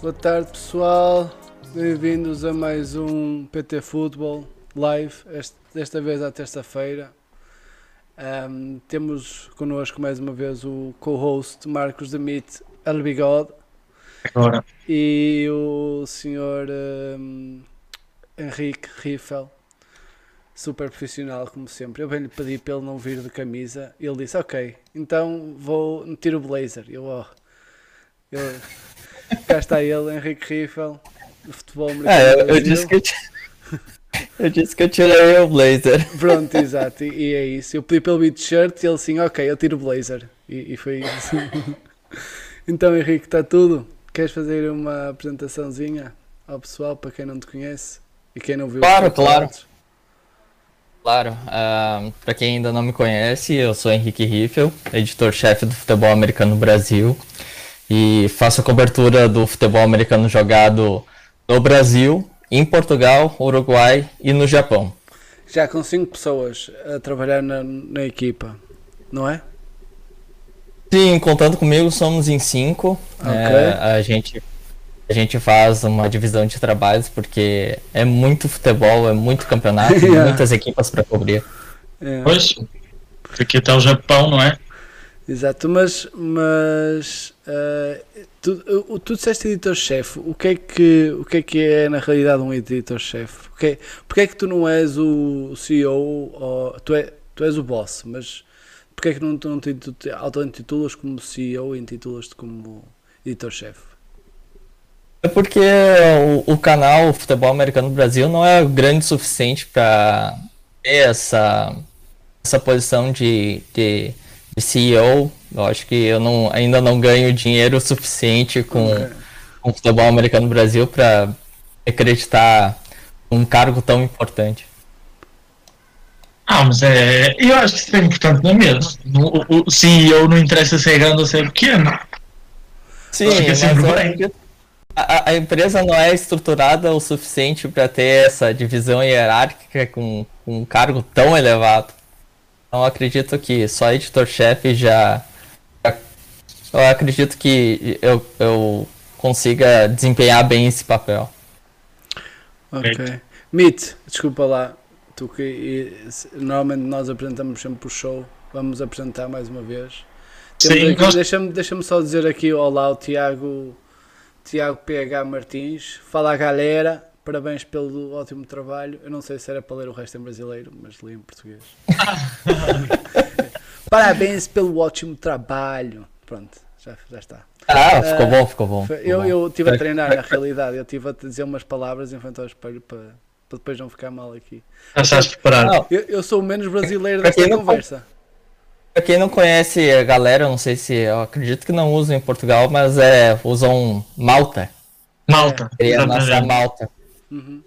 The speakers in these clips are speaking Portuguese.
Boa tarde pessoal, bem-vindos a mais um PT Futebol Live, desta vez à terça-feira. Um, temos connosco mais uma vez o co-host Marcos Demit El Bigode Agora. e o senhor um, Henrique Riffel, super profissional como sempre. Eu bem lhe pedi para ele não vir de camisa e ele disse: Ok, então vou meter o blazer. Eu, ó, eu, cá está ele, Henrique Riffel, do futebol americano. Do eu, eu disse que eu, eu disse que eu tirei o blazer. Pronto, exato, e, e é isso. Eu pedi vir de shirt e ele assim, ok, eu tiro o blazer. E, e foi isso. então, Henrique, está tudo? Queres fazer uma apresentaçãozinha ao pessoal para quem não te conhece e quem não viu? Claro, campeonatos? Claro, ah, pra quem ainda não me conhece, eu sou Henrique Riffel, editor-chefe do futebol americano no Brasil e faço a cobertura do futebol americano jogado no Brasil, em Portugal, Uruguai e no Japão. Já com 5 pessoas a trabalhar na, na equipa, não é? Sim, contando comigo, somos em cinco. Ok. É, a gente a gente faz uma divisão de trabalhos porque é muito futebol, é muito campeonato, Yeah. muitas equipas para cobrir. É, Pois, aqui até o Japão, não é? Exato, mas, mas eh, tu, o- tu disseste editor-chefe, o que, é que, o que é que é na realidade um editor-chefe? Porque, porque é que tu não és o CEO, ou, tu, é, tu és o boss, mas porque é que não, não te tu te auto-intitulas como CEO e intitulas-te como editor-chefe? É porque o, o canal Futebol Americano Brasil não é grande o suficiente para ter essa, essa posição de, de, de CEO. Eu acho que eu não, ainda não ganho dinheiro suficiente com, Ok. com o Futebol Americano Brasil para acreditar um cargo tão importante. Ah, mas é. Eu acho que isso é importante na mesma. No- O, o CEO não interessa se é grande ou se é pequeno. Sim, Acho que é sempre bem. acredito- a, a- empresa não é estruturada o suficiente para ter essa divisão hierárquica com, com um cargo tão elevado. Então eu acredito que só editor-chefe já, já- Eu acredito que eu, eu consiga desempenhar bem esse papel. Ok. Meet, desculpa lá, tu que e, se- normalmente nós apresentamos sempre o show, vamos apresentar mais uma vez. Temos Sim, aqui- nós- Deixa-me deixa só dizer aqui olá ao Tiago, Tiago PH Martins. Fala galera, parabéns pelo ótimo trabalho. Eu não sei se era para ler o resto em brasileiro, mas li em português. parabéns pelo ótimo trabalho. Pronto, já, já está. Ah, ficou bom, ficou bom. Ficou Eu, bom. eu estive a treinar na realidade, eu estive a dizer umas palavras em frente ao espelho para, para depois não ficar mal aqui. Já estás preparado. Não, Eu, eu sou o menos brasileiro desta conversa. Pra quem não conhece a galera, não sei se. Eu acredito que não usam em Portugal, mas é. Usam Malta. Malta. Seria a nossa. Malta. Uhum.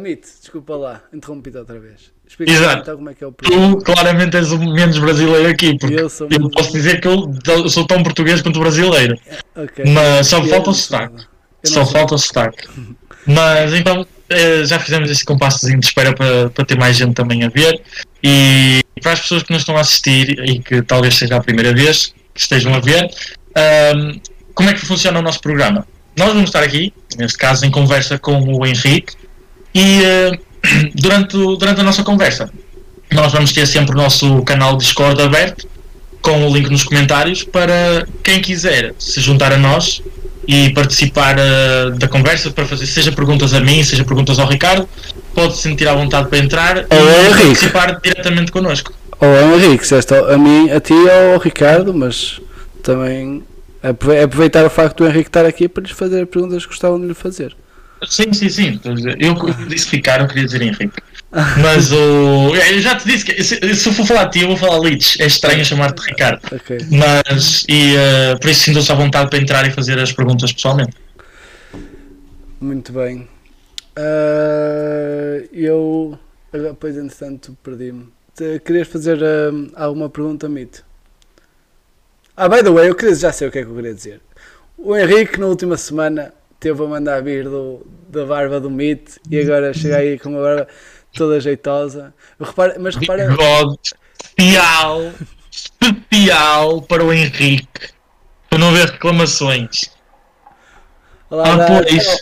Mito, desculpa lá, interrompi-te outra vez. Explica Exato. então como é que é o. Tu claramente és o menos brasileiro aqui, porque Eu sou eu posso dizer que eu, sou tão português quanto brasileiro. Ok. Mas só Eu falta o sotaque. Só falta o sotaque. Mas então já fizemos este compassozinho de espera para, para ter mais gente também a ver. E para as pessoas que nos estão a assistir e que talvez seja a primeira vez que estejam a ver, ahm, como é que funciona o nosso programa? Nós vamos estar aqui, neste caso, em conversa com o Henrique, e eh, durante, durante a nossa conversa, nós vamos ter sempre o nosso canal Discord aberto, com o link nos comentários, para quem quiser se juntar a nós e participar eh, da conversa para fazer seja perguntas a mim, seja perguntas ao Ricardo, pode se sentir à vontade para entrar Ou e Henrique. participar diretamente connosco. Ou ao Henrique, se esta a mim, a ti ou ao Ricardo, mas também aprove- aproveitar o facto do Henrique estar aqui para lhes fazer perguntas que gostavam de lhe fazer. Sim, sim, sim. Eu disse Ricardo, eu queria dizer Henrique. Mas o. Eu já te disse que se, se eu for falar de ti, eu vou falar Leeds. É estranho chamar-te Ricardo. Ok. Mas. E eh, por isso sinto-se à vontade para entrar e fazer as perguntas pessoalmente. Muito bem. Ah, eu. agora, Pois, entretanto, perdi-me. Querias fazer ah, alguma pergunta, Mito? Ah, by the way, eu queria, já sei o que é que eu queria dizer. O Henrique, na última semana, teve a mandar vir do, da barba do Mito e agora chega aí com uma barba toda jeitosa. Repara, mas repara. Bigode especial. Especial para o Henrique. Para não haver reclamações. Olá, Ah, pois.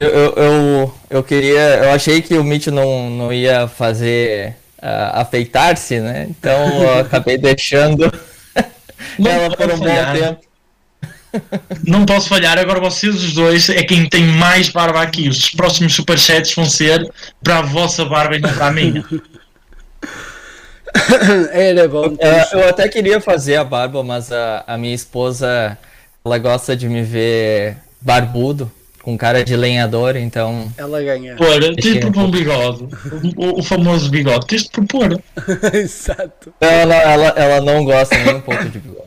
Eu, eu, eu, eu queria. Eu achei que o Mitch não, não ia fazer ah, afeitar-se, né? Então eu acabei deixando ela por um bom tempo. Não posso falhar, agora vocês os dois é quem tem mais barba aqui. Os próximos superchats vão ser para a vossa barba e não para a minha. Era bom. Eu, eu até queria fazer a barba, mas a, a minha esposa ela gosta de me ver barbudo, com cara de lenhador, então. Ela ganha. Ora, tens de propor um bigode. O, o famoso bigode. Tens de propor. Exato. Ela, ela, ela não gosta nem um pouco de bigode.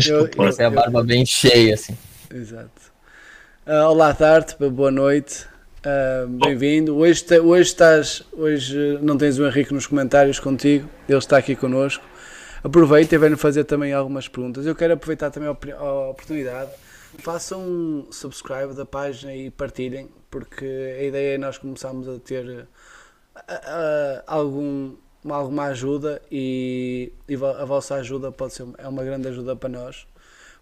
De Eu- propor. É a barba bem cheia, assim. Exato. Ah, olá, Tarte, boa noite. Ah, Bem-vindo. Hoje, te- hoje estás. Hoje não tens o Henrique nos comentários contigo, ele está aqui connosco. Aproveita e vem-nos fazer também algumas perguntas. Eu quero aproveitar também a a oportunidade. Façam um subscribe da página e partilhem, porque a ideia é nós começarmos a ter ah, algum, uma- alguma ajuda e, e a vossa ajuda pode ser é uma grande ajuda para nós.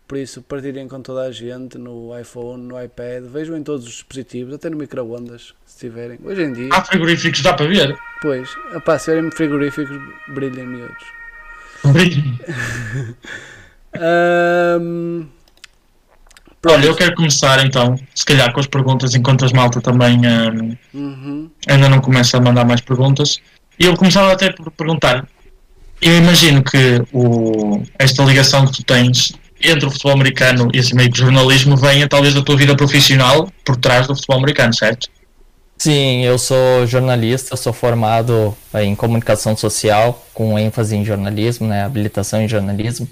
Por isso, partilhem com toda a gente no iPhone, no iPad, vejam em todos os dispositivos, até no micro-ondas, se tiverem. Hoje em dia, Há frigoríficos, dá para ver. pois, opá, se tiverem frigoríficos, brilhem miúdos. Ahm, Olha, eu quero começar então, se calhar com as perguntas, enquanto as malta também hum, uhum, ainda não começa a mandar mais perguntas. E eu começava até por perguntar. Eu imagino que o, esta ligação que tu tens entre o futebol americano e esse meio de jornalismo venha talvez da tua vida profissional por trás do futebol americano, certo? Sim, eu sou jornalista, sou formado em comunicação social, com ênfase em jornalismo, né, habilitação em jornalismo,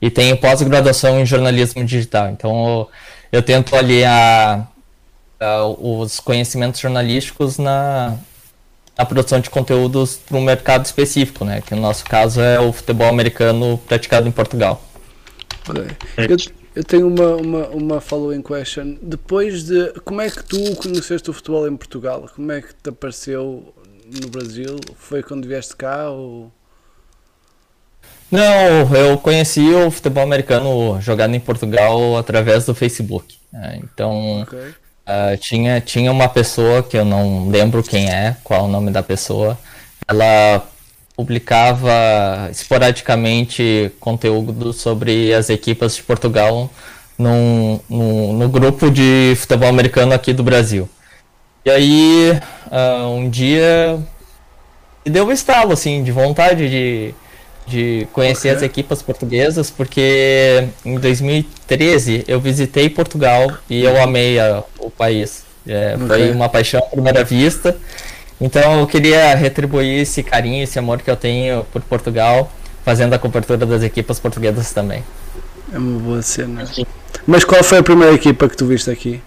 e tenho pós-graduação em jornalismo digital. Então eu, eu tento aliar ah, os conhecimentos jornalísticos na, na produção de conteúdos para um mercado específico, né, que no nosso caso é o futebol americano praticado em Portugal. ok. Eu, eu tenho uma, uma, uma following question. Depois de. Como é que tu conheceste o futebol em Portugal? Como é que te apareceu no Brasil? Foi quando vieste cá? Ou... Não, eu conheci o futebol americano jogado em Portugal através do Facebook. né, Então, Ok. Ah, tinha, tinha uma pessoa que eu não lembro quem é, qual o nome da pessoa. Ela publicava esporadicamente conteúdo sobre as equipas de Portugal num, num- no grupo de futebol americano aqui do Brasil. E aí, ah, um dia, me deu um estalo, assim, de vontade de, de conhecer Ok. as equipas portuguesas, porque em 2013 eu visitei Portugal e eu amei a- o país. É, Foi Ok. uma paixão à primeira vista. Então eu queria retribuir esse carinho, esse amor que eu tenho por Portugal, fazendo a cobertura das equipas portuguesas também. É uma boa cena. Mas qual foi a primeira equipa que tu viste aqui?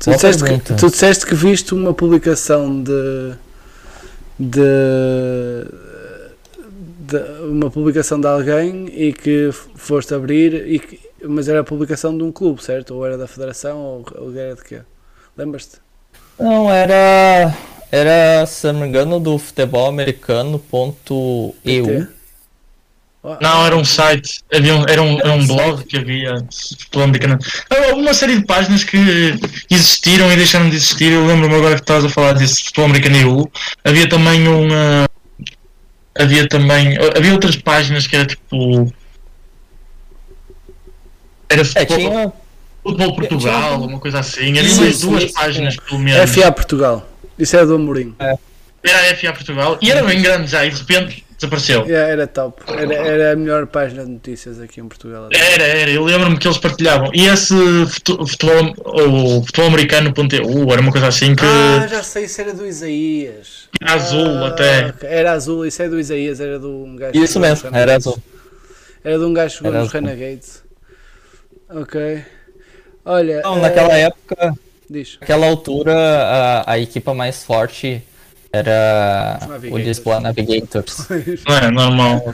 Tu disseste, que, tu disseste que viste uma publicação de, de, de- uma publicação de alguém e que foste abrir e que- mas era a publicação de um clube, certo? Ou era da federação ou, ou era de quê? Lembras-te? Não, era. Era, se não me engano, do futebol americano.eu. Não, era um site, havia um- era, um, era um blog que havia de futebol. Ah, Uma série de páginas que existiram e deixaram de existir. Eu lembro-me agora que estavas a falar desse futebol americano EU. Havia também uma. Havia também. Havia outras páginas que era tipo. Era É, futebol, futebol Portugal, uma coisa assim. Havia duas páginas pelo menos. FA Portugal. Isso era do Amorim. Era a FA Portugal e era bem grande já. E de repente desapareceu. Yeah, era top. Era, era a melhor página de notícias aqui em Portugal. Era, era, eu lembro-me que eles partilhavam. E esse futebol, o futebol americano.eu era uma coisa assim que Ah, já sei, isso era do Isaías. era azul Ah, até. Era azul, isso é do Isaías, era de um gajo. Isso mesmo, era azul. Era de um gajo que nos. Renegades. Ok. Olha. Não, eh, naquela época, Diz. naquela altura, a, a equipa mais forte era o. Lisboa Navigators. É normal.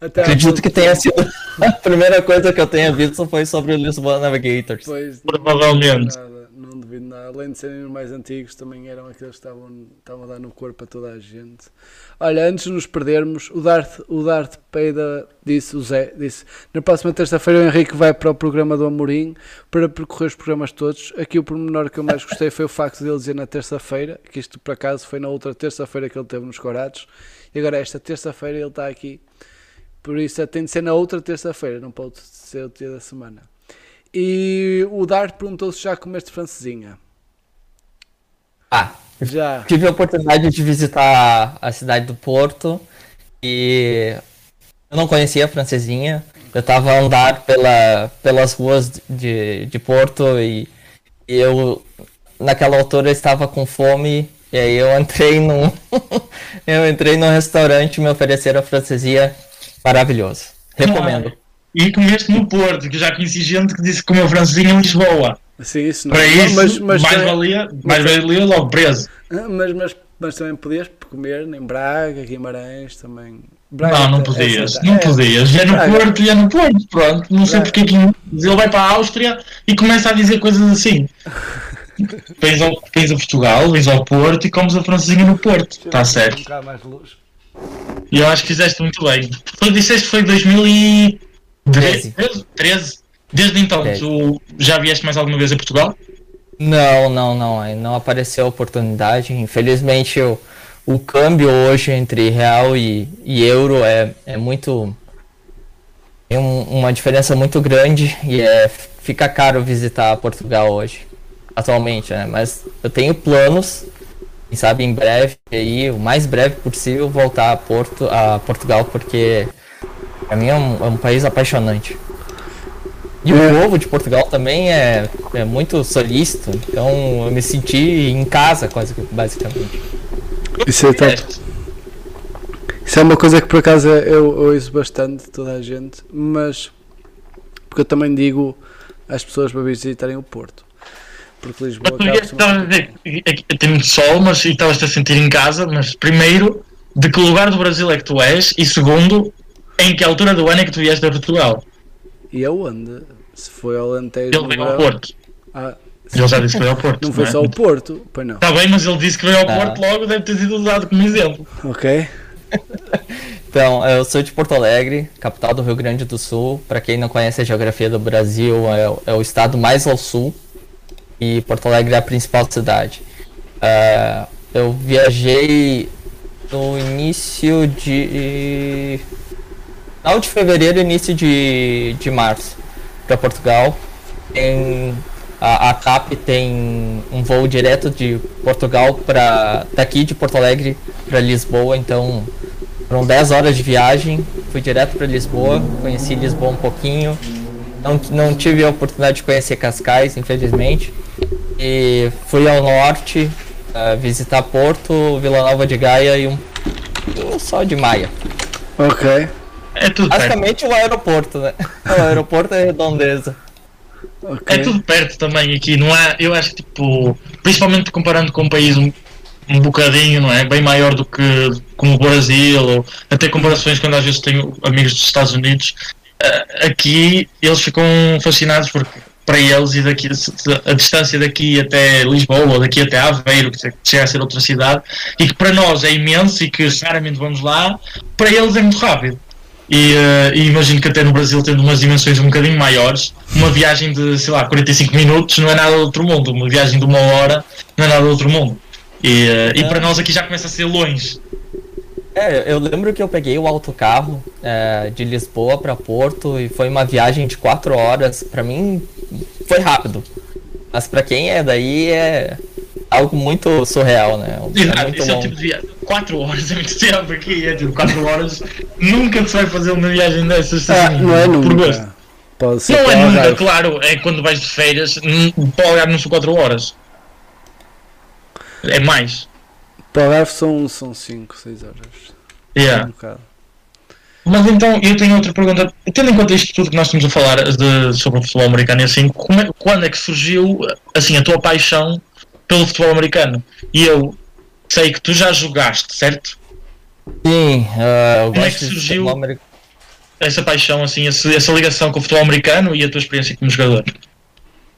Até Acredito ponto- que tenha sido a primeira coisa que eu tenha visto foi sobre o Lisboa Navigators. Pois, Provavelmente. Além de serem mais antigos, também eram aqueles que estavam, estavam a dar no corpo a toda a gente. Olha, antes de nos perdermos, o Darth, o Darth Peida disse, o Zé, disse: na próxima terça-feira o Henrique vai para o programa do Amorim para percorrer os programas todos. Aqui o pormenor que eu mais gostei foi o facto de ele dizer na terça-feira, que isto por acaso foi na outra terça-feira que ele teve nos Corados, e agora esta terça-feira ele está aqui. Por isso tem de ser na outra terça-feira, não pode ser o dia da semana. E o Dart perguntou se já comeste francesinha. Ah, Já. tive a oportunidade de visitar a cidade do Porto e eu não conhecia a francesinha. Eu tava a andar pela, pelas ruas de, de Porto e, e eu naquela altura estava com fome e aí eu entrei num eu entrei num restaurante e me ofereceram a francesinha maravilhoso. Recomendo. E comeste no Porto, que eu já conheci gente que disse que comeu francesinha em Lisboa. Sim, isso não. Para isso, mas, mas, mais, também, valia, mais valia logo preso. mas, mas, mas também podias comer em Braga, Guimarães também. Braga Não, não é podias, aceitável. não É, podias. É no Braga. Porto e é no Porto, pronto. Não sei Braga. porque é que ele vai para a Áustria e começa a dizer coisas assim. Vens ao, vens a Portugal, vens ao Porto e comes a francesinha no Porto. Está Um certo. bocado mais luz. E eu acho que fizeste muito bem. Tu disseste que foi 2013. 13. Desde então, Treze. tu já vieste mais alguma vez a Portugal? Não, não, não. Não apareceu a oportunidade. Infelizmente, o, o câmbio hoje entre real e, e euro é, é muito. Tem um- uma diferença muito grande e é, fica caro visitar Portugal hoje, atualmente, né? Mas eu tenho planos, quem sabe em breve, aí, o mais breve possível, voltar a, Porto, a Portugal, porque para mim é um, é um país apaixonante. E É. o povo de Portugal também é, é muito solícito, então eu me senti em casa, quase que- basicamente. Isso é top. Isso é uma coisa que por acaso eu ouço bastante de toda a gente, mas porque eu também digo às pessoas para visitarem o Porto. Porque Lisboa tem muito sol, mas e estavas-te a sentir em casa, mas primeiro, de que lugar do Brasil é que tu és? E segundo, em que altura do ano é que tu vieste a Portugal? E aonde? Se foi ao Alentejo. Ele veio ao Porto. Ah, Ele já disse que veio ao Porto. não foi é? só o Porto, pois não. Está bem, mas ele disse que veio ao Ah. Porto logo, deve ter sido usado como exemplo. Ok? Então, eu sou de Porto Alegre, capital do Rio Grande do Sul. Para quem não conhece a geografia do Brasil, é, o- é o estado mais ao sul e Porto Alegre é a principal cidade. Ah, eu viajei no início de. Final de fevereiro, início de, de março, para Portugal. Tem, a, a CAP tem um voo direto de Portugal para. daqui de Porto Alegre para Lisboa, então foram 10 horas de viagem, fui direto para Lisboa, conheci Lisboa um pouquinho. Não, não tive a oportunidade de conhecer Cascais, infelizmente. E fui ao norte ah, visitar Porto, Vila Nova de Gaia e um pouquinho só de Maia. Ok. É tudo perto. Basicamente o aeroporto, né? O aeroporto é redondeza. Ok. É tudo perto também aqui, não é? Eu acho que tipo, principalmente comparando com um país um, um bocadinho, não é? Bem maior do que como o Brasil, ou até comparações quando às vezes tenho amigos dos Estados Unidos, eh, aqui eles ficam fascinados porque para eles e daqui a distância daqui até Lisboa ou daqui até Aveiro, que chega a ser outra cidade, e que para nós é imenso e que raramente vamos lá, para eles é muito rápido. E, eh, e imagino que até no Brasil, tendo umas dimensões um bocadinho maiores, uma viagem de, sei lá, 45 minutos não é nada do outro mundo. Uma viagem de uma hora não é nada do outro mundo. E, eh, e para nós aqui já começa a ser longe. É, eu lembro que eu peguei o autocarro é, de Lisboa para Porto e foi uma viagem de 4 horas. Pra mim foi rápido. Mas pra quem é daí é, algo muito surreal, né? É Exato, muito isso é o tipo de viagem. 4 horas é muito tempo aqui, é tipo 4 horas. nunca se vai fazer uma viagem dessas Ah, assim, não é por gosto. nunca. Pode ser Não é nunca, Algarve. claro, é quando vais de feiras, hum, para o Algarve não são 4 horas. É mais. Para o Algarve são 5, são 6 horas. Yeah. Um bocado. Mas então, eu tenho outra pergunta. Tendo em conta isto tudo que nós estamos a falar de- sobre o futebol americano e assim, como é- quando é que surgiu assim, a tua paixão pelo futebol americano? E eu sei que tu já jogaste, certo? Sim, eu Como é que surgiu? Essa paixão, assim, essa, essa ligação com o futebol americano e a tua experiência como jogador.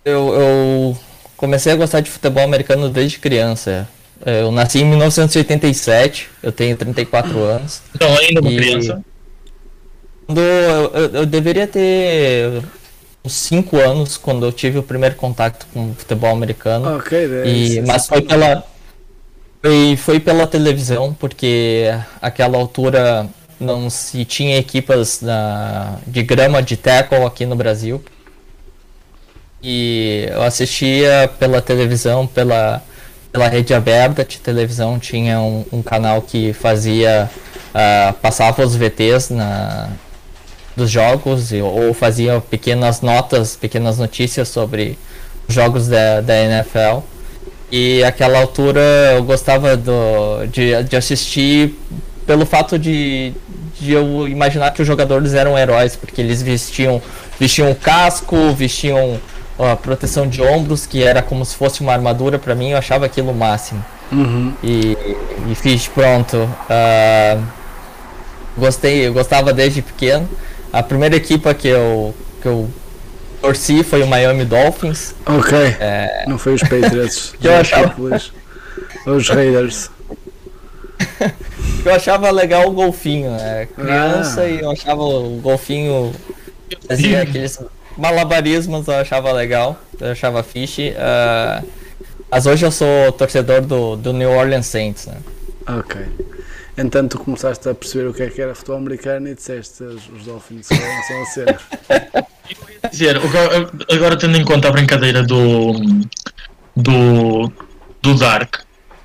Eu, eu comecei a gostar de futebol americano desde criança. Eu nasci em 1987, eu tenho 34 anos. Então, ainda uma E- criança. Quando eu, eu- eu deveria ter uns 5 anos quando eu tive o primeiro contato com o futebol americano. Ok, é E, isso, mas foi pela foi, foi pela televisão, porque aquela altura não se tinha equipas na, de grama de tackle aqui no Brasil. E eu assistia pela televisão, pela, pela rede aberta de televisão, tinha um, um canal que fazia, ah, passava os VTs na, dos jogos, ou fazia pequenas notas, pequenas notícias sobre os jogos da, da NFL. E aquela altura eu gostava do, de, de assistir pelo fato de, de eu imaginar que os jogadores eram heróis, porque eles vestiam, vestiam casco, vestiam ó, proteção de ombros, que era como se fosse uma armadura para mim, eu achava aquilo o máximo. Uhum. E, e fiz pronto. ah, gostei, eu gostava desde pequeno. A primeira equipa que eu, que eu torci foi o Miami Dolphins. Ok. É, Não foi os Patriots. Eu achava- Os Raiders. Eu achava legal o golfinho, né? Criança Ah. e eu achava o golfinho fazia aqueles malabarismos, eu achava legal, eu achava fish. ah, mas hoje eu sou torcedor do, do New Orleans Saints, né? Ok. Então tu começaste a perceber o que é que era futebol americano e disseste os, Dolphins são a. Quer dizer, agora, tendo em conta a brincadeira do. do. do Dark,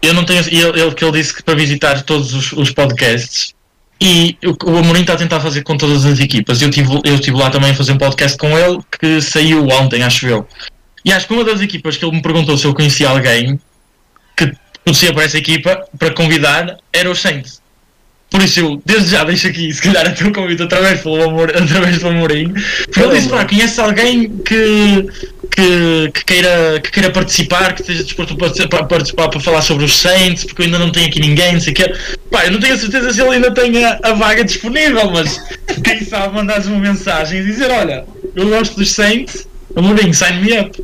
eu não tenho. Ele, ele que ele disse que para visitar todos os, os podcasts. E o, o Amorim está a tentar fazer com todas as equipas. Eu estive eu tive lá também a fazer um podcast com ele que saiu ontem, acho eu. E acho que uma das equipas que ele me perguntou se eu conhecia alguém que conhecia para essa equipa para convidar era o Saints. Por isso eu, desde já, deixo aqui, se calhar, até o convite através, pelo amor, através do Amorim. Porque ele disse, pá, conhece alguém que, que, que, queira, que queira participar, que esteja disposto a participar, para participar para falar sobre os Saints, porque eu ainda não tenho aqui ninguém, não sei o quê. Pá, eu não tenho a certeza se ele ainda tem a, a vaga disponível, mas quem sabe mandares uma mensagem e dizer, olha, eu gosto dos Saints, Amorim, sign me up.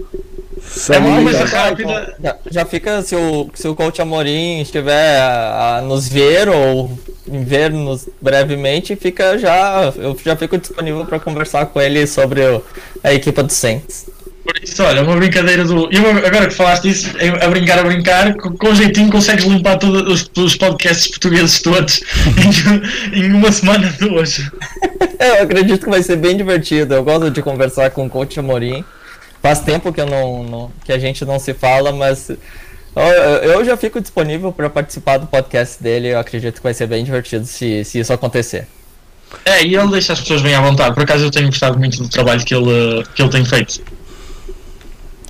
Sabe, uma coisa rápida. Já, já fica, se o, se o coach Amorim estiver a, a nos ver ou em ver-nos brevemente, fica já, eu já fico disponível para conversar com ele sobre o- a equipa do Saints. Por isso, olha, uma brincadeira do. Eu, agora que falaste isso, a brincar, a brincar, com, com jeitinho consegues limpar todos os, os podcasts portugueses todos em, em uma semana, duas. É, Eu acredito que vai ser bem divertido. Eu gosto de conversar com o coach Amorim. Faz tempo que, eu não, não- que a gente não se fala, mas eu, já fico disponível para participar do podcast dele. Eu acredito que vai ser bem divertido se, se isso acontecer. É, e ele deixa as pessoas bem à vontade. Por acaso eu tenho gostado muito do trabalho que ele, que ele tem feito.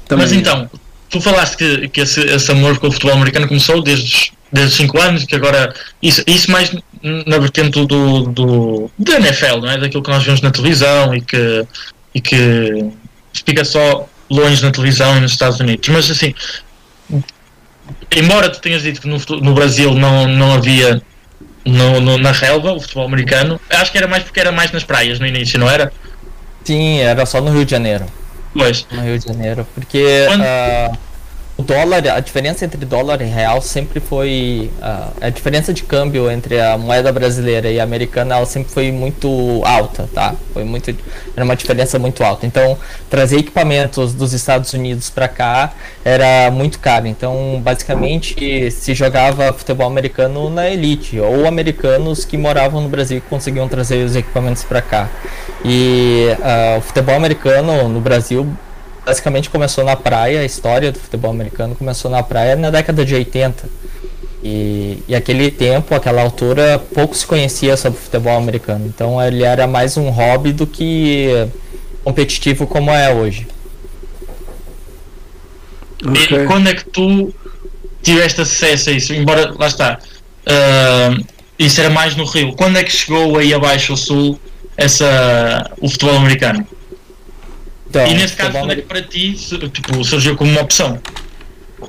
também- Mas então, tu falaste que, que esse, esse amor com o futebol americano começou desde, desde os 5 anos, que agora. Isso, isso mais na vertente do, do, do NFL, não é? Daquilo que nós vemos na televisão e que, e que fica só longe na televisão e nos Estados Unidos. Mas assim, embora tu tenhas dito que no, no Brasil não, não havia. No, no- na relva, o futebol americano, acho que era mais porque era mais nas praias no início, não era? Sim, era só no Rio de Janeiro. Pois. No Rio de Janeiro. Porque Quando- ah, o dólar, a diferença entre dólar e real sempre foi. ah, a diferença de câmbio entre a moeda brasileira e a americana ela sempre foi muito alta, tá? Foi muito. Era uma diferença muito alta. Então, trazer equipamentos dos Estados Unidos para cá era muito caro. Então, basicamente, se jogava futebol americano na elite, ou americanos que moravam no Brasil que conseguiam trazer os equipamentos para cá. E ah, o futebol americano no Brasil basicamente começou na praia, a história do futebol americano começou na praia na década de 80. E, e aquele tempo, aquela altura, pouco se conhecia sobre futebol americano. Então ele era mais um hobby do que competitivo como é hoje. Okay. E quando é que tu tiveste acesso a isso? Embora, lá está, uh, isso era mais no Rio. Quando é que chegou aí abaixo ao sul essa, o futebol americano? Então, e nesse caso, quando é que para ti tipo, surgiu como uma opção?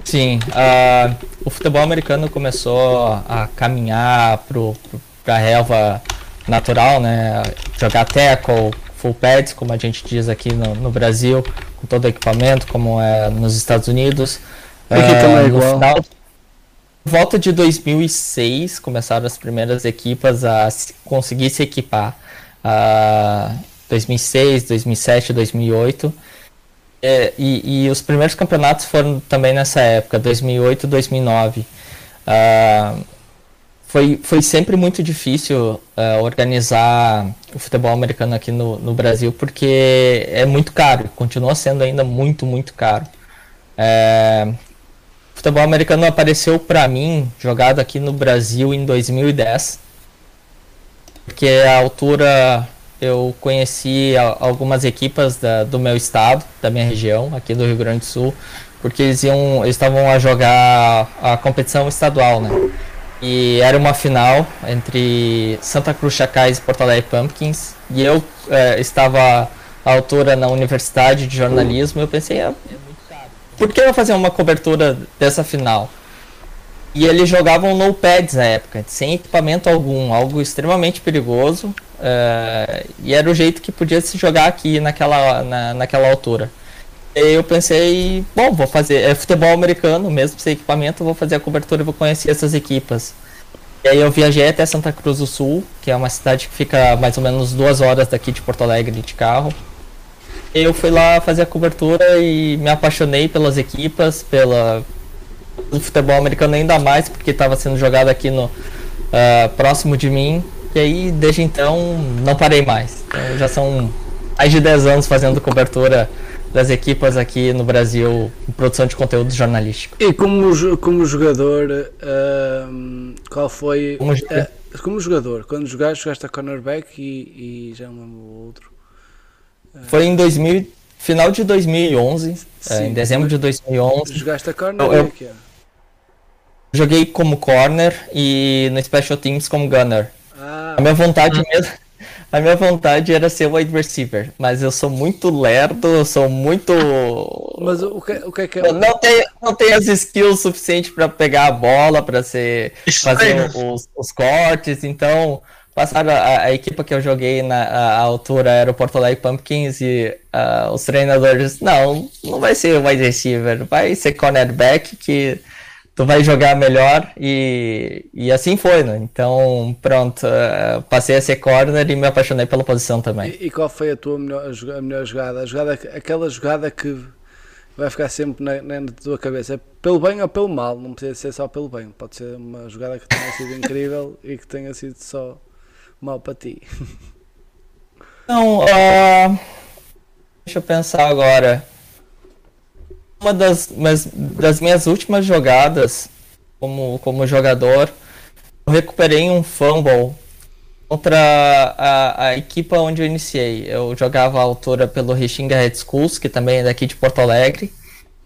Sim, uh, o futebol americano começou a caminhar para a relva natural, né? Jogar tackle, full pads, como a gente diz aqui no, no Brasil, com todo o equipamento, como é nos Estados Unidos. Aqui uh, também é igual. Final, volta de 2006 começaram as primeiras equipas a conseguir se equipar. Uh, 2006, 2007, 2008. É, e, e, os primeiros campeonatos foram também nessa época, 2008, 2009. Uh, foi, foi sempre muito difícil uh, organizar o futebol americano aqui no, no Brasil, porque é muito caro, continua sendo ainda muito, muito caro. É, o futebol americano apareceu para mim, jogado aqui no Brasil em 2010, porque a altura eu conheci algumas equipas da, do meu estado, da minha região, aqui do Rio Grande do Sul, porque eles iam, eles estavam a jogar a competição estadual, né? E era uma final entre Santa Cruz Chacais e Porto Alegre Pumpkins. E eu é, estava à altura na Universidade de Jornalismo. E eu pensei, ah, por que eu fazer uma cobertura dessa final? E eles jogavam no pads na época, sem equipamento algum, algo extremamente perigoso. Uh, e era o jeito que podia se jogar aqui naquela, na, naquela altura. E eu pensei, bom, vou fazer. É futebol americano, mesmo sem equipamento, vou fazer a cobertura e vou conhecer essas equipas. E aí eu viajei até Santa Cruz do Sul, que é uma cidade que fica mais ou menos duas horas daqui de Porto Alegre de carro. Eu fui lá fazer a cobertura e me apaixonei pelas equipas, pela do futebol americano ainda mais, porque estava sendo jogado aqui no uh, próximo de mim. E aí, desde então, não parei mais. Então, já são mais de 10 anos fazendo cobertura das equipas aqui no Brasil em produção de conteúdo jornalístico. E como, como jogador, uh, qual foi. Como, uh, como, jogador, quando jogaste, jogaste a cornerback e, e já não lembro o outro. Uh, foi em 2000, final de 2011, Sim, é, em dezembro de 2011. Jogaste a cornerback? Eu, joguei como corner e no Special Teams como gunner. Ah, a minha vontade mesmo. A minha vontade era ser wide receiver, mas eu sou muito lerdo, eu sou muito. Mas o que, o que é que é? Não tenho, não tenho as skills suficientes para pegar a bola, para ser fazer os, os, cortes, então passaram a, a, equipa que eu joguei na a, a altura era o Porto Alegre Pumpkins e uh, os treinadores não, não vai ser wide receiver, vai ser cornerback que tu vai jogar melhor e, e assim foi, né? Então, pronto, uh, passei a ser corner e me apaixonei pela posição também. E, e qual foi a tua melhor, a melhor jogada? A jogada? Aquela jogada que vai ficar sempre na, na tua cabeça, é pelo bem ou pelo mal, não precisa ser só pelo bem, pode ser uma jogada que tenha sido incrível e que tenha sido só mal para ti. Não, uh, deixa eu pensar agora uma das, mas, das minhas últimas jogadas como, como jogador, eu recuperei um fumble contra a, a equipa onde eu iniciei. Eu jogava a altura pelo Restinga Red Schools, que também é daqui de Porto Alegre.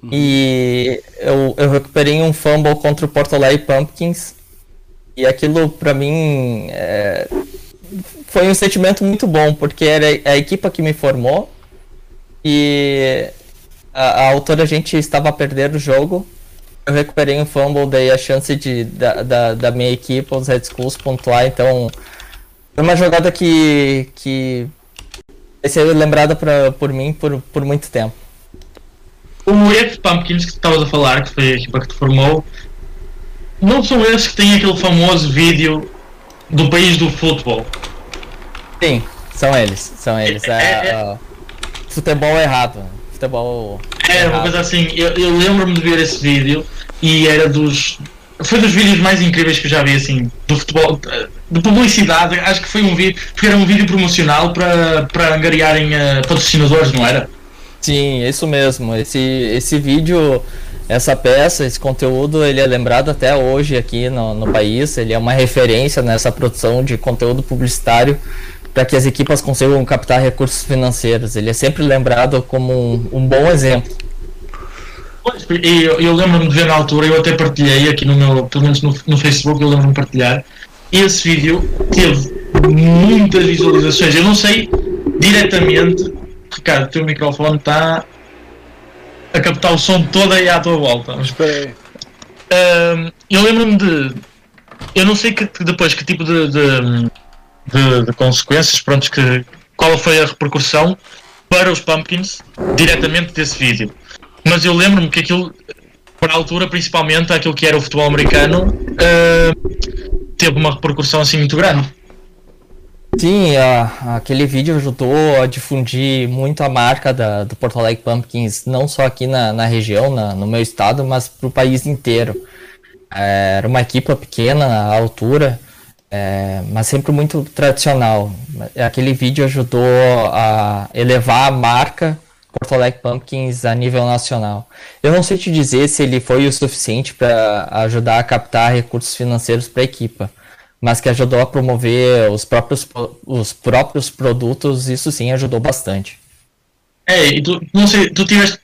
Uhum. E eu, eu recuperei um fumble contra o Porto Alegre Pumpkins. E aquilo para mim é, foi um sentimento muito bom, porque era a equipa que me formou. E a, a autora a gente estava a perder o jogo. Eu recuperei um fumble, dei a chance de, da, da, da minha equipe, os Red Schools, pontuar. Então, foi uma jogada que, que vai ser lembrada pra, por mim por, por muito tempo. O Moreto Pumpkins que tu estavas a falar, que foi a equipa que te formou, não são esses que têm aquele famoso vídeo do país do futebol? Sim, são eles, são eles. É, é, é... futebol errado futebol. É, uma coisa assim, eu, eu lembro-me de ver esse vídeo e era dos. Foi dos vídeos mais incríveis que eu já vi, assim, do futebol, de publicidade. Acho que foi um vídeo, porque era um vídeo promocional para, para angariarem uh, patrocinadores, não era? Sim, isso mesmo. Esse, esse vídeo, essa peça, esse conteúdo, ele é lembrado até hoje aqui no, no país. Ele é uma referência nessa produção de conteúdo publicitário para que as equipas consigam captar recursos financeiros. Ele é sempre lembrado como um, um bom exemplo. E eu, eu lembro-me de ver na altura, eu até partilhei aqui no meu, pelo menos no, no Facebook, eu lembro-me de partilhar. Esse vídeo teve muitas visualizações. Eu não sei diretamente, Ricardo, o teu microfone está a captar o som todo aí à tua volta. Espera aí. eu lembro-me de. Eu não sei que, depois que tipo de, de, de, de consequências, pronto, que, qual foi a repercussão para os Pumpkins diretamente desse vídeo. Mas eu lembro-me que aquilo, para a altura, principalmente aquilo que era o futebol americano, uh, teve uma repercussão assim muito grande. Sim, a, aquele vídeo ajudou a difundir muito a marca da, do Porto Alegre Pumpkins, não só aqui na, na região, na, no meu estado, mas para o país inteiro. É, era uma equipa pequena, à altura, é, mas sempre muito tradicional. Aquele vídeo ajudou a elevar a marca Porto Alegre Pumpkins a nível nacional. Eu não sei te dizer se ele foi o suficiente para ajudar a captar recursos financeiros para a equipa, mas que ajudou a promover os próprios, os próprios produtos, isso sim ajudou bastante. É, e tu, não sei, tu tiveste,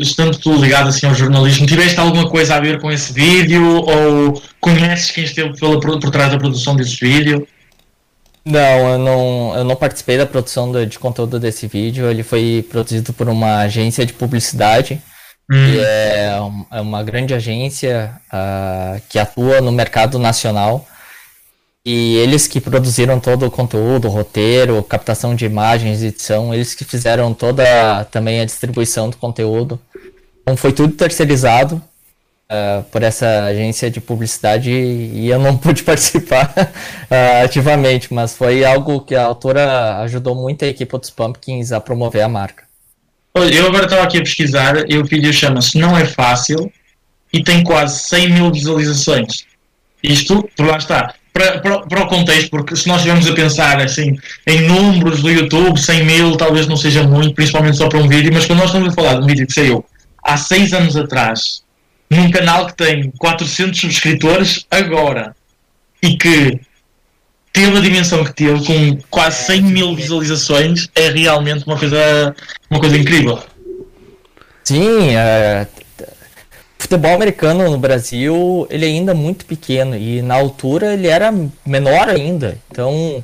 estando tu ligado assim ao jornalismo, tiveste alguma coisa a ver com esse vídeo ou conheces quem esteve pela, por, trás da produção desse vídeo? Não, eu não, eu não participei da produção de, de conteúdo desse vídeo. Ele foi produzido por uma agência de publicidade. Hum. Que é, é uma grande agência uh, que atua no mercado nacional. E eles que produziram todo o conteúdo, roteiro, captação de imagens, edição, eles que fizeram toda também a distribuição do conteúdo. Então foi tudo terceirizado uh, por essa agência de publicidade e eu não pude participar uh, ativamente, mas foi algo que a autora ajudou muito a equipe dos Pumpkins a promover a marca. Eu agora estava aqui a pesquisar e o vídeo chama-se Não é Fácil e tem quase 100 mil visualizações. Isto, por lá está, para, para, para, o contexto, porque se nós estivermos a pensar assim, em números do YouTube, 100 mil talvez não seja muito, principalmente só para um vídeo, mas quando nós estamos a falar de um vídeo que saiu há 6 anos atrás, num canal que tem 400 subscritores agora e que teve a dimensão que teve, com quase 100 mil visualizações, é realmente uma coisa, uma coisa incrível. Sim, é, futebol americano no Brasil ele é ainda muito pequeno e na altura ele era menor ainda. Então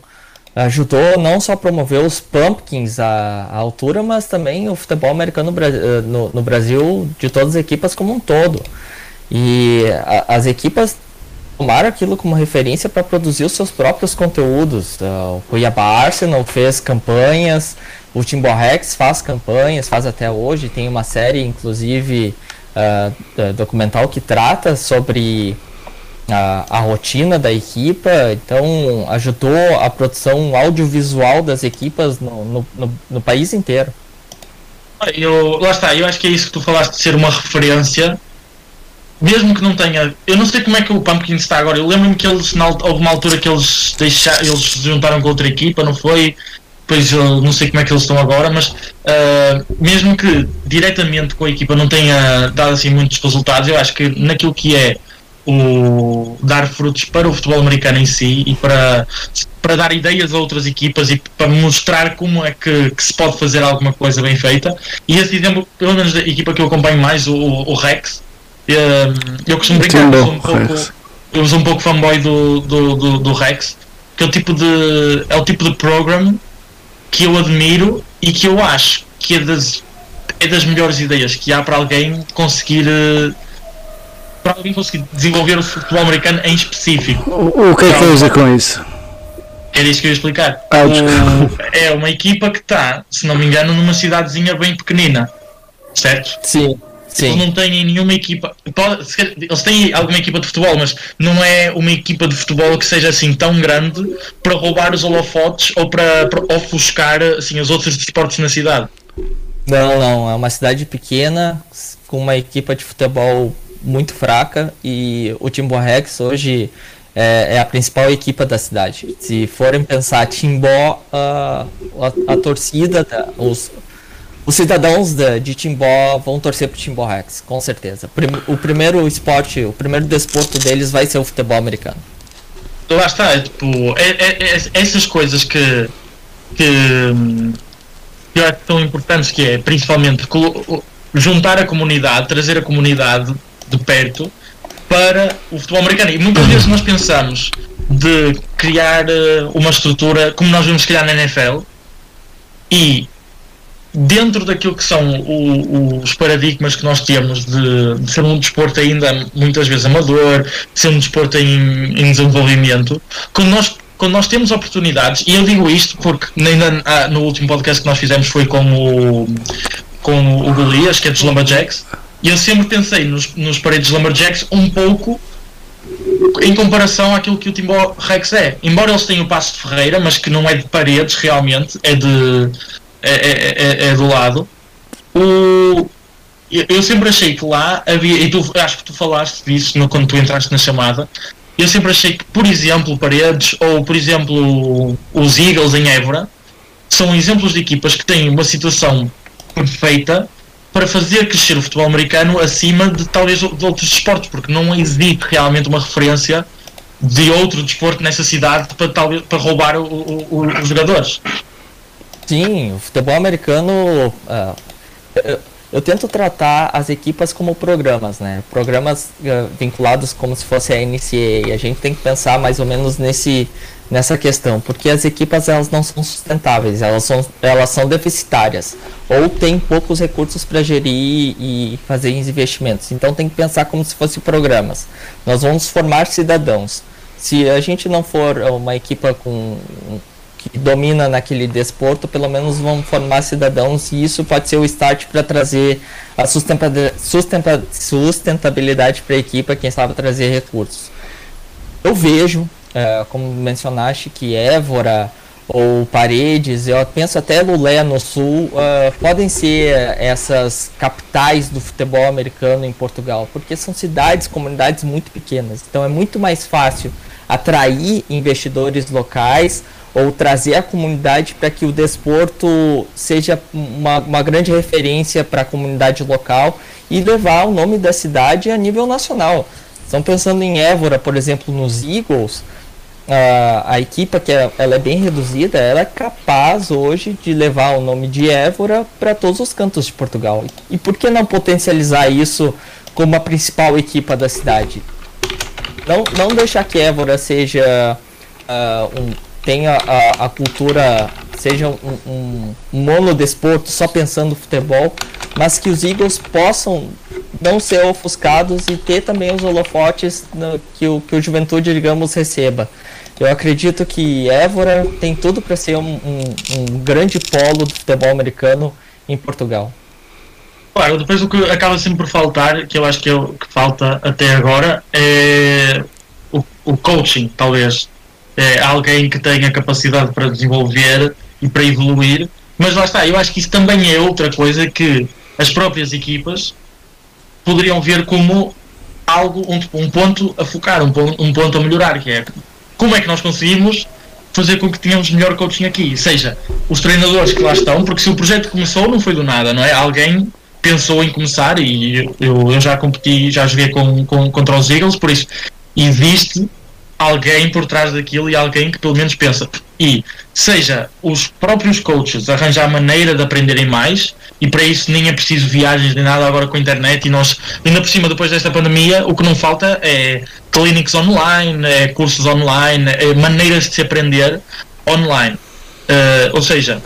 ajudou não só a promover os Pumpkins à, à altura, mas também o futebol americano eh, no, no, Brasil de todas as equipas como um todo. E a, as equipas tomaram aquilo como referência para produzir os seus próprios conteúdos. Uh, o Cuiabá Arsenal fez campanhas, o Timborrex faz campanhas, faz até hoje, tem uma série, inclusive, uh, documental que trata sobre a, a rotina da equipa, então ajudou a produção audiovisual das equipas no, no, no, no país inteiro. Eu, lá está, eu acho que é isso que tu falaste de ser uma referência, mesmo que não tenha. Eu não sei como é que o Pumpkin está agora. Eu lembro-me que eles, na, houve uma altura que eles, deixaram, eles se juntaram com outra equipa, não foi? Pois eu não sei como é que eles estão agora, mas uh, mesmo que diretamente com a equipa não tenha dado assim muitos resultados, eu acho que naquilo que é o dar frutos para o futebol americano em si e para, para dar ideias a outras equipas e para mostrar como é que, que se pode fazer alguma coisa bem feita. E esse exemplo, pelo menos da equipa que eu acompanho mais, o, o Rex, eh, eu costumo brincar, eu sou um pouco, eu sou um pouco fanboy do, do, do, do Rex, que é o tipo de é o tipo de program que eu admiro e que eu acho que é das, é das melhores ideias que há para alguém conseguir uh, para alguém conseguir desenvolver o futebol americano em específico. O, o que é que quer dizer com isso? Era isso que eu ia explicar. Ah, o, é uma equipa que está, se não me engano, numa cidadezinha bem pequenina. Certo? Sim. Sim. Eles não têm nenhuma equipa. Pode, eles têm alguma equipa de futebol, mas não é uma equipa de futebol que seja assim tão grande para roubar os holofotes ou para, para ofuscar assim, os outros desportos na cidade. Não, não. É uma cidade pequena com uma equipa de futebol muito fraca e o Timbó Rex hoje é, é, a principal equipa da cidade. Se forem pensar Timbó, uh, a, a, torcida, os, os cidadãos de, de Timbó vão torcer pro Timbó Rex, com certeza. O primeiro esporte, o primeiro desporto deles vai ser o futebol americano. Lá está, é, tipo, é, é, é essas coisas que, que, que eu acho tão importantes, que é principalmente juntar a comunidade, trazer a comunidade de perto para o futebol americano. E muitas vezes nós pensamos de criar eh, uma estrutura como nós vemos criar na NFL e dentro daquilo que são o, os paradigmas que nós temos de, de, ser um desporto ainda muitas vezes amador, de ser um desporto em, em desenvolvimento, quando nós quando nós temos oportunidades, e eu digo isto porque ainda ah, no último podcast que nós fizemos foi com o com o Golias, que é dos Lumberjacks, e eu sempre pensei nos, nos paredes Lumberjacks um pouco em comparação àquilo que o Timbó Rex é. Embora eles tenham o passo de Ferreira, mas que não é de paredes realmente, é de é, é, é, é do lado. O, eu sempre achei que lá havia, e tu, acho que tu falaste disso no, quando tu entraste na chamada, eu sempre achei que, por exemplo, Paredes ou, por exemplo, os Eagles em Évora são exemplos de equipas que têm uma situação perfeita para fazer crescer o futebol americano acima de talvez de outros desportos, porque não existe realmente uma referência de outro desporto nessa cidade para, talvez, para roubar o, o, os jogadores. Sim, o futebol americano. Uh, eu, eu, tento tratar as equipas como programas, né? Programas uh, vinculados como se fosse a NCAA. E a gente tem que pensar mais ou menos nesse, nessa questão, porque as equipas elas não são sustentáveis, elas são, elas são deficitárias ou têm poucos recursos para gerir e fazer investimentos. Então tem que pensar como se fossem programas. Nós vamos formar cidadãos. Se a gente não for uma equipa com que domina naquele desporto, pelo menos vão formar cidadãos e isso pode ser o start para trazer a sustentabilidade para a equipe, quem sabe trazer recursos. Eu vejo é, como mencionaste, que Évora ou Paredes, eu penso até Lulé no Sul, uh, podem ser essas capitais do futebol americano em Portugal, porque são cidades, comunidades muito pequenas. Então é muito mais fácil atrair investidores locais ou trazer a comunidade para que o desporto seja uma, uma grande referência para a comunidade local e levar o nome da cidade a nível nacional. Estão pensando em Évora, por exemplo, nos Eagles, a, a equipa que é, ela é bem reduzida, ela é capaz hoje de levar o nome de Évora para todos os cantos de Portugal. E por que não potencializar isso como a principal equipa da cidade? Não, não deixar que Évora seja uh, um, tenha a, a cultura seja um, um, monodesporto só pensando no futebol, mas que os Eagles possam não ser ofuscados e ter também os holofotes no, que, o, que o Juventude, digamos, receba. Eu acredito que Évora tem tudo para ser um, um, um, grande polo do futebol americano em Portugal. Claro, depois o que acaba sempre por faltar, que eu acho que é o que falta até agora, é o, o coaching, talvez. É alguém que tenha capacidade para desenvolver e para evoluir. Mas lá está, eu acho que isso também é outra coisa que as próprias equipas poderiam ver como algo, um, um ponto a focar, um ponto, um ponto a melhorar, que é como é que nós conseguimos fazer com que tenhamos melhor coaching aqui? Seja, os treinadores que lá estão, porque se o projeto começou não foi do nada, não é? Alguém pensou em começar e eu, eu já competi, já joguei com, com, contra os Eagles, por isso existe alguém por trás daquilo e alguém que pelo menos pensa. E seja os próprios coaches arranjar maneira de aprenderem mais, e para isso nem é preciso viagens nem nada agora com a internet. E nós, ainda por cima, depois desta pandemia, o que não falta é clinics online, é cursos online, é maneiras de se aprender online. Uh, ou seja,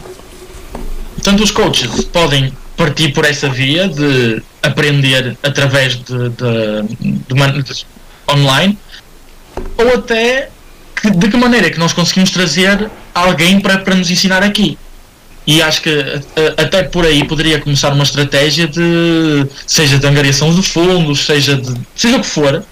tanto os coaches podem partir por essa via de aprender através de, de, de, de online, ou até que, de que maneira é que nós conseguimos trazer alguém para, para nos ensinar aqui. E acho que até por aí poderia começar uma estratégia de seja de angariação de fundos, seja de seja o que for,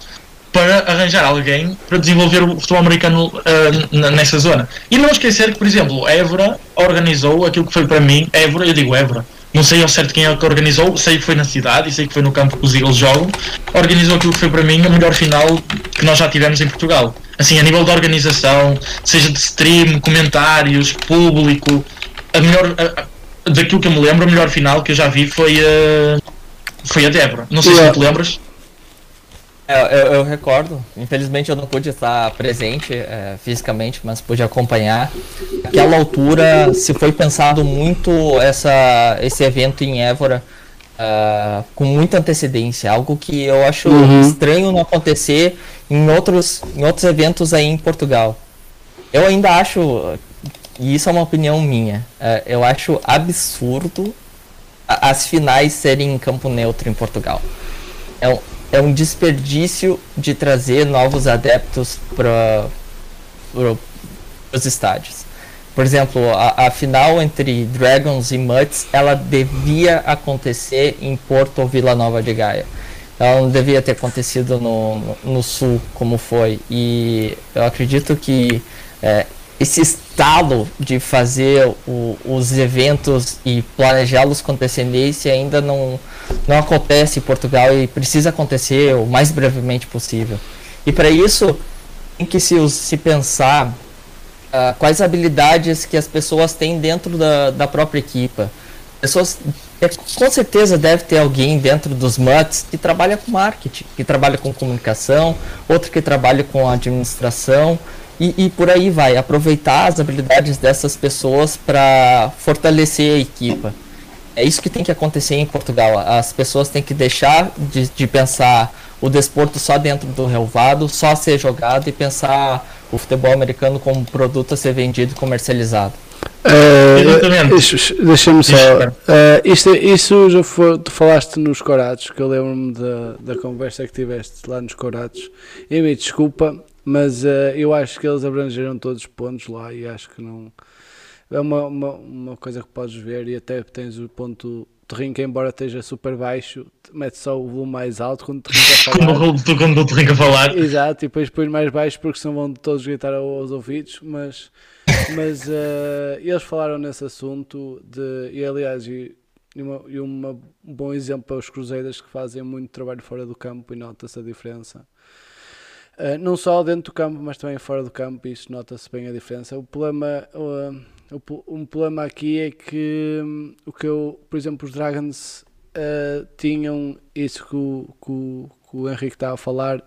para arranjar alguém para desenvolver o futebol americano uh, nessa zona. E não esquecer que, por exemplo, Évora organizou aquilo que foi para mim, Évora, eu digo Évora, não sei ao certo quem é que organizou, sei que foi na cidade e sei que foi no campo que os Eagles jogam, organizou aquilo que foi para mim a melhor final que nós já tivemos em Portugal. Assim, a nível de organização, seja de stream, comentários, público, a melhor. A, daquilo que eu me lembro, a melhor final que eu já vi foi a. Foi a Débora. Não sei yeah. se tu te lembras. É, eu, eu, recordo, infelizmente eu não pude estar presente é, fisicamente, mas pude acompanhar. Aquela altura se foi pensado muito essa, esse evento em Évora uh, com muita antecedência, algo que eu acho uhum. estranho não acontecer em outros, em outros eventos aí em Portugal. Eu ainda acho, e isso é uma opinião minha, uh, eu acho absurdo as finais serem em campo neutro em Portugal. É um, é um desperdício de trazer novos adeptos para os estádios. Por exemplo, a, a, final entre Dragons e Mutts, ela devia acontecer em Porto ou Vila Nova de Gaia. Ela não devia ter acontecido no, no, no sul, como foi. E eu acredito que é, esse estalo de fazer o, os eventos e planejá-los com antecedência ainda não, não acontece em Portugal e precisa acontecer o mais brevemente possível. E para isso tem que se, se pensar uh, quais habilidades que as pessoas têm dentro da, da própria equipa. Pessoas, é, com certeza deve ter alguém dentro dos MUTs que trabalha com marketing, que trabalha com comunicação, outro que trabalha com administração, e, e por aí vai. Aproveitar as habilidades dessas pessoas para fortalecer a equipa. É isso que tem que acontecer em Portugal. As pessoas têm que deixar de, de pensar o desporto só dentro do relvado, só ser jogado e pensar o futebol americano como um produto a ser vendido e comercializado. Uh, Deixa-me só. Uh, isto, isso já foi, tu falaste nos Corados, que eu lembro-me da, da conversa que tiveste lá nos Corados. E me desculpa, mas uh, eu acho que eles abrangeram todos os pontos lá e acho que não. É uma, uma, uma coisa que podes ver e até tens o ponto de que embora esteja super baixo, mete só o volume mais alto quando rinca a falar. quando, quando rinca a falar. Exato, e depois pões mais baixo porque senão vão todos gritar aos ouvidos, mas, mas uh, eles falaram nesse assunto de, e aliás, e, e, uma, e uma, um bom exemplo para os cruzeiros que fazem muito trabalho fora do campo e nota-se a diferença. Uh, não só dentro do campo, mas também fora do campo, isso nota-se bem a diferença. O problema, uh, um problema aqui é que um, o que eu, por exemplo, os Dragons uh, tinham isso que o, que, que o Henrique estava a falar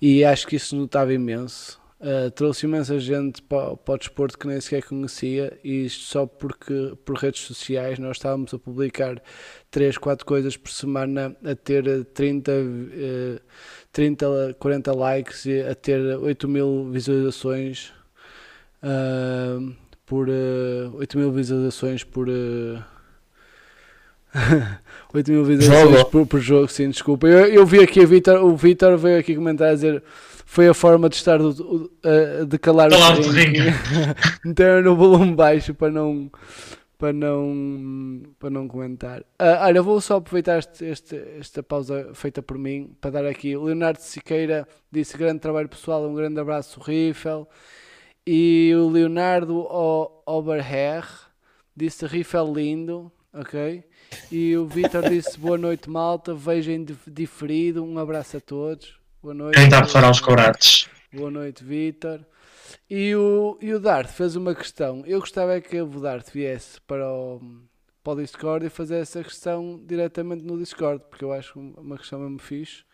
e acho que isso notava imenso. Uh, trouxe imensa gente para, para o desporto que nem sequer conhecia e isto só porque por redes sociais nós estávamos a publicar 3, 4 coisas por semana a ter 30 uh, 30, 40 likes e a ter 8 mil visualizações uh, por uh, ah, 8 mil visualizações por uh, ah, 8 mil visualizações jogo. Por, por, jogo, sim, desculpa. Eu, eu vi aqui a Vitor, o Vitor veio aqui comentar a dizer foi a forma de estar do, uh, de calar o ringue. então no volume baixo para não para não, para não comentar. Uh, olha, vou só aproveitar este, este, esta pausa feita por mim para dar aqui. O Leonardo Siqueira disse grande trabalho pessoal, um grande abraço, Riffel. E o Leonardo Oberher disse Riffel lindo, ok? E o Vitor disse boa noite, malta. Vejam diferido. Um abraço a todos. Boa noite. Quem está a preparar os corates? Boa noite, Vitor. E o, e o Dart fez uma questão. Eu gostava é que o Dart viesse para o, para o Discord e fazer essa questão diretamente no Discord, porque eu acho uma questão mesmo fixe,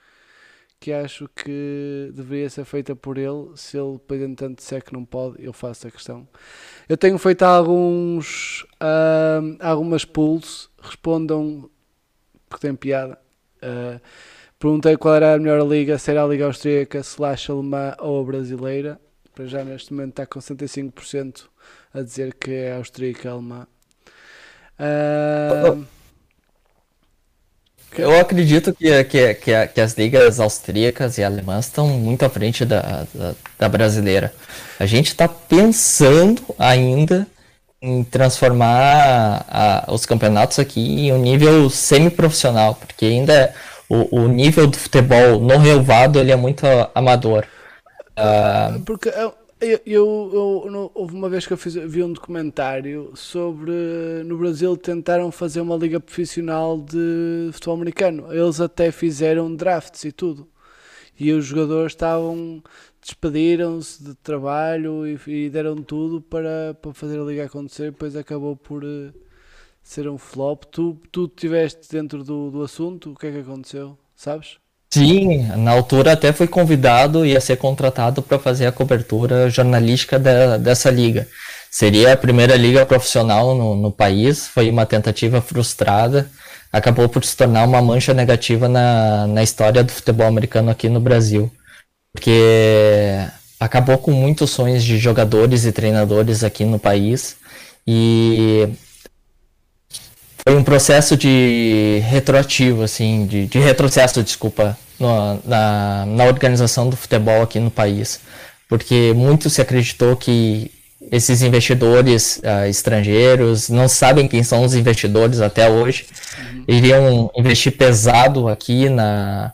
que acho que deveria ser feita por ele. Se ele depois entanto disser que não pode, eu faço a questão. Eu tenho feito alguns uh, algumas pulls, respondam porque tem piada. Uh, perguntei qual era a melhor liga, se era a Liga Austríaca, slash alemã ou a brasileira para já neste momento está com 65% a dizer que é austríaca alemã. Uh, eu acredito que, que, que, que, as ligas austríacas e alemãs estão muito à frente da, da, da brasileira. A gente está pensando ainda em transformar a, os campeonatos aqui em um nível semi-profissional, porque ainda o, o nível do futebol no relvado ele é muito amador. Uh... Porque eu, eu, eu, eu, houve uma vez que eu fiz, vi um documentário sobre no Brasil tentaram fazer uma liga profissional de futebol americano. Eles até fizeram drafts e tudo. E os jogadores estavam despediram-se de trabalho e, e, deram tudo para, para fazer a liga acontecer, depois acabou por, ser um flop. Tu, tu estiveste dentro do, do assunto, o que é que aconteceu? Sabes? Sim, na altura até fui convidado e ia ser contratado para fazer a cobertura jornalística de, dessa liga. Seria a primeira liga profissional no, no país, foi uma tentativa frustrada, acabou por se tornar uma mancha negativa na, na história do futebol americano aqui no Brasil. Porque acabou com muitos sonhos de jogadores e treinadores aqui no país e foi um processo de retroativo, assim, de, de retrocesso, desculpa, no, na, na organização do futebol aqui no país. Porque muito se acreditou que esses investidores uh, estrangeiros, não sabem quem são os investidores até hoje, uhum. iriam investir pesado aqui na,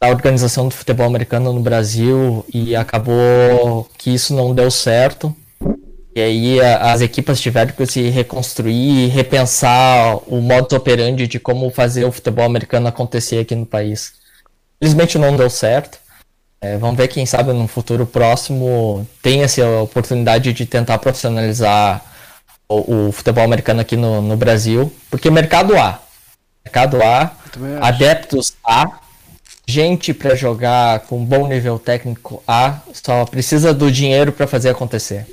na organização do futebol americano no Brasil e acabou que isso não deu certo. E aí a, as equipas tiveram que se reconstruir e repensar o modo operandi de como fazer o futebol americano acontecer aqui no país. Infelizmente não deu certo. É, vamos ver, quem sabe, no futuro próximo tem essa oportunidade de tentar profissionalizar o, o futebol americano aqui no, no, Brasil, porque mercado há. Mercado há, adeptos há, gente para jogar com bom nível técnico há, só precisa do dinheiro para fazer acontecer.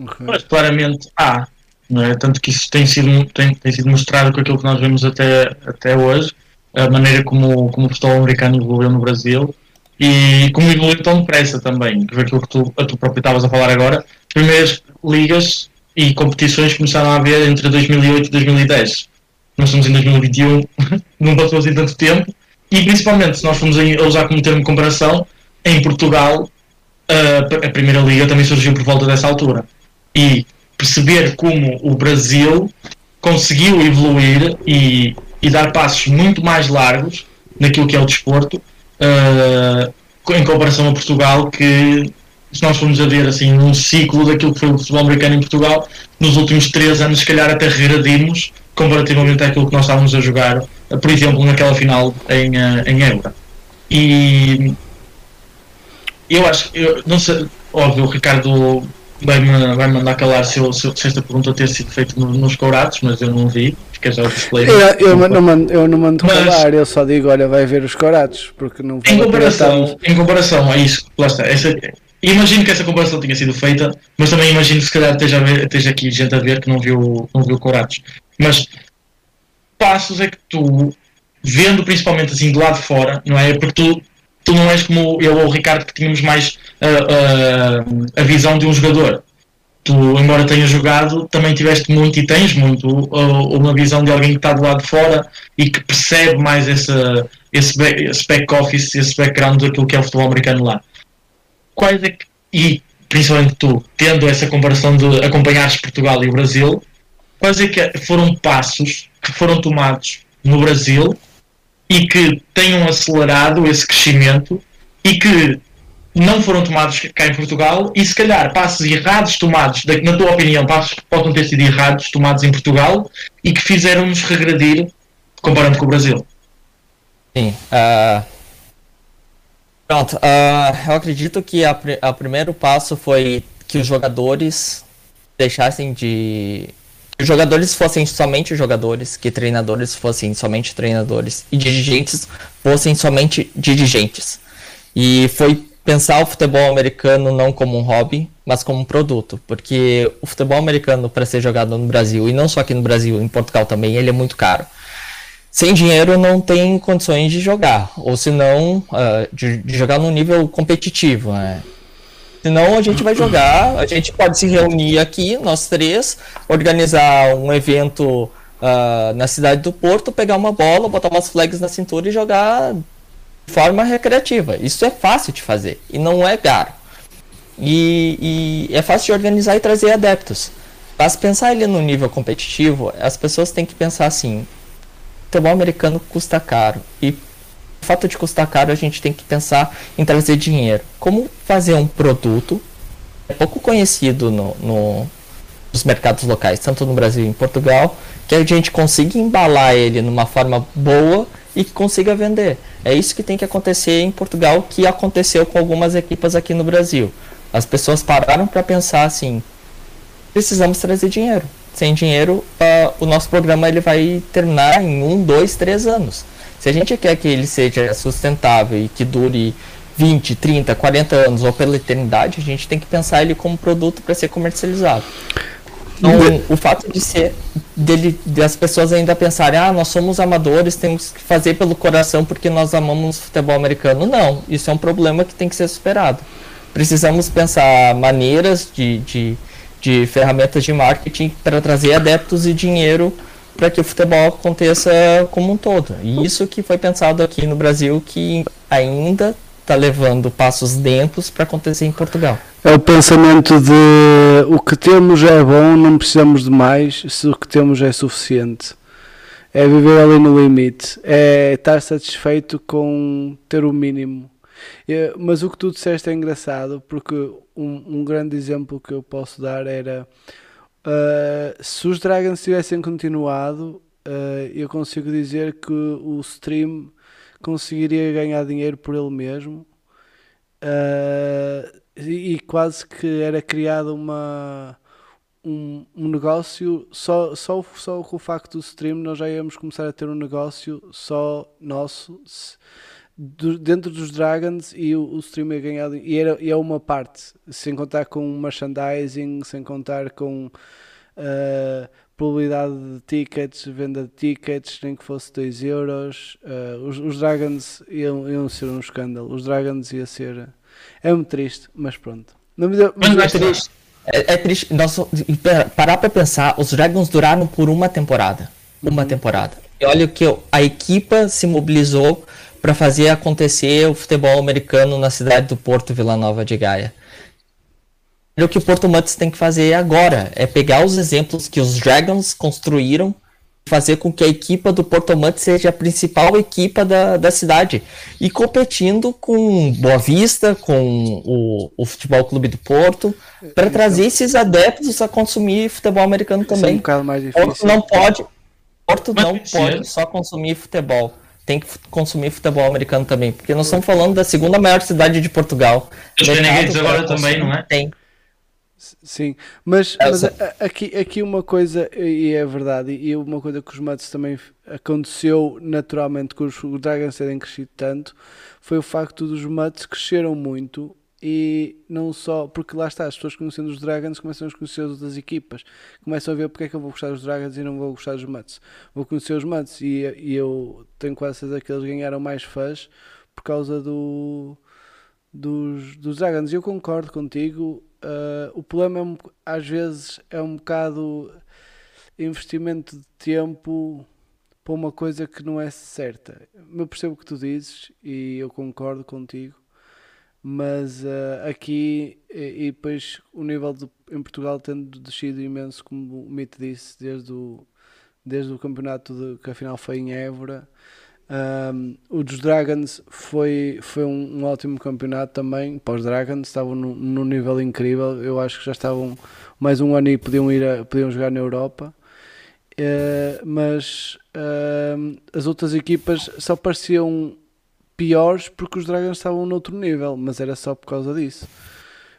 Okay. Mas claramente há, não é? Tanto que isso tem sido, tem, tem sido mostrado com aquilo que nós vemos até, até hoje, a maneira como, como o futebol americano evoluiu no Brasil e como evoluiu tão depressa também, que foi aquilo que tu, tu próprio estavas a falar agora, as primeiras ligas e competições começaram a haver entre 2008 e 2010. Nós estamos em 2021, não passou assim tanto tempo, e principalmente se nós formos a usar como termo de comparação, em Portugal a, a Primeira Liga também surgiu por volta dessa altura. E perceber como o Brasil conseguiu evoluir e, e dar passos muito mais largos naquilo que é o desporto uh, em comparação a Portugal, que se nós formos a ver assim um ciclo daquilo que foi o futebol americano em Portugal, nos últimos três anos, se calhar até regradimos comparativamente àquilo que nós estávamos a jogar, por exemplo, naquela final em, uh, em Euro. E eu acho, eu não sei, óbvio, o Ricardo vai-me vai mandar calar se, eu, se, esta pergunta ter sido feita nos courados, mas eu não vi. Fica já o display. Eu, eu, não mando, eu não mando mas, calar, eu só digo, olha, vai ver os courados, porque não em comparação, em comparação a isso, lá está, essa, imagino que essa comparação tenha sido feita, mas também imagino que se calhar esteja, ver, esteja aqui gente a ver que não viu, não viu courados. Mas passos é que tu, vendo principalmente assim de lado de fora, não é? Porque tu tu não és como eu ou o Ricardo que tínhamos mais uh, uh, a visão de um jogador. Tu, embora tenhas jogado, também tiveste muito e tens muito uh, uma visão de alguém que está do lado de fora e que percebe mais essa, esse, esse back-office, esse background daquilo que é o futebol americano lá. Quais é que, e principalmente tu, tendo essa comparação de acompanhares Portugal e o Brasil, quais é que foram passos que foram tomados no Brasil e que tenham acelerado esse crescimento e que não foram tomados cá em Portugal e se calhar passos errados tomados, na tua opinião, passos que possam ter sido errados tomados em Portugal e que fizeram-nos regredir comparando com o Brasil. Sim. Uh... Pronto. Uh, eu acredito que o primeiro passo foi que os jogadores deixassem de os jogadores fossem somente jogadores, que treinadores fossem somente treinadores e dirigentes fossem somente dirigentes. E foi pensar o futebol americano não como um hobby, mas como um produto, porque o futebol americano para ser jogado no Brasil e não só aqui no Brasil, em Portugal também, ele é muito caro. Sem dinheiro não tem condições de jogar, ou se não, uh, de, de, jogar num nível competitivo. Né? Senão a gente vai jogar, a gente pode se reunir aqui, nós três, organizar um evento uh, na cidade do Porto, pegar uma bola, botar umas flags na cintura e jogar de forma recreativa. Isso é fácil de fazer e não é caro. E, e é fácil de organizar e trazer adeptos. Mas pensar ele no nível competitivo, as pessoas têm que pensar assim: futebol americano custa caro e fato de custar caro, a gente tem que pensar em trazer dinheiro. Como fazer um produto é pouco conhecido no, no, nos mercados locais, tanto no Brasil e em Portugal, que a gente consiga embalar ele numa forma boa e que consiga vender. É isso que tem que acontecer em Portugal, que aconteceu com algumas equipas aqui no Brasil. As pessoas pararam para pensar assim: precisamos trazer dinheiro. sem dinheiro, uh, o nosso programa ele vai terminar em um, dois, três anos. Se a gente quer que ele seja sustentável e que dure 20, 30, 40 anos ou pela eternidade, a gente tem que pensar ele como produto para ser comercializado. Então, o fato de ser dele, das pessoas ainda pensarem, ah, nós somos amadores, temos que fazer pelo coração porque nós amamos futebol americano. Não, isso é um problema que tem que ser superado. Precisamos pensar maneiras de, de, de ferramentas de marketing para trazer adeptos e dinheiro para que o futebol aconteça como um todo. E isso que foi pensado aqui no Brasil, que ainda está levando passos lentos para acontecer em Portugal. É o pensamento de o que temos é bom, não precisamos de mais, se o que temos é suficiente. É viver ali no limite, é estar satisfeito com ter o mínimo. É, mas o que tu disseste é engraçado, porque um, um grande exemplo que eu posso dar era uh, se os Dragons tivessem continuado, uh, eu consigo dizer que o stream conseguiria ganhar dinheiro por ele mesmo. Uh, e, quase que era criado uma um, um, negócio só, só, só com o facto do stream nós já íamos começar a ter um negócio só nosso do, dentro dos Dragons e o, o stream ia ganhar e, era, e é uma parte sem contar com merchandising sem contar com uh, probabilidade de tickets, venda de tickets, nem que fosse 2 euros. Uh, os, os, Dragons iam, iam ser um escândalo. Os Dragons ia ser é muito triste, mas pronto. Não me deu, mas, mas é triste. É, é triste. Nós, parar pra pensar, os Dragons duraram por uma temporada. Uma uhum. temporada. E olha que a equipa se mobilizou para fazer acontecer o futebol americano na cidade do Porto Vila Nova de Gaia. E o que o Porto Mutts tem que fazer agora é pegar os exemplos que os Dragons construíram fazer com que a equipa do Porto Mante seja a principal equipa da, da cidade e competindo com Boa Vista, com o, o Futebol Clube do Porto, para então, trazer esses adeptos a consumir futebol americano também. É um bocado mais difícil. Porto não pode, Porto não pode só consumir futebol. Tem que consumir futebol americano também, porque nós estamos falando da segunda maior cidade de Portugal. Os Renegades agora também, não é? Tem. Sim, mas, mas aqui, aqui uma coisa, e é verdade, e uma coisa que os Mets também aconteceu naturalmente com os Dragons terem crescido tanto, foi o facto dos Mets cresceram muito e não só, porque lá está, as pessoas conhecendo os Dragons começam a conhecer as outras equipas, começam a ver porque é que eu vou gostar dos Dragons e não vou gostar dos Mets. Vou conhecer os Mets e, e eu tenho quase certeza que eles ganharam mais fãs por causa do, dos, dos Dragons. E eu concordo contigo Uh, o problema é um, às vezes é um bocado investimento de tempo para uma coisa que não é certa. Eu percebo o que tu dizes e eu concordo contigo, mas uh, aqui e, e, depois o nível de, em Portugal tendo descido imenso, como o Mito disse, desde o, desde o campeonato de, que afinal foi em Évora. Um, o dos Dragons foi, foi um, um, ótimo campeonato também para os Dragons, estavam num, nível incrível. Eu acho que já estavam mais um ano e podiam ir a, podiam jogar na Europa. Uh, mas uh, as outras equipas só pareciam piores porque os Dragons estavam noutro nível, mas era só por causa disso.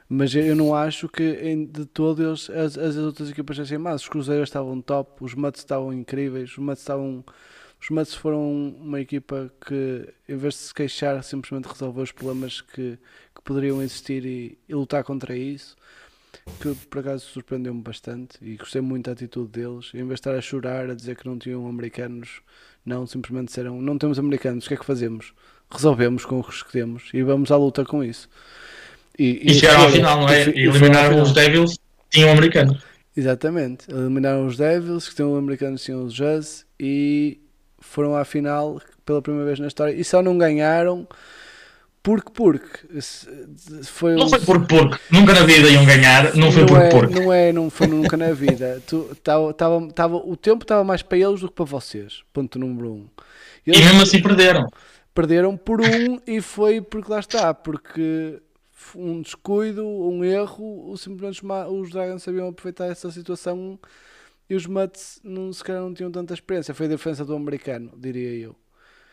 Mas eu não acho que de todo eles, as, as outras equipas fossem más. Os Cruzeiros estavam top, os Mets estavam incríveis, os Mets estavam os Mets foram uma equipa que, em vez de se queixar, simplesmente resolveu os problemas que, que poderiam existir e, e lutar contra isso. Que por acaso surpreendeu-me bastante e gostei muito da atitude deles. Em vez de estar a chorar, a dizer que não tinham americanos, não, simplesmente disseram: Não temos americanos, o que é que fazemos? Resolvemos com os que temos e vamos à luta com isso. E, e, e chegaram ao final, não é? E, eliminaram os Devils, tinham americanos. Exatamente, eliminaram os Devils, que tinham americanos, tinham os Jazz e foram à final pela primeira vez na história. E só não ganharam porque porque. Foi não foi por porque. Nunca na vida iam ganhar não foi não por é, porque. não é não foi nunca na vida. Tu, tava, tava, tava, o tempo estava mais para eles do que para vocês. Ponto número um. Eles e mesmo assim perderam perderam por um e foi porque lá está porque um descuido um erro simplesmente os Dragons sabiam aproveitar essa situação e os Mets não, se calhar não tinham tanta experiência. Foi a defesa do americano, diria eu.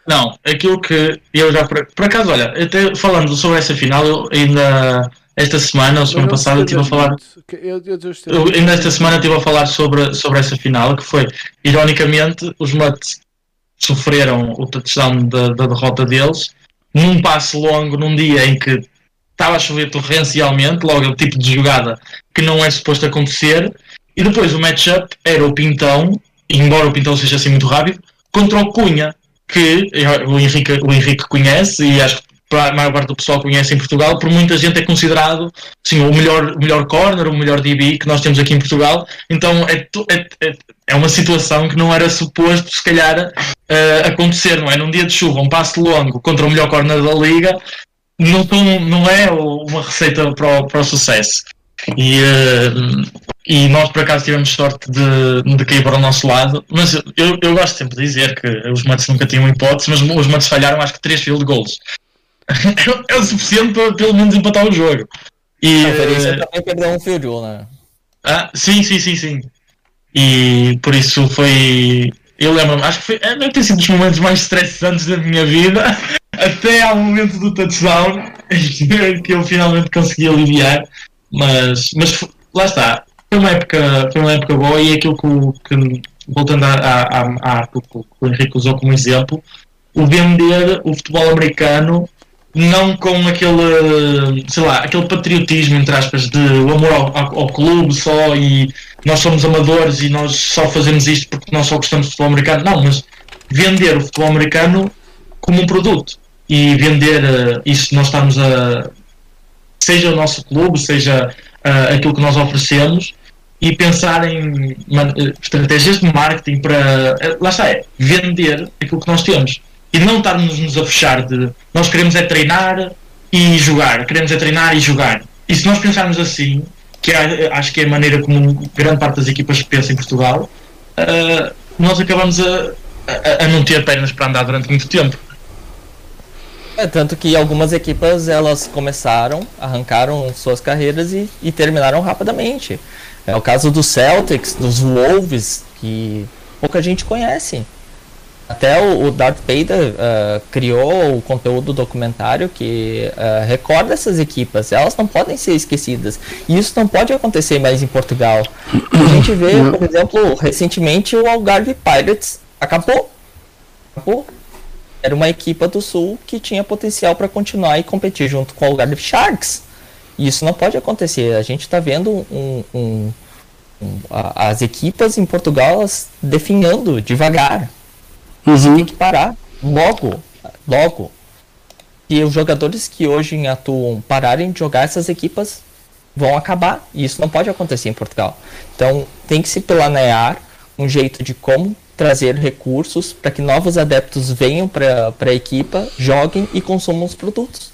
Não, aquilo que eu já. Por, por acaso, olha, até falando sobre essa final, eu ainda, esta semana ou semana passada estive a falar. Eu, eu, eu, ainda esta semana estive a falar sobre, sobre essa final, que foi, ironicamente, os Mets sofreram o touchdown da, da derrota deles num passe longo, num dia em que estava a chover torrencialmente, logo o tipo de jogada que não é suposto acontecer, e depois o matchup era o Pintão, embora o Pintão seja assim muito rápido, contra o Cunha, que o Henrique, o Henrique conhece e acho que a maior parte do pessoal conhece em Portugal, por muita gente é considerado sim, o, melhor, melhor corner, o melhor DB que nós temos aqui em Portugal. Então é, é, é uma situação que não era suposto, se calhar, uh, acontecer, não é? Num dia de chuva, um passo longo contra o melhor corner da liga, não, não é uma receita para o, para o sucesso. E, uh, e nós por acaso tivemos sorte de, de cair para o nosso lado, mas eu, eu gosto sempre de dizer que os Mets nunca tinham hipótese, mas os Mets falharam acho que três field goals. é o suficiente para pelo menos empatar o jogo. E, a uh, também perdeu um field goal, né? Ah, sim, sim, sim, sim. E por isso foi. Eu lembro-me, acho que foi. É, deve ter sido dos momentos mais estressantes da minha vida, até ao momento do touchdown, que eu finalmente consegui aliviar. Mas, mas lá está, foi uma época, foi uma época boa e é aquilo que, que voltando a, a, a, a que o Henrique usou como exemplo, o vender o futebol americano não com aquele, sei lá, aquele patriotismo, entre aspas, de o amor ao, ao, clube só e nós somos amadores e nós só fazemos isto porque nós só gostamos de futebol americano. Não, mas vender o futebol americano como um produto e vender uh, isso nós estamos a. seja o nosso clube, seja uh, aquilo que nós oferecemos e pensar em eh, estratégias de marketing para. Lá está, é vender aquilo que nós temos e não estarmos-nos a fechar de nós queremos é treinar e jogar, queremos é treinar e jogar. E se nós pensarmos assim, que é, acho que é a maneira como grande parte das equipas pensa em Portugal, uh, nós acabamos a, a, a, não ter pernas para andar durante muito tempo. É, tanto que algumas equipas elas começaram, arrancaram suas carreiras e, e terminaram rapidamente. É o caso dos Celtics, dos Wolves, que pouca gente conhece. Até o, o Darth Vader uh, criou o conteúdo do documentário que uh, recorda essas equipas. Elas não podem ser esquecidas. E isso não pode acontecer mais em Portugal. A gente vê, por exemplo, recentemente o Algarve Pirates acabou. Acabou. Era uma equipa do Sul que tinha potencial para continuar e competir junto com o Algarve Sharks. E isso não pode acontecer. A gente está vendo um, um, um, a, as equipas em Portugal definhando devagar Uhum. tem que parar logo, logo. E os jogadores que hoje atuam pararem de jogar essas equipas vão acabar. E isso não pode acontecer em Portugal. Então tem que se planear um jeito de como trazer recursos para que novos adeptos venham para a equipa, joguem e consumam os produtos.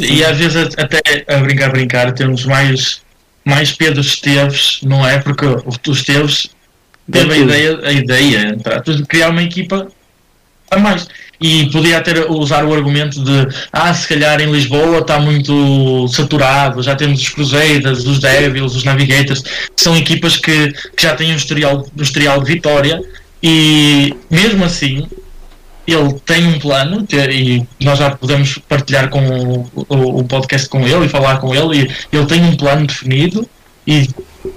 E às vezes até a brincar, brincar, temos mais, mais Pedro Esteves, não é? Porque o Esteves teve a ideia, a ideia de criar uma equipa a mais. E podia ter usar o argumento de ah, se calhar em Lisboa está muito saturado, já temos os Cruzeiras, os Devils, os Navigators, que são equipas que, que já têm um historial, um historial de vitória e mesmo assim ele tem um plano e nós já podemos partilhar com o, o, o podcast com ele e falar com ele e ele tem um plano definido e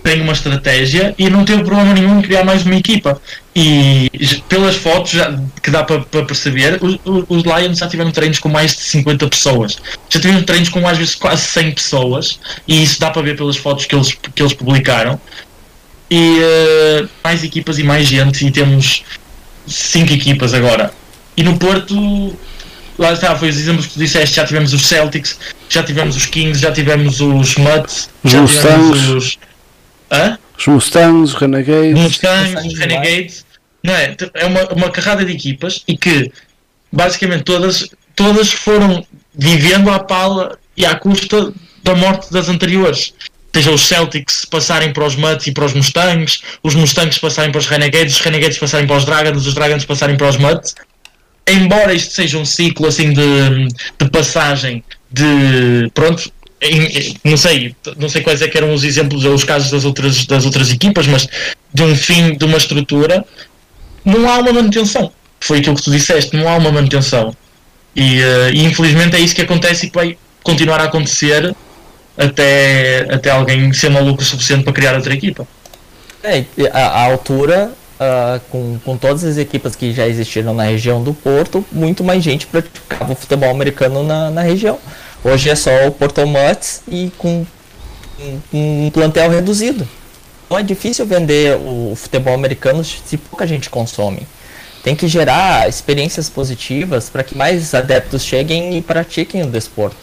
tem uma estratégia e não teve problema nenhum em criar mais uma equipa. E pelas fotos já, que dá para, perceber, os, os, Lions já tiveram treinos com mais de 50 pessoas. Já tiveram treinos com às vezes quase 100 pessoas, e isso dá para ver pelas fotos que eles, que eles publicaram. E uh, mais equipas e mais gente, e temos 5 equipas agora. E no Porto, lá está, foi os exemplos que tu disseste, já tivemos os Celtics, já tivemos os Kings, já tivemos os Mutts, já tivemos os Hã? Os Mustangs, os Renegades. Mustangs, os Renegades. Não é? É uma, uma carrada de equipas e que basicamente todas, todas foram vivendo à pala e à custa da morte das anteriores. Seja os Celtics passarem para os Mutts e para os Mustangs, os Mustangs passarem para os Renegades, os Renegades passarem para os Dragons, os Dragons passarem para os Mutts. Embora isto seja um ciclo assim de, de passagem de pronto, não sei, não sei quais é que eram os exemplos ou os casos das outras, das outras equipas, mas de um fim de uma estrutura, não há uma manutenção. Foi aquilo que tu disseste, não há uma manutenção. E, uh, e infelizmente é isso que acontece e que vai continuar a acontecer até, até alguém ser maluco o suficiente para criar outra equipa. É, a, a altura, uh, com, com todas as equipas que já existiram na região do Porto, muito mais gente praticava o futebol americano na, na região. Hoje é só o Porto Mutts e com um, um plantel reduzido. Então é difícil vender o futebol americano se pouca gente consome. Tem que gerar experiências positivas para que mais adeptos cheguem e pratiquem o desporto.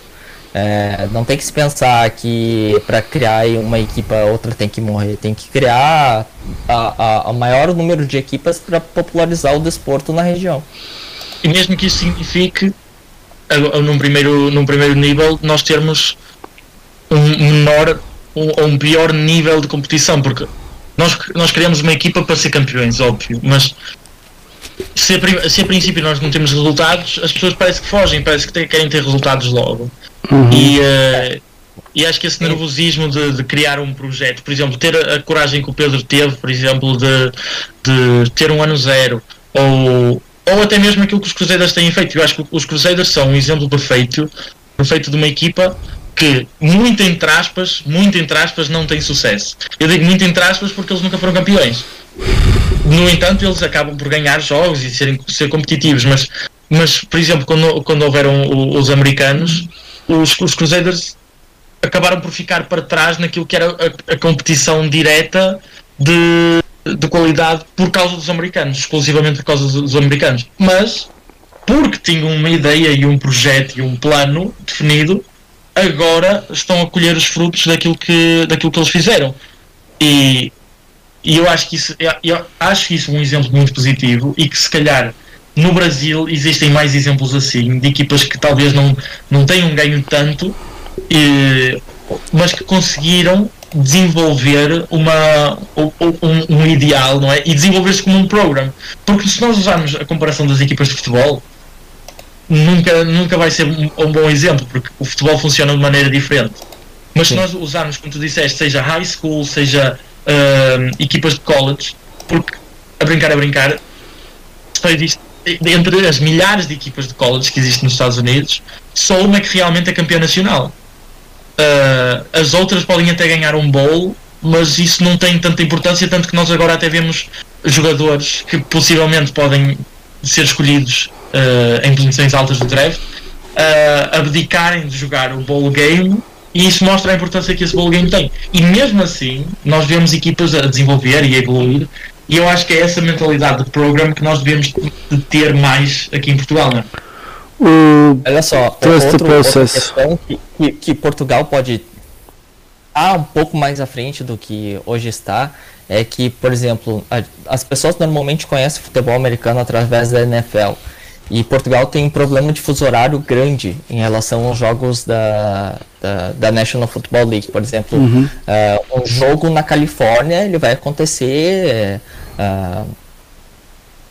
É, não tem que se pensar que para criar uma equipa outra tem que morrer. Tem que criar a maior número de equipas para popularizar o desporto na região. E mesmo que isso signifique, num primeiro, num primeiro nível, nós termos um menor ou um, um pior nível de competição, porque nós, nós criamos uma equipa para ser campeões, óbvio, mas se a, se a princípio nós não temos resultados, as pessoas parece que fogem, parece que querem ter resultados logo. Uhum. E, uh, e acho que esse nervosismo de, de, criar um projeto, por exemplo, ter a, a, coragem que o Pedro teve, por exemplo, de, de ter um ano zero, ou, ou até mesmo aquilo que os Crusaders têm feito. Eu acho que os Crusaders são um exemplo perfeito, perfeito de uma equipa que, muito entre aspas, muito entre aspas, não tem sucesso. Eu digo muito entre aspas porque eles nunca foram campeões. No entanto, eles acabam por ganhar jogos e serem, ser competitivos, mas, mas por exemplo, quando, quando houveram os americanos, os, os Crusaders acabaram por ficar para trás naquilo que era a, a competição direta de, de qualidade por causa dos americanos, exclusivamente por causa dos, americanos. Mas, porque tinham uma ideia e um projeto e um plano definido, agora estão a colher os frutos daquilo que, daquilo que eles fizeram. E, e eu acho que isso eu, eu acho isso um exemplo muito positivo e que se calhar no Brasil existem mais exemplos assim, de equipas que talvez não, não tenham ganho tanto, e, mas que conseguiram desenvolver uma, um, um, ideal não é? e desenvolver-se como um programa. Porque se nós usarmos a comparação das equipas de futebol, nunca, nunca vai ser um, um bom exemplo, porque o futebol funciona de maneira diferente. Mas Sim. se nós usarmos, como tu disseste, seja high school, seja uh, equipas de college, porque a brincar a brincar, só existe entre as milhares de equipas de college que existem nos Estados Unidos, só uma é que realmente é campeã nacional. Uh, as outras podem até ganhar um bowl, mas isso não tem tanta importância, tanto que nós agora até vemos jogadores que possivelmente podem ser escolhidos uh, em posições altas do draft uh, abdicarem de jogar o bowl game e isso mostra a importância que esse bowl game tem. E mesmo assim, nós vemos equipas a desenvolver e a evoluir e eu acho que é essa mentalidade de program que nós devemos de ter mais aqui em Portugal, não é? O Olha só, outro, outra questão que, que, que, Portugal pode estar um pouco mais à frente do que hoje está é que, por exemplo, a, as pessoas normalmente conhecem futebol americano através da NFL. E Portugal tem um problema de fuso horário grande em relação aos jogos da, da, da National Football League, por exemplo. Uhum. Uh, um jogo na Califórnia ele vai acontecer uh,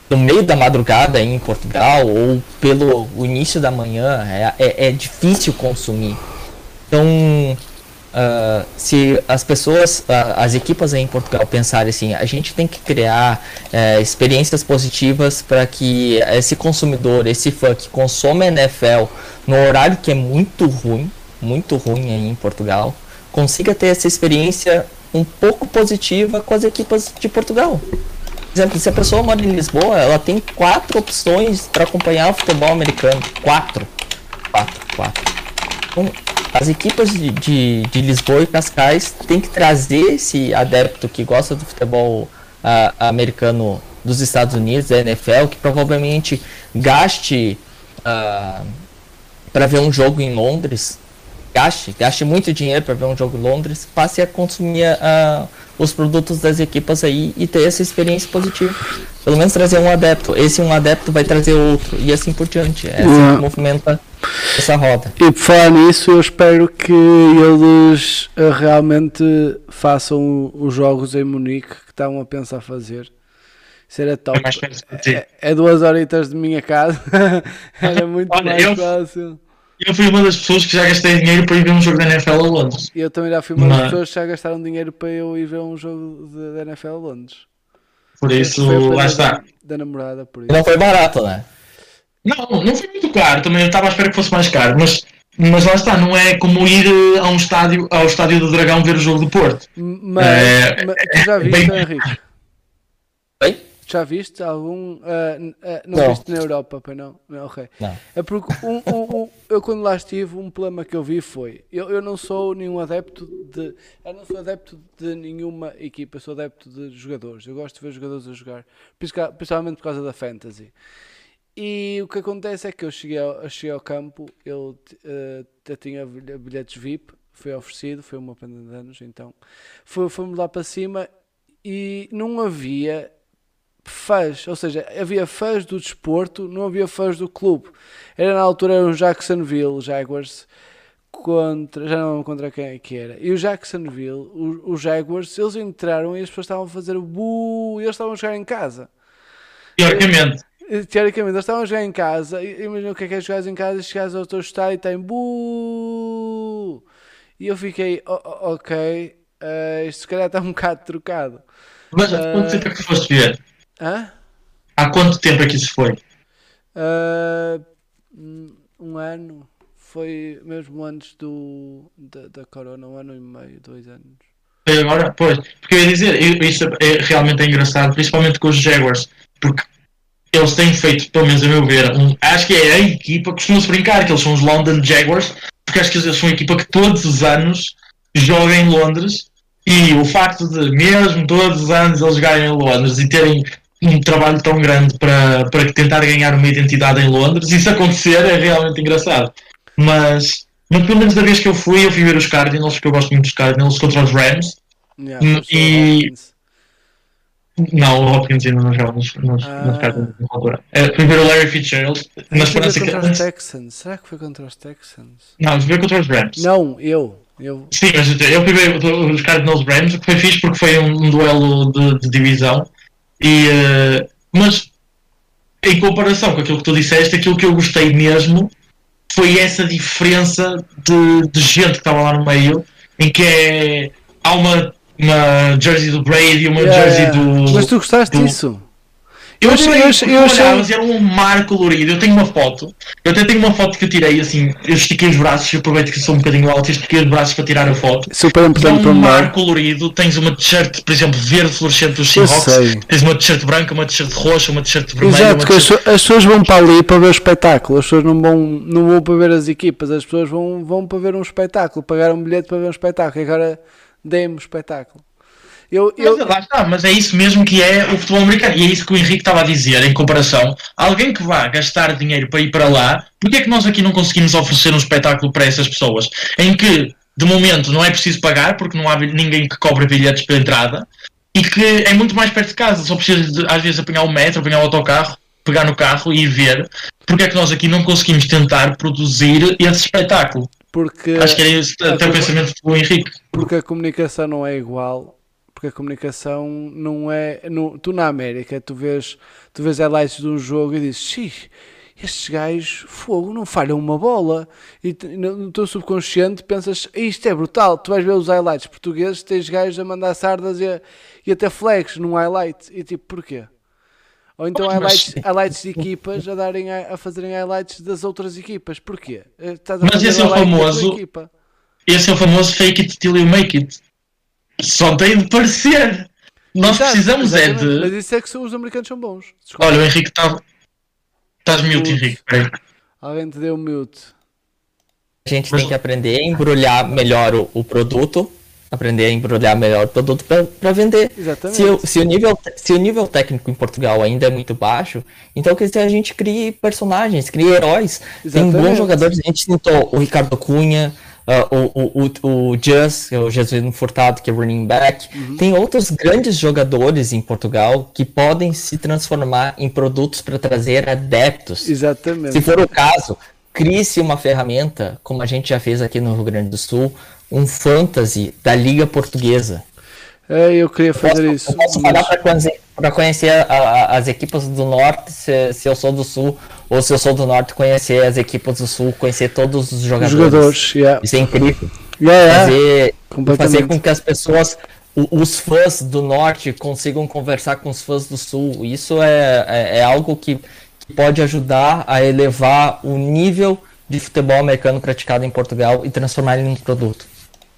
no meio da madrugada em Portugal ou pelo início da manhã. É, é, é difícil consumir. Então, Uh, se as pessoas, uh, as equipas em Portugal pensarem assim, a gente tem que criar uh, experiências positivas para que esse consumidor, esse fã que consome NFL no horário que é muito ruim, muito ruim aí em Portugal, consiga ter essa experiência um pouco positiva com as equipas de Portugal. Exemplo, se a pessoa mora em Lisboa, ela tem quatro opções para acompanhar o futebol americano. Quatro. Quatro, quatro. Então, as equipas de, de, de, Lisboa e Cascais têm que trazer esse adepto que gosta do futebol uh, americano dos Estados Unidos, da NFL, que provavelmente gaste uh, para ver um jogo em Londres, gaste, gaste muito dinheiro para ver um jogo em Londres, passe a consumir uh, os produtos das equipas aí e ter essa experiência positiva. Pelo menos trazer um adepto. Esse um adepto vai trazer outro e assim por diante. É assim que movimenta essa roda. E por falar nisso, eu espero que eles eh, realmente façam os jogos em Munique que estão a pensar fazer. Isso era top. É, é, é duas horitas de minha casa. era muito Olha, mais eu, fácil. Eu fui uma das pessoas que já gastei dinheiro para ir ver um jogo da NFL a Londres. Eu também já fui uma das pessoas que já gastaram dinheiro para eu ir ver um jogo da NFL a Londres. Por isso, lá está. Da namorada, por isso. Não foi barato, né? Não, não foi muito caro, também eu estava à espera que fosse mais caro, mas mas lá está, não é como ir eh, a um estádio, ao estádio do Dragão ver o jogo do Porto. Mas, É, mas tu já viste, bem- Henrique? Já viste algum. n- ah, não, Não. viste na Europa, pois não? Não, ok. Não. É porque um, um- um- eu quando lá estive, um problema que eu vi foi. Eu, eu não sou nenhum adepto de. Eu não sou adepto de nenhuma equipa, eu sou adepto de jogadores. Eu gosto de ver jogadores a jogar, principal- principalmente por causa da fantasy. E o que acontece é que eu cheguei ao, eu cheguei ao campo, eu eu tinha bilhe- bilhetes VIP, foi oferecido, foi uma pena de anos, então fomos lá para cima e não havia fãs, ou seja, havia fãs do desporto, não havia fãs do clube. Era na altura era o Jacksonville Jaguars contra, já não contra quem é que era. E o Jacksonville, os Jaguars, eles entraram e as pessoas estavam a fazer bu, e eles estavam a jogar em casa. Teoricamente. E, Teoricamente, eles estavam a jogar em casa. Imagina o que é que é jogar em casa chegares ao teu estádio e tem bu. E eu fiquei, "O- o- ok, eh, isto se calhar está um bocado trocado. Mas há quanto tempo é que foste ver? Hã? Há quanto tempo é que isso foi? Ah, um ano. Foi mesmo antes do, da, da Corona, um ano e meio, dois anos. Foi agora? Pois. Porque eu ia dizer, isso é, realmente é engraçado, principalmente com os Jaguars, porque eles têm feito, pelo menos a meu ver, um- acho que é a equipa, costuma-se brincar que eles são os London Jaguars, porque acho que eles são a equipa que todos os anos joga em Londres e o facto de, mesmo todos os anos, eles jogarem em Londres e terem um trabalho tão grande para, para tentar ganhar uma identidade em Londres, isso acontecer é realmente engraçado. Mas, mas pelo menos da vez que eu fui, eu fui ver os Cardinals, porque eu gosto muito dos Cardinals, contra os Rams. Yeah, e-. Não, o Hopkins ainda não joga nos, nos, Ah. nos Cardinals na altura. É, fui ver o Larry Fitzgerald, na Foi esperança que. contra os Texans. Será que foi contra os Texans? Não, fui ver contra os Rams. Não, eu. Eu. Sim, mas eu fui ver os Cardinals Rams, o que foi fixe porque foi um, um duelo de, de divisão. E, eh, mas em comparação com aquilo que tu disseste, aquilo que eu gostei mesmo foi essa diferença de, de gente que estava lá no meio, em que é, há uma, uma jersey do Brady, uma Yeah, jersey yeah. do. Mas tu gostaste do- disso? Eu Eu achei, achei- eu achei- eu era um mar colorido. Eu tenho uma foto. Eu até tenho uma foto que eu tirei assim. Eu estiquei os braços. Eu aproveito que sou um bocadinho alto. e Estiquei os braços para tirar a foto. Super É importante para um mar colorido. Tens uma t-shirt, por exemplo, verde fluorescente dos Eu Seahawks. Tens uma t-shirt branca, uma t-shirt roxa, uma t-shirt vermelha. Exato, as, pessoas- as pessoas vão para ali para ver o espetáculo, as pessoas não vão, não vão para ver as equipas, as pessoas vão, vão para ver um espetáculo, pagaram um bilhete para ver um espetáculo e agora deem-me o espetáculo. Eu, eu, Mas, lá está, mas é isso mesmo que é o futebol americano. E é isso que o Henrique estava a dizer, em comparação. Alguém que vá gastar dinheiro para ir para lá, porque é que nós aqui não conseguimos oferecer um espetáculo para essas pessoas? Em que, de momento, não é preciso pagar, porque não há ninguém que cobre bilhetes pela entrada, e que é muito mais perto de casa. Só precisa, às vezes, apanhar o metro, apanhar o autocarro, pegar no carro e ir ver. Porque é que nós aqui não conseguimos tentar produzir esse espetáculo? porque, Acho que era esse até o pensamento do Henrique. porque a comunicação não é igual, porque a comunicação não é. Não, tu na América, tu vês, tu vês highlights de um jogo e dizes, "Xi, estes gajos, fogo, não falham uma bola. E no, teu subconsciente pensas, isto é brutal. Tu vais ver os highlights portugueses, tens gajos a mandar sardas e, a- e até flags num highlight. E tipo, porquê? Ou então highlights, highlights de equipas a, darem, a, a fazerem highlights das outras equipas. Porquê? Eh, Estás a Mas esse é o famoso-. Esse é o famoso fake it till you make it. Só tem de parecer. Nós Exato, precisamos é exatamente. Mas de. isso é que os americanos são bons. Desculpa. Olha, o Henrique está. Estás mute, Mute. Henrique. Peraí. Alguém te deu mute. A gente Mas- tem que aprender a embrulhar melhor o, o produto, aprender a embrulhar melhor o produto para vender. Exatamente. Se o, se, o nível, se o nível técnico em Portugal ainda é muito baixo, então quer dizer, a gente crie personagens, crie heróis. Tem Exatamente. bons jogadores, a gente citou o Ricardo Cunha, o, o, o, o Just, que é o Jesuíno Furtado, que é running back. Uhum. Tem outros grandes jogadores em Portugal que podem se transformar em produtos para trazer adeptos. Exatamente. Se for o caso, crie-se uma ferramenta, como a gente já fez aqui no Rio Grande do Sul, um fantasy da Liga Portuguesa. É, eu queria Posso, fazer isso. eu posso pagar para conhecer, pra conhecer a- a- as equipes do Norte, se, se eu sou do Sul, ou se eu sou do Norte, conhecer as equipes do Sul, conhecer todos os Os jogadores. jogadores, yeah. Isso é incrível. Yeah, yeah. Fazer, completamente. fazer com que as pessoas, os fãs do Norte, consigam conversar com os fãs do Sul. Isso é, é, é algo que, que pode ajudar a elevar o nível de futebol americano praticado em Portugal e transformar ele em um produto.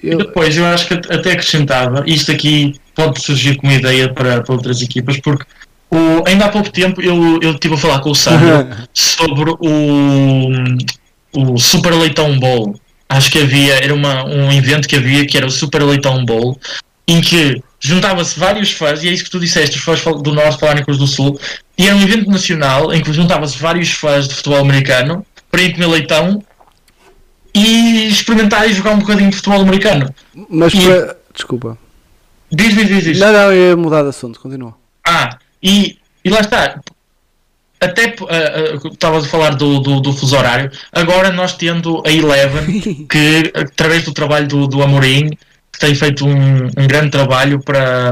Eu... E depois eu acho que até acrescentava, isto aqui pode surgir como ideia para, para outras equipas, porque o, ainda há pouco tempo eu, eu estive a falar com o Sandro sobre o, o Super Leitão Bowl. Acho que havia, era uma, um evento que havia que era o Super Leitão Bowl, em que juntava-se vários fãs, e é isso que tu disseste, os fãs do Norte falarem com os do Sul, e era um evento nacional em que juntava-se vários fãs de futebol americano para ir comer leitão e experimentar e jogar um bocadinho de futebol americano. Mas e... para... Desculpa. Diz, diz, diz, diz. Não, não, eu ia mudar de assunto, continua. Ah, e, e lá está. Até uh, uh, estavas a falar do, do, do, fuso horário. Agora nós tendo a Eleven, que através do trabalho do, do Amorim, tem feito um, um grande trabalho para,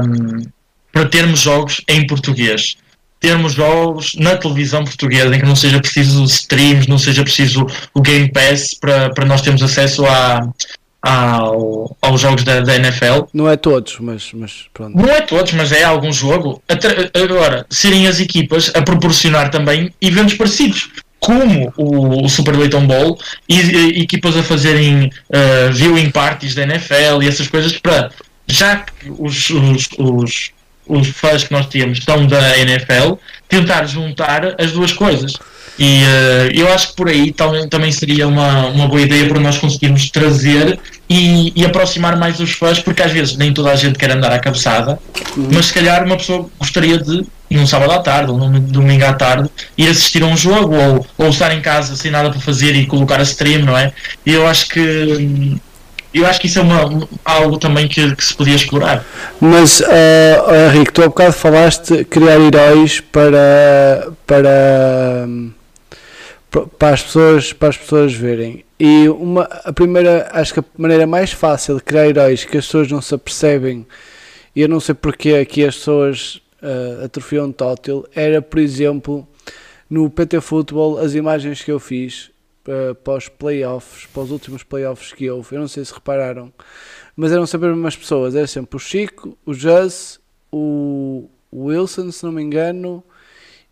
para termos jogos em português. Termos jogos na televisão portuguesa em que não seja preciso streams, não seja preciso o Game Pass para, para nós termos acesso a, ao, aos jogos da, da, NFL. Não é todos, mas, mas pronto. Não é todos, mas é algum jogo. Agora, serem as equipas a proporcionar também eventos parecidos como o, o Super Leighton Bowl e, e, equipas a fazerem uh, viewing parties da NFL e essas coisas para já que os, os, os, os fãs que nós temos estão da NFL tentar juntar as duas coisas e uh, eu acho que por aí também, também seria uma, uma boa ideia para nós conseguirmos trazer e, e, aproximar mais os fãs, porque às vezes nem toda a gente quer andar à cabeçada, uhum. mas se calhar uma pessoa gostaria de, num sábado à tarde ou num domingo à tarde, ir assistir a um jogo ou, ou estar em casa sem nada para fazer e colocar a stream, não é? E eu acho que eu acho que isso é uma, algo também que, que se podia explorar. Mas, uh, Henrique, tu há bocado falaste criar heróis para, para, para, as pessoas, para as pessoas verem. E uma, a primeira, acho que a maneira mais fácil de criar heróis que as pessoas não se apercebem, e eu não sei porque aqui as pessoas uh, atrofiam tótil, era, por exemplo, no PT Futebol, as imagens que eu fiz uh, para os playoffs, para os últimos playoffs que houve, eu não sei se repararam, mas eram sempre as mesmas pessoas, era sempre o Chico, o Jazz, o Wilson, se não me engano,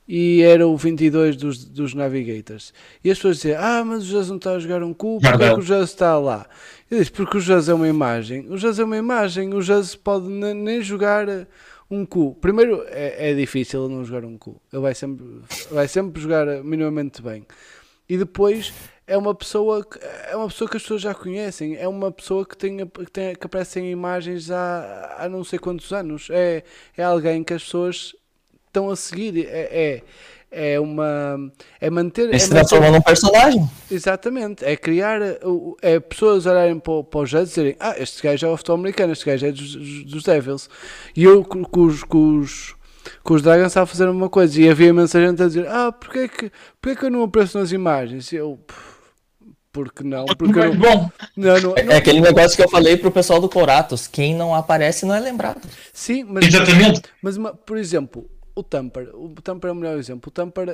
e era o 22 dos, dos Navigators. E as pessoas diziam, ah, mas o Jazz não está a jogar um cu, porque é que o Jazz está lá? Eu disse, porque o Jazz é uma imagem. O Jazz é uma imagem, o Jazz pode nem jogar um cu. Primeiro, é, é difícil não jogar um cu. Ele vai sempre, vai sempre jogar minimamente bem. E depois, é uma pessoa que, é uma pessoa que as pessoas já conhecem, é uma pessoa que, tem, que, tem, que aparece em imagens há, há não sei quantos anos. É, é alguém que as pessoas estão a seguir. É, é, é uma. É manter. É se transformando num personagem. Exatamente. É criar. É pessoas olharem para, para os jazz e dizerem: Ah, este gajo é o futebol americano, este gajo é dos, dos Devils. E eu com os. Com os com os Dragons estava a fazer uma coisa e havia imensa gente a dizer ah, porque é que, porque é que eu não apareço nas imagens? E eu, porque não? Porque não, bom. Não, não, é aquele negócio que eu falei pro pessoal do Coratos, quem não aparece não é lembrado. Sim, mas, Exatamente. mas, mas por exemplo, o Tamper, o Tamper é o melhor exemplo. O Tamper,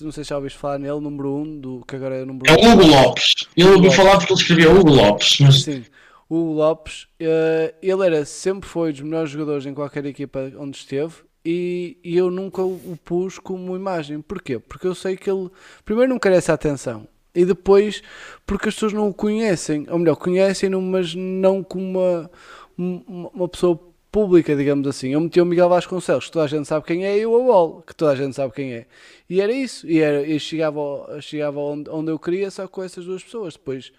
não sei se já ouviste falar nele, número 1, um, do, que agora é o número É o Hugo Lopes. Eu ouvi falar porque ele escrevia Hugo Lopes. Mas... Sim, o Hugo Lopes, uh, ele era, sempre foi dos melhores jogadores em qualquer equipa onde esteve e, e, eu nunca o pus como imagem. Porquê? Porque eu sei que ele, primeiro, não essa atenção. E depois, porque as pessoas não o conhecem, ou melhor, conhecem-no, mas não como uma, uma, uma pessoa pública, digamos assim. Eu meti o Miguel Vasconcelos, que toda a gente sabe quem é, e o Awol, que toda a gente sabe quem é. E era isso. E, era, e chegava, chegava onde, onde eu queria só com essas duas pessoas. Depois.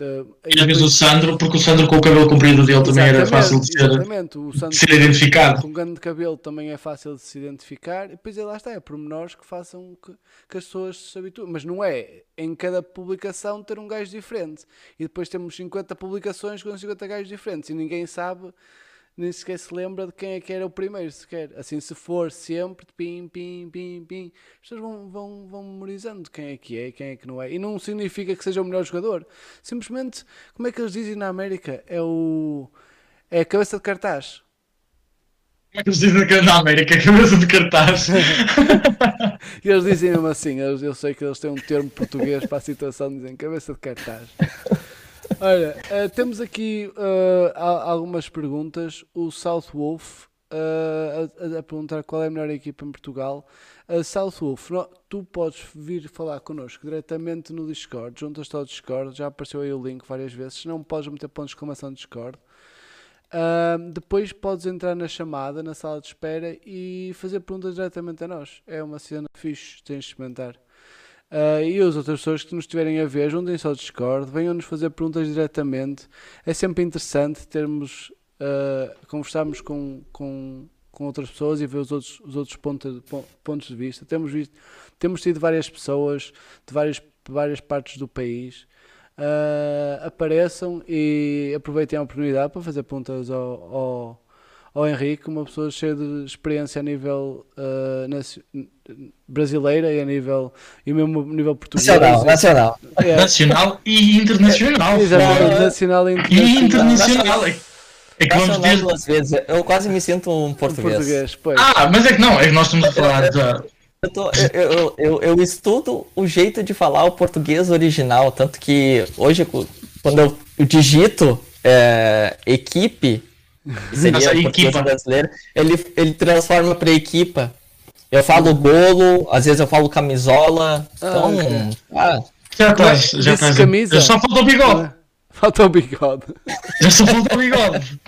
Uh, e às vezes o Sandro, porque o Sandro com o cabelo comprido dele também era fácil de ser, o Sandro, de ser identificado. Com grande cabelo também é fácil de se identificar. E depois é, lá está, é pormenores que façam que, que as pessoas se habituem. Mas não é em cada publicação ter um gajo diferente. E depois temos 50 publicações com 50 gajos diferentes e ninguém sabe nem sequer se lembra de quem é que era o primeiro, sequer. Assim, se for sempre, pim, pim, pim, pim, as pessoas vão, vão, vão memorizando quem é que é, quem é que não é. E não significa que seja o melhor jogador. Simplesmente, como é que eles dizem na América? É o. É a cabeça de cartaz. Como é que eles dizem na América? A cabeça de cartaz. e eles dizem mesmo assim. Eu, eu sei que eles têm um termo português para a situação, dizem cabeça de cartaz. Olha, uh, temos aqui uh, algumas perguntas. O South Wolf uh, a, a, perguntar qual é a melhor equipa em Portugal. A South Wolf, no, tu podes vir falar connosco diretamente no Discord, juntas-te ao Discord, já apareceu aí o link várias vezes, se não podes meter ponto de exclamação Discord. Uh, depois podes entrar na chamada, na sala de espera e fazer perguntas diretamente a nós. É uma cena fixe, tens de experimentar. Uh, e as outras pessoas que nos estiverem a ver, juntem-se ao Discord, venham-nos fazer perguntas diretamente. É sempre interessante termos, uh, conversarmos com, com, com outras pessoas e ver os outros, os outros pontos, pontos de vista. Temos, visto, temos tido várias pessoas de várias, várias partes do país. Uh, apareçam e aproveitem a oportunidade para fazer perguntas ao, ao, ao Henrique, uma pessoa cheia de experiência a nível uh, brasileira e a nível e mesmo a nível português. Nacional, nacional. É. Nacional e internacional. Exatamente, nacional e internacional. E internacional. É que vamos ter... duas vezes. Eu quase me sinto um português. Um português ah, mas é que não, é que nós estamos a falar da. Eu, tô, eu, eu, eu, eu, estudo o jeito de falar o português original, tanto que hoje, quando eu digito é, equipe, seria Nossa, equipa. brasileiro, ele, ele transforma para equipa. Eu falo bolo, às vezes eu falo camisola. Ah, então, okay. ah, já tá, já tá. Camisa? Só falta o bigode. Falta o bigode. Já só falta o bigode.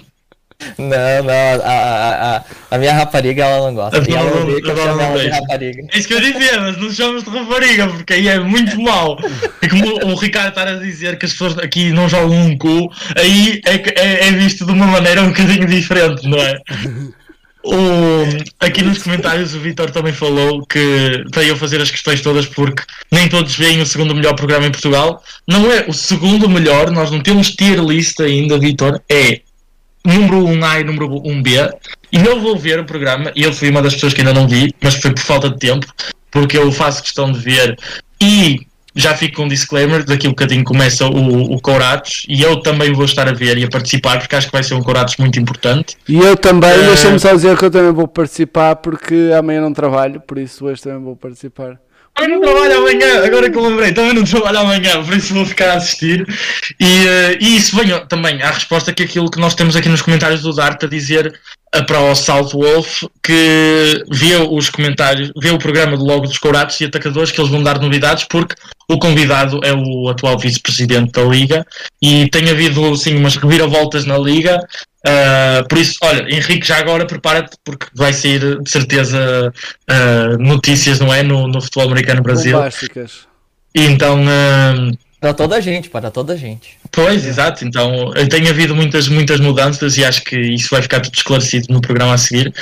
Não, não, a, a, a, minha rapariga ela não gosta. Eu ela não, que eu chamo ela de rapariga. É isso que eu dizia, mas não chamamos de rapariga, porque aí é muito mau. É como o Ricardo estar a dizer que as pessoas aqui não jogam um cu, aí é, é, é visto de uma maneira um bocadinho diferente, não é? O, aqui nos comentários o Vitor também falou que para eu fazer as questões todas porque nem todos veem o segundo melhor programa em Portugal. Não é o segundo melhor, nós não temos tier list ainda, Vitor. É número 1A e número 1B. E eu vou ver o programa, e eu fui uma das pessoas que ainda não vi, mas foi por falta de tempo, porque eu faço questão de ver. E já fico com um disclaimer, daqui a um bocadinho começa o, o Coratos e eu também vou estar a ver e a participar porque acho que vai ser um Coratos muito importante. E eu também, uh... deixa-me só dizer que eu também vou participar porque amanhã não trabalho, por isso hoje também vou participar. Também não trabalho amanhã, agora que eu lembrei, também não trabalho amanhã, por isso vou ficar a assistir. E, uh, e isso venho também à resposta que aquilo que nós temos aqui nos comentários do Dart a dizer para o South Wolf que vê os comentários, vê o programa do logo dos Couratos e Atacadores que eles vão dar novidades porque o convidado é o atual vice-presidente da Liga e tem havido sim umas reviravoltas na Liga. Uh, por isso, olha, Henrique, já agora prepara-te porque vai sair de certeza uh, notícias, não é? No, no futebol americano Brasil. Bombásticas. Então. Uh, para toda a gente, para toda a gente. Pois, exato. Então, tem havido muitas, muitas mudanças e acho que isso vai ficar tudo esclarecido no programa a seguir.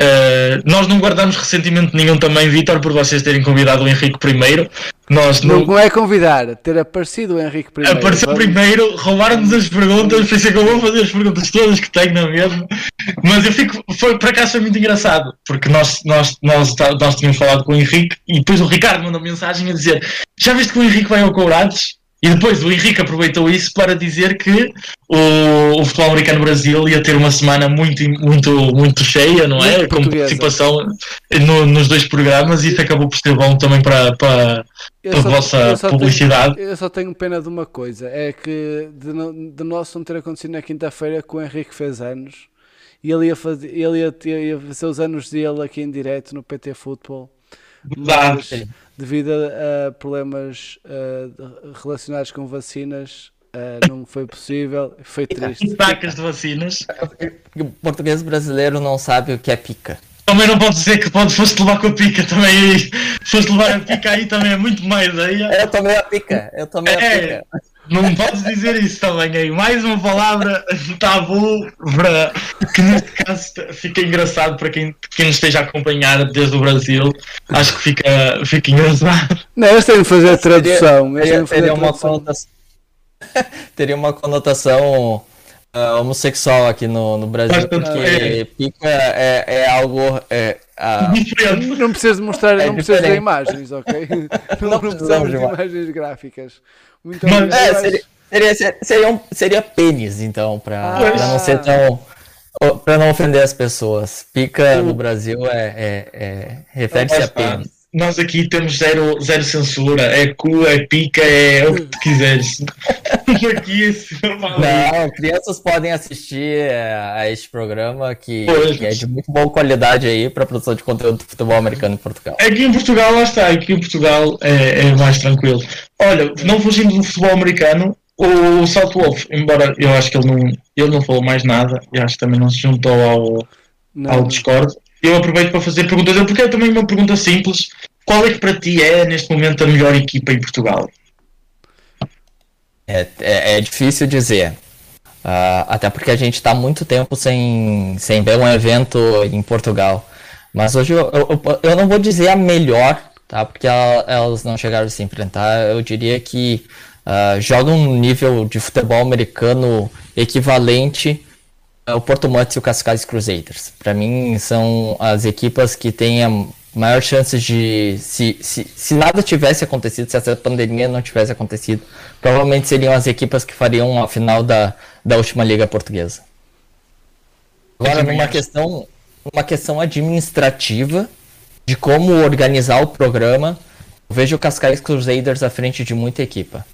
Uh, nós não guardamos ressentimento nenhum também, Vitor, por vocês terem convidado o Henrique primeiro. Nós não... não é convidar, ter aparecido o Henrique primeiro. Apareceu primeiro, roubaram-nos as perguntas, pensei que eu vou fazer as perguntas todas que tenho, não é mesmo? Mas eu fico, foi, por acaso foi muito engraçado, porque nós, nós, nós, nós tínhamos falado com o Henrique e depois o Ricardo mandou mensagem a dizer: Já viste que o Henrique vai ao Courados? E depois o Henrique aproveitou isso para dizer que o, o futebol americano Brasil ia ter uma semana muito, muito, muito cheia, não é? Muito Com participação no, nos dois programas e isso acabou por ser bom também para, para, para a vossa publicidade. Tenho, eu só tenho pena de uma coisa, é que de, de nosso não ter acontecido na quinta-feira que o Henrique fez anos e ele ia fazer, ele ia, ia fazer os anos dele aqui em direto no PT Futebol mas devido a, a problemas uh, relacionados com vacinas, uh, não foi possível. Foi triste. Tacas de vacinas. O português brasileiro não sabe o que é pica. Também não pode dizer que pode, foste levar com a pica também aí. Foste levar a pica aí também é muito mais aí. Eu tomei a pica. Eu tomei é, a pica. Não podes dizer isso também aí. Mais uma palavra tabu para que neste caso fica engraçado para quem, quem nos esteja a acompanhar desde o Brasil. Acho que fica, fica engraçado. Não, eles têm de fazer a tradução. Teria, teria, uma conotação, teria uma conotação uh, homossexual aqui no, no Brasil, porque é. pica é, é algo. É, uh, não precisas mostrar, é não precisas de imagens, ok? Não, não precisamos de imagens gráficas. Muito Mas, é, seria, seria, seria, um, seria pênis, então, para ah. não ser tão. Para não ofender as pessoas. Pica no Brasil é, é, é refere-se a pênis. Nós aqui temos zero, zero censura, é cu, é pica, é o que tu quiseres. aqui esse Não, crianças podem assistir a este programa que, que é de muito boa qualidade aí para produção de conteúdo de futebol americano em Portugal. Aqui em Portugal, lá está, aqui em Portugal é, é mais tranquilo. Olha, não fugindo do futebol americano, o Salt Wolf, embora eu acho que ele não, ele não falou mais nada, e acho que também não se juntou ao, ao Discord, eu aproveito para fazer perguntas, porque é também uma pergunta simples. Qual é que para ti é, neste momento, a melhor equipa em Portugal? É, é, é difícil dizer. Uh, até porque a gente está muito tempo sem, sem ver um evento em Portugal. Mas hoje eu, eu, eu não vou dizer a melhor, tá? Porque ela, elas não chegaram a se enfrentar. Eu diria que uh, jogam um nível de futebol americano equivalente o Porto Mutts e o Cascais Crusaders. Para mim, são as equipas que têm a maior chance de. Se, se, se nada tivesse acontecido, se essa pandemia não tivesse acontecido, provavelmente seriam as equipas que fariam a final da, da última Liga Portuguesa. Agora, numa questão, uma questão administrativa de como organizar o programa, eu vejo o Cascais Crusaders à frente de muita equipa.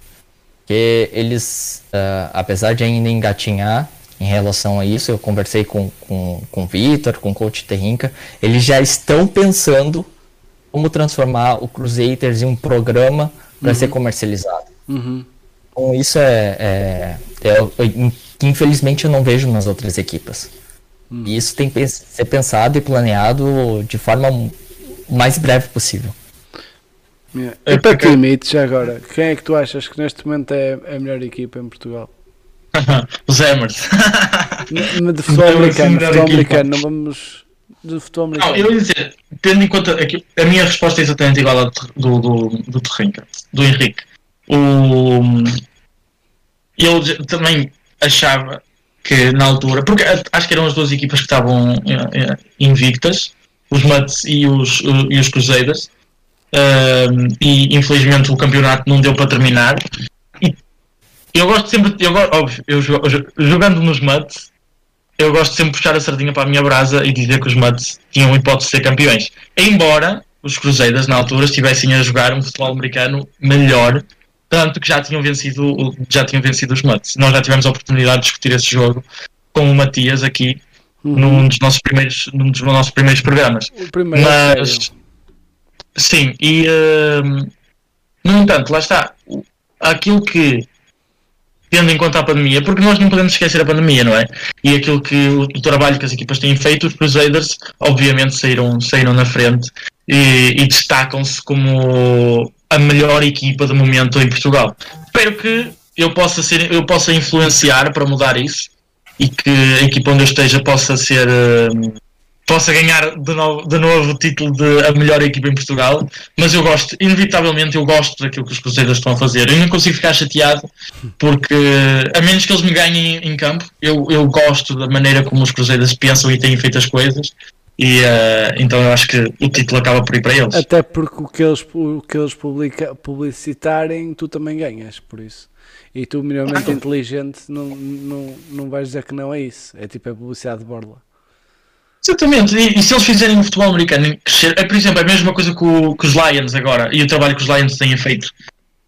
Porque eles, uh, apesar de ainda engatinhar, em relação a isso. Eu conversei com, com, com o Vitor, com o coach Terrinca. Eles já estão pensando como transformar o Crusaders em um programa para uhum. ser comercializado. Uhum. Então, isso é, é, é, infelizmente eu não vejo nas outras equipas. Uhum. E isso tem que ser pensado e planeado de forma o mais breve possível. Yeah. E para ti, Mitch, agora, quem é que tu achas que neste momento é a melhor equipa em Portugal? Os Hammers. De futebol americano, futebol americano, não vamos. De futebol americano. Não, eu ia dizer, tendo em conta. Aqui, a minha resposta é exatamente igual à do, do, do Terrinca, do Henrique. O, eu também achava que na altura, porque acho que eram as duas equipas que estavam eh, eh, invictas, os Mets e os, e os Crusaders, um, e infelizmente o campeonato não deu para terminar, eu gosto sempre, eu, óbvio, eu, jogando nos Muds, eu gosto sempre de puxar a sardinha para a minha brasa e dizer que os Muds tinham hipótese de ser campeões. Embora os Cruzeiros na altura estivessem a jogar um futebol americano melhor, tanto que já tinham vencido, já tinham vencido os Muds. Nós já tivemos a oportunidade de discutir esse jogo com o Matias aqui uhum. num dos nossos primeiros, num dos nossos primeiros programas. Primeiro Mas sim, e uh, no entanto, lá está. Aquilo que tendo em conta a pandemia, porque nós não podemos esquecer a pandemia, não é? E aquilo que o, o trabalho que as equipas têm feito, os Crusaders obviamente saíram, saíram na frente e, e destacam-se como a melhor equipa de momento em Portugal. Espero que eu possa ser, eu possa influenciar para mudar isso e que a equipa onde eu esteja possa ser uh, possa ganhar de novo, de novo o título de a melhor equipa em Portugal, mas eu gosto, inevitavelmente eu gosto daquilo que os Cruzeiros estão a fazer. Eu não consigo ficar chateado porque, a menos que eles me ganhem em campo, eu, eu gosto da maneira como os Cruzeiros pensam e têm feito as coisas. E uh, então eu acho que o título acaba por ir para eles. Até porque o que eles, o que eles publica, publicitarem, tu também ganhas, por isso. E tu, minimamente inteligente, não, não, não vais dizer que não é isso. É tipo a publicidade de borla. Exatamente, e, e, se eles fizerem o futebol americano crescer, é por exemplo a mesma coisa que, os Lions agora e o trabalho que os Lions têm feito,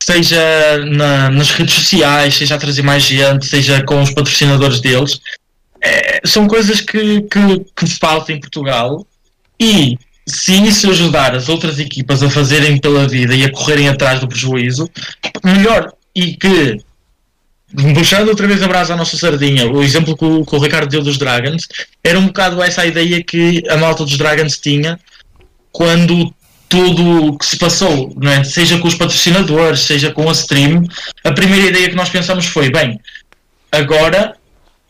seja na, nas redes sociais, seja a trazer mais gente, seja com os patrocinadores deles, é, são coisas que, que, que faltam em Portugal. E se isso ajudar as outras equipas a fazerem pela vida e a correrem atrás do prejuízo, melhor. E que puxando outra vez a brasa à nossa sardinha, o exemplo que o, que o, Ricardo deu dos Dragons, era um bocado essa a ideia que a malta dos Dragons tinha quando tudo o que se passou, é? seja com os patrocinadores, seja com a stream, a primeira ideia que nós pensamos foi, bem, agora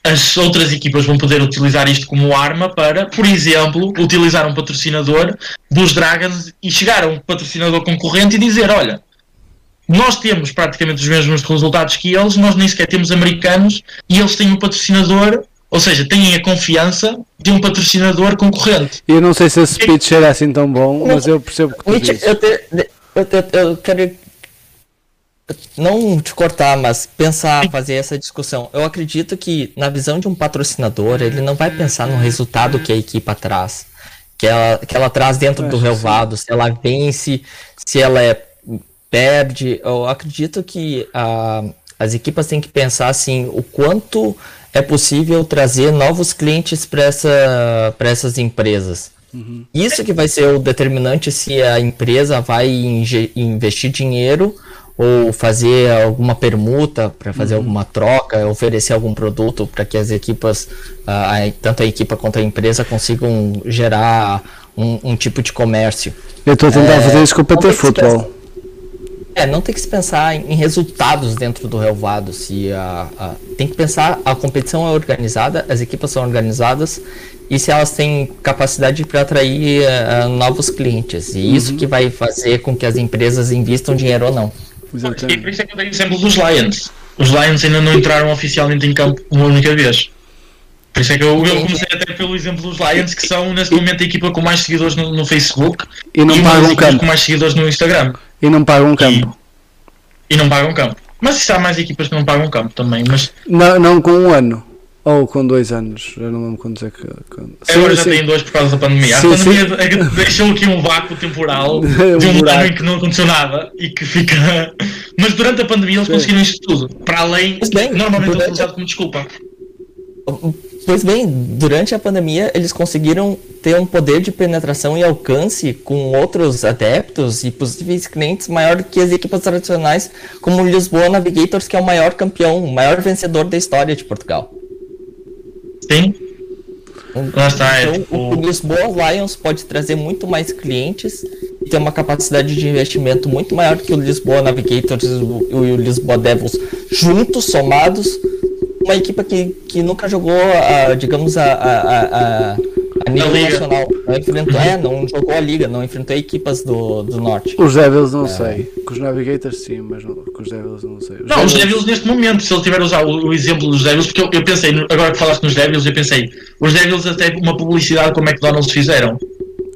as outras equipas vão poder utilizar isto como arma para, por exemplo, utilizar um patrocinador dos Dragons e chegar a um patrocinador concorrente e dizer, olha, nós temos praticamente os mesmos resultados que eles, nós nem sequer temos americanos e eles têm um patrocinador, ou seja, têm a confiança de um patrocinador concorrente. Eu não sei se esse speech era assim tão bom, mas eu percebo que tu eu, te, eu, te, eu, quero não te cortar, mas pensar, fazer essa discussão. Eu acredito que na visão de um patrocinador, ele não vai pensar no resultado que a equipa traz. que ela, que ela traz dentro do relvado, se ela vence, se ela é, perde. Eu acredito que a, as equipas têm que pensar assim, o quanto é possível trazer novos clientes para essa, essas empresas. Uhum. Isso que vai ser o determinante se a empresa vai investir dinheiro ou fazer alguma permuta para fazer uhum. alguma troca, oferecer algum produto para que as equipas, uh, tanto a equipa quanto a empresa, consigam gerar um, um tipo de comércio. Eu estou tentando é, fazer isso com o PT Futebol. É, não tem que se pensar em resultados dentro do relvado. Se a, a, tem que pensar a competição é organizada, as equipas são organizadas e se elas têm capacidade para atrair uh, novos clientes. E uhum. isso que vai fazer com que as empresas investam dinheiro ou não. E por isso é que eu dei o exemplo dos Lions. Os Lions ainda não entraram oficialmente em campo uma única vez. Por isso é que eu, eu comecei até pelo exemplo dos Lions, que são neste momento a equipa com mais seguidores no, no Facebook e não e pagam campo. com mais seguidores no Instagram. E não pagam campo. E, e não pagam campo. Mas isso há mais equipas que não pagam campo também. Mas... Não, não com um ano. Ou com dois anos, eu não lembro quando é que. Quando... Agora já sim. tem dois por causa da pandemia. Sim, a pandemia sim. deixou aqui um vácuo temporal um de um buraco. ano em que não aconteceu nada e que fica. Mas durante a pandemia eles conseguiram isto tudo. Para além, bem, normalmente é utilizado como desculpa. Pois bem, durante a pandemia eles conseguiram ter um poder de penetração e alcance com outros adeptos e possíveis clientes maior que as equipas tradicionais, como o Lisboa Navigators, que é o maior campeão, o maior vencedor da história de Portugal. Sim. Está, é, então, tipo... o Lisboa Lions pode trazer muito mais clientes e ter uma capacidade de investimento muito maior que o Lisboa Navigators e o Lisboa Devils juntos, somados. Uma equipa que, que nunca jogou, a, digamos, a, a, a a nível nacional. Não enfrentou, é, não jogou a liga, não enfrentou equipas do, do norte. Os Devils não é. sei. Com os Navigators sim, mas não, com os Devils não sei. Os não, Devils... os Devils neste momento, se ele tiver usado o, o exemplo dos Devils, porque eu, eu, pensei, agora que falaste nos Devils, eu pensei, os Devils até uma publicidade como é que McDonald's fizeram.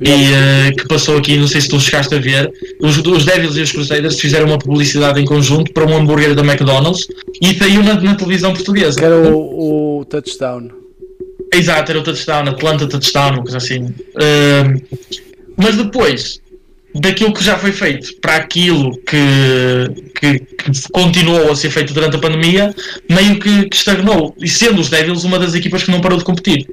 E uh, que passou aqui, não sei se tu chegaste a ver, os, os Devils e os Crusaders fizeram uma publicidade em conjunto para um hambúrguer da McDonald's e saiu na, na televisão portuguesa. Que era o, o touchdown. Exato, era o touchdown, Atlanta touchdown, uma coisa assim. Uh, mas depois daquilo que já foi feito para aquilo que, que, que, continuou a ser feito durante a pandemia, meio que, que, estagnou. E sendo os Devils uma das equipas que não parou de competir.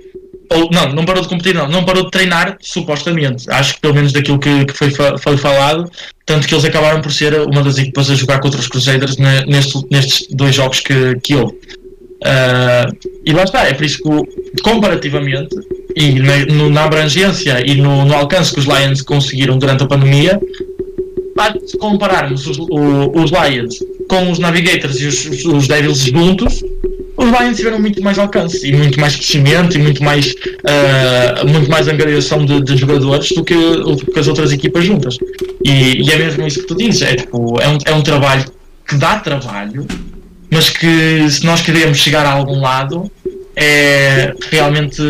Ou não, não parou de competir, não, não parou de treinar, supostamente. Acho que pelo menos daquilo que, que foi, foi falado, tanto que eles acabaram por ser uma das equipas a jogar contra os Crusaders nestes, nestes dois jogos que, que houve. Uh, e lá está, é por isso que comparativamente e na, no, na abrangência e no, no, alcance que os Lions conseguiram durante a pandemia, se compararmos os, o, os Lions com os Navigators e os, os, Devils juntos, os Lions tiveram muito mais alcance e muito mais crescimento e muito mais, uh, muito mais angariação de, de, jogadores do que, do que as outras equipas juntas. E, e, é mesmo isso que tu dizes, é, tipo, é, um, é um trabalho que dá trabalho, mas que se nós queremos chegar a algum lado, é realmente.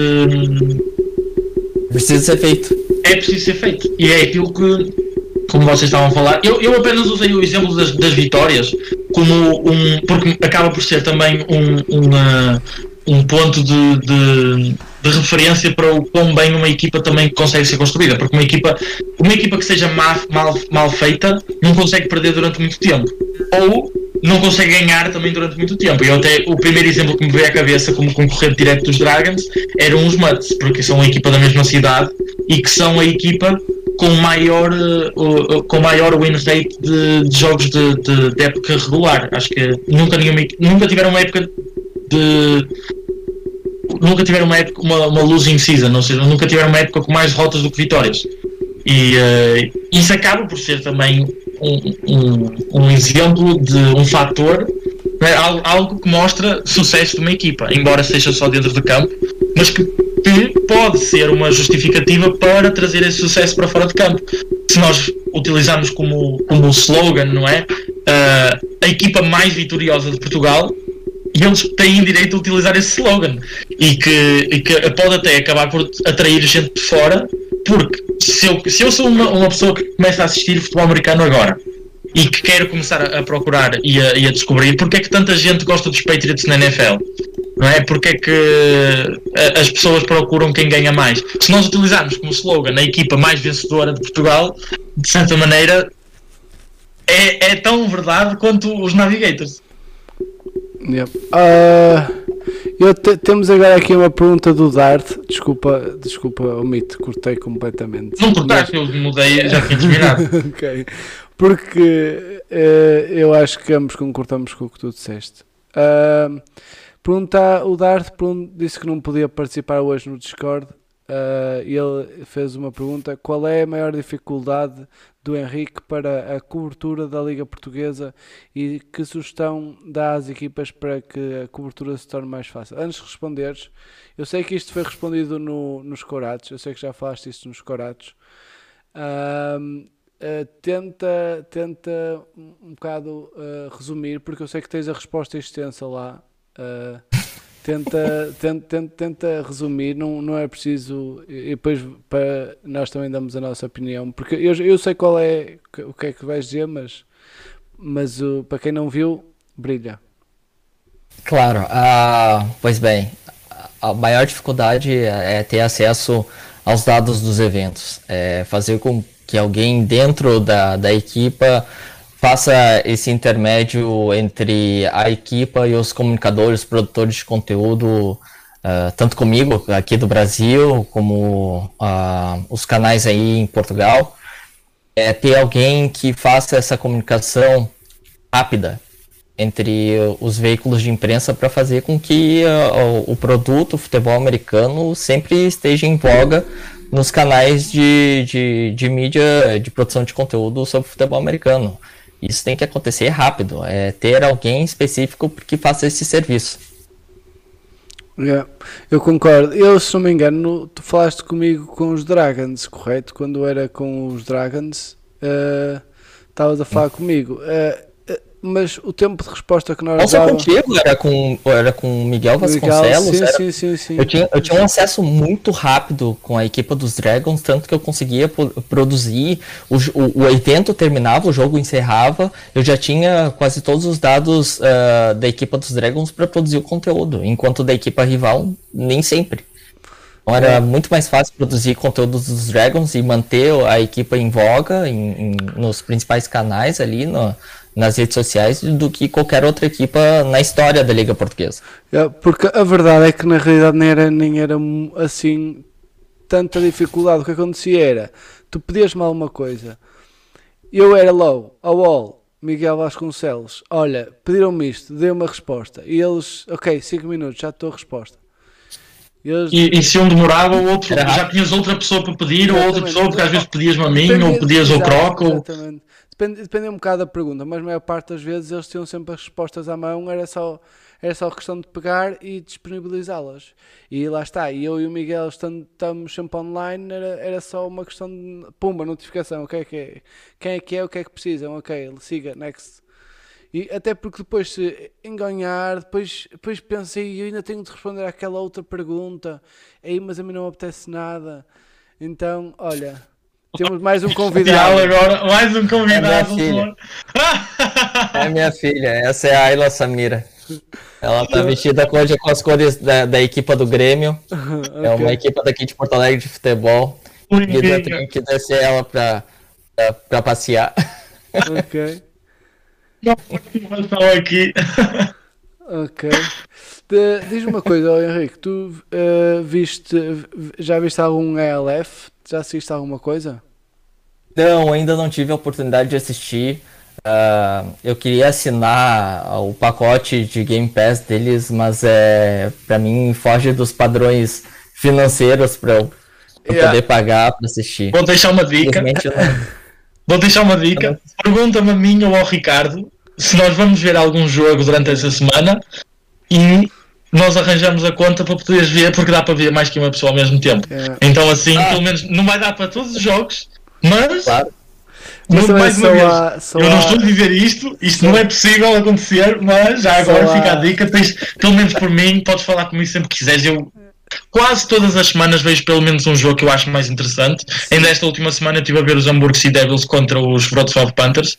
Precisa ser feito. É preciso ser feito. E é aquilo que, como vocês estavam a falar, eu, eu apenas usei o exemplo das, das vitórias como um. porque acaba por ser também um, uma, um ponto de, de, de, referência para o quão bem uma equipa também consegue ser construída. Porque uma equipa, uma equipa que seja mal, mal, mal feita não consegue perder durante muito tempo. Ou não consegue ganhar também durante muito tempo. E até o primeiro exemplo que me veio à cabeça como concorrente direto dos Dragons eram os Mutts, porque são a equipa da mesma cidade e que são a equipa com maior, uh, com maior win rate de, de jogos de, de, de, época regular. Acho que nunca, nenhuma, nunca tiveram uma época de. Nunca tiveram uma, época, uma, uma losing season, ou seja, nunca tiveram uma época com mais derrotas do que vitórias. E uh, isso acaba por ser também um, um, um exemplo de um fator, né, algo, que mostra sucesso de uma equipa, embora seja só dentro do campo, mas que, que pode ser uma justificativa para trazer esse sucesso para fora de campo. Se nós utilizarmos como, como slogan, não é? Uh, a equipa mais vitoriosa de Portugal, e eles têm direito a utilizar esse slogan e que, e que pode até acabar por atrair gente de fora porque se eu, se eu sou uma, uma pessoa que começa a assistir futebol americano agora e que quero começar a, procurar e a, e a, descobrir porque é que tanta gente gosta dos Patriots na NFL. não é? Porque é que eh, as pessoas procuram quem ganha mais. Se nós utilizarmos como slogan a equipa mais vencedora de Portugal, de certa maneira, é, é tão verdade quanto os Navigators. Yep. Uh, eu te, temos agora aqui uma pergunta do Dart. Desculpa, desculpa, omite, cortei completamente. Não cortaste, eu mudei, já tinha terminado. ok. Porque uh, eu acho que ambos concordamos com o que tu disseste. Uh, pergunta, o Dart disse que não podia participar hoje no Discord. Uh, ele fez uma pergunta: qual é a maior dificuldade do Henrique para a cobertura da Liga Portuguesa e que sugestão dá às equipas para que a cobertura se torne mais fácil? Antes de responderes, eu sei que isto foi respondido no, nos Coratos, eu sei que já falaste isto nos Coratos. Uh, uh, tenta, tenta um bocado uh, resumir, porque eu sei que tens a resposta extensa lá. tenta, tenta, tenta, tenta resumir, não, não é preciso. E depois para, nós também damos a nossa opinião, porque eu, eu sei qual é o que é que vais dizer, mas, mas uh, para quem não viu, brilha. Claro, uh, pois bem, a maior dificuldade é ter acesso aos dados dos eventos, é fazer com que alguém dentro da, da equipa faça esse intermédio entre a equipa e os comunicadores, produtores de conteúdo, uh, tanto comigo aqui do Brasil, como uh, os canais aí em Portugal, é ter alguém que faça essa comunicação rápida entre os veículos de imprensa para fazer com que uh, o produto o futebol americano sempre esteja em voga nos canais de, de, de mídia de produção de conteúdo sobre futebol americano. Isso tem que acontecer rápido, é ter alguém específico que faça esse serviço. Yeah, eu concordo. Eu, se não me engano, tu falaste comigo com os Dragons, correto? Quando era com os Dragons, uh, estavas a falar comigo. Uh, mas o tempo de resposta que nós Não só contigo, era com, era com Miguel Vasconcelos. Miguel, sim, era, sim, sim, sim, Eu, tinha, eu tinha um acesso muito rápido com a equipa dos Dragons, tanto que eu conseguia produzir. O, o, o evento terminava, o jogo encerrava. Eu já tinha quase todos os dados uh, da equipa dos Dragons para produzir o conteúdo, enquanto da equipa rival, nem sempre. Então era é. muito mais fácil produzir conteúdo dos Dragons e manter a equipa em voga em, em, nos principais canais ali, no, nas redes sociais do que qualquer outra equipa na história da Liga Portuguesa. É, porque a verdade é que na realidade nem era, nem era assim tanta dificuldade. O que acontecia era, tu pedias-me alguma coisa, eu era low, a wall, Miguel Vasconcelos, olha, pediram-me isto, dei uma resposta, e eles, ok, 5 minutos, já estou a resposta. Eles... E, e, se um demorava, o outro, já tinhas outra pessoa para pedir, exatamente. ou outra pessoa, porque às vezes pedias-me a mim, ou pedias ao Croc, ou... Exatamente depende, depende um bocado da pergunta, mas a maior parte das vezes eles tinham sempre as respostas à mão, era só, era só questão de pegar e disponibilizá-las. E lá está, e eu e o Miguel estando, estamos sempre online, era, era só uma questão de pumba, notificação, o que é que é, quem é que é, o que é que precisam, ok, siga, next. E até porque depois se enganhar, depois, depois pensei, eu ainda tenho de responder àquela outra pergunta, aí mas a mim não me apetece nada. Então, olha, temos mais um convidado. agora, mais um convidado. É minha, filha. é minha filha, essa é a Ayla Samira. Ela tá vestida com as cores da, da equipa do Grêmio. okay. É uma equipa daqui de Porto Alegre de futebol. E que descer ela pra, pra, pra passear. Ok. aqui. ok. Diz uma coisa, Henrique, tu uh, viste, já viste algum ELF? Já assististe alguma coisa? Não, ainda não tive a oportunidade de assistir. Uh, eu queria assinar o pacote de Game Pass deles, mas é para mim foge dos padrões financeiros para eu yeah. poder pagar para assistir. Vou deixar uma dica. Vou deixar uma dica. Pergunta-me a mim ou ao Ricardo se nós vamos ver algum jogo durante essa semana e nós arranjamos a conta para poderes ver, porque dá para ver mais que uma pessoa ao mesmo tempo. É. Então, assim, ah. pelo menos não vai dar para todos os jogos, mas. Claro. Mas mais uma vez, há, eu não estou a dizer isto, isto não é possível acontecer, mas já agora só fica a dica, tens, pelo menos por mim, podes falar comigo sempre que quiseres. Eu quase todas as semanas vejo pelo menos um jogo que eu acho mais interessante. Ainda esta última semana estive a ver os Hamburg Sea Devils contra os Wrocław Panthers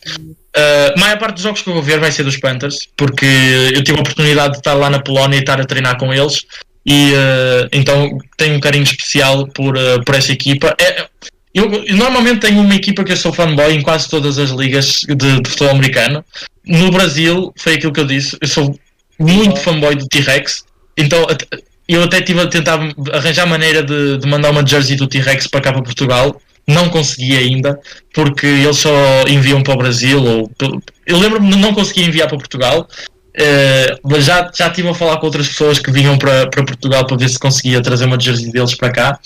Uh, a maior parte dos jogos que eu vou ver vai ser dos Panthers, porque eu tive a oportunidade de estar lá na Polónia e estar a treinar com eles, e uh, então tenho um carinho especial por, uh, por essa equipa. É, eu, eu, normalmente tenho uma equipa que eu sou fanboy em quase todas as ligas de, de futebol americano. No Brasil, foi aquilo que eu disse, eu sou muito fanboy do T-Rex, então eu até estive a tentar arranjar maneira de, de mandar uma jersey do T-Rex para cá para Portugal não consegui ainda, porque eles só enviam para o Brasil. Ou, eu lembro-me não conseguir enviar para Portugal, uh, mas já, já estive a falar com outras pessoas que vinham para, para Portugal para ver se conseguia trazer uma jersey deles para cá.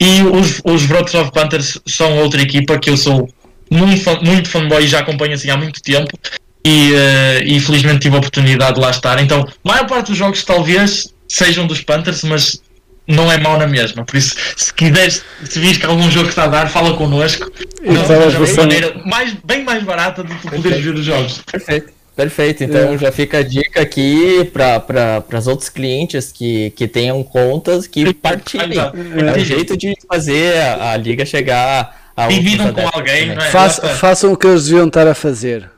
E os, os Wrocław Panthers são outra equipa que eu sou muito, muito fanboy e já acompanho assim há muito tempo. E, uh, e felizmente tive a oportunidade de lá estar. Então, a maior parte dos jogos talvez sejam dos Panthers, mas não é mau na mesma. Por isso, se quiseres, se vires que algum jogo está a dar, fala connosco. Não, de maneira mais, bem mais barata do que tu poderes ver os jogos. Perfeito. Perfeito, então é. já fica a dica aqui para os outros clientes que, que tenham contas que partilhem. É o jeito de fazer a, a liga chegar a Dividam com alguém. É? Faça, façam o que eles deviam estar a fazer.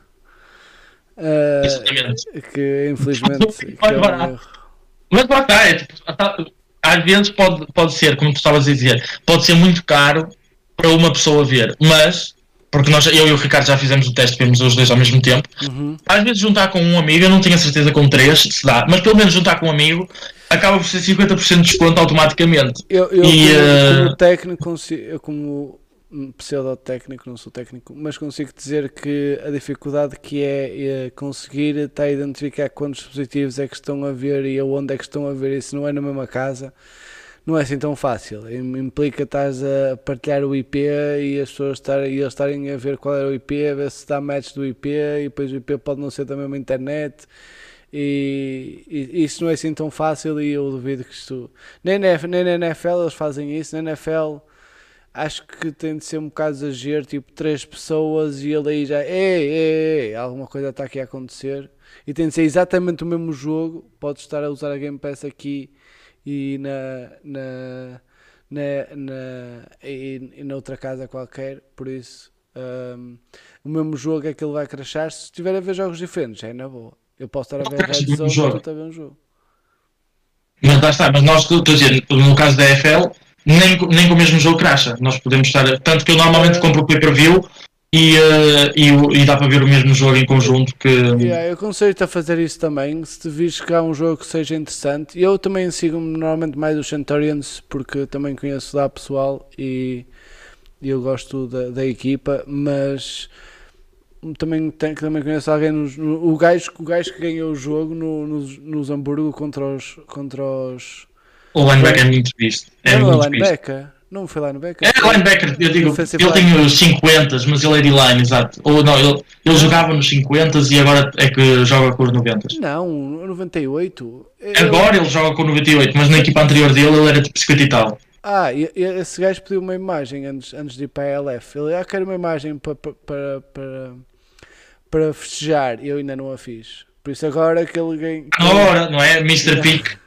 Uh, que infelizmente. que é Mas lá está, é, tipo, às vezes pode, pode ser, como tu estavas a dizer, pode ser muito caro para uma pessoa ver, mas, porque nós, eu e o Ricardo já fizemos o teste, vemos os dois ao mesmo tempo, uhum. às vezes juntar com um amigo, eu não tenho a certeza com três se dá, mas pelo menos juntar com um amigo acaba por ser 50% de desconto automaticamente. Eu, eu e, como, uh... como técnico, eu como pseudo-técnico, não sou técnico, mas consigo dizer que a dificuldade que é, é conseguir estar a identificar quantos dispositivos é que estão a ver e aonde é que estão a ver, se não é na mesma casa, não é assim tão fácil. Implica estás a partilhar o IP e as pessoas estarem, eles estarem a ver qual é o IP, a ver se está match do IP, e depois o IP pode não ser da mesma internet. E, e, isso não é assim tão fácil e eu duvido que isto nem na, nem na NFL eles fazem isso, na NFL acho que tem de ser um bocado exagero, tipo três pessoas e ele aí já, ei, ei, ei, alguma coisa está aqui a acontecer. E tem de ser exatamente o mesmo jogo, pode estar a usar a Game Pass aqui e na, na, na, na, e, e na outra casa qualquer, por isso um, o mesmo jogo é que ele vai crashar. Se estiver a ver jogos diferentes, é na boa. Eu posso estar a ver Red Zone tu a ver um jogo. Mas lá está, mas nós, estou a dizer, no caso da FL, nem, nem com o mesmo jogo cracha. Nós podemos estar. Tanto que eu normalmente compro o pay-per-view e, uh, e, e, dá para ver o mesmo jogo em conjunto que. Yeah, eu aconselho-te a fazer isso também. Se te vires que há um jogo que seja interessante. Eu também sigo normalmente mais os Centurions porque também conheço lá pessoal e, eu gosto da, da equipa, mas também, tem, também conheço alguém no, o, gajo, o gajo que ganhou o jogo no, nos, nos Hamburgo contra os, contra os o linebacker é muito visto. É não, muito é linebacker. Visto. Não foi linebacker? É linebacker, eu digo, ele tem os 50, mas ele é de line, exato. Ou não, ele, ele jogava nos 50 e agora é que joga com os 90. Não, 98. Agora ele joga com 98, mas na equipa anterior dele ele era tipo 50 e tal. Ah, esse gajo pediu uma imagem antes, antes de ir para a LF. Ele, ah, quero uma imagem para, para, para, para festejar. Eu ainda não a fiz. Por isso agora que ele... Agora, não é? Mr. Pick.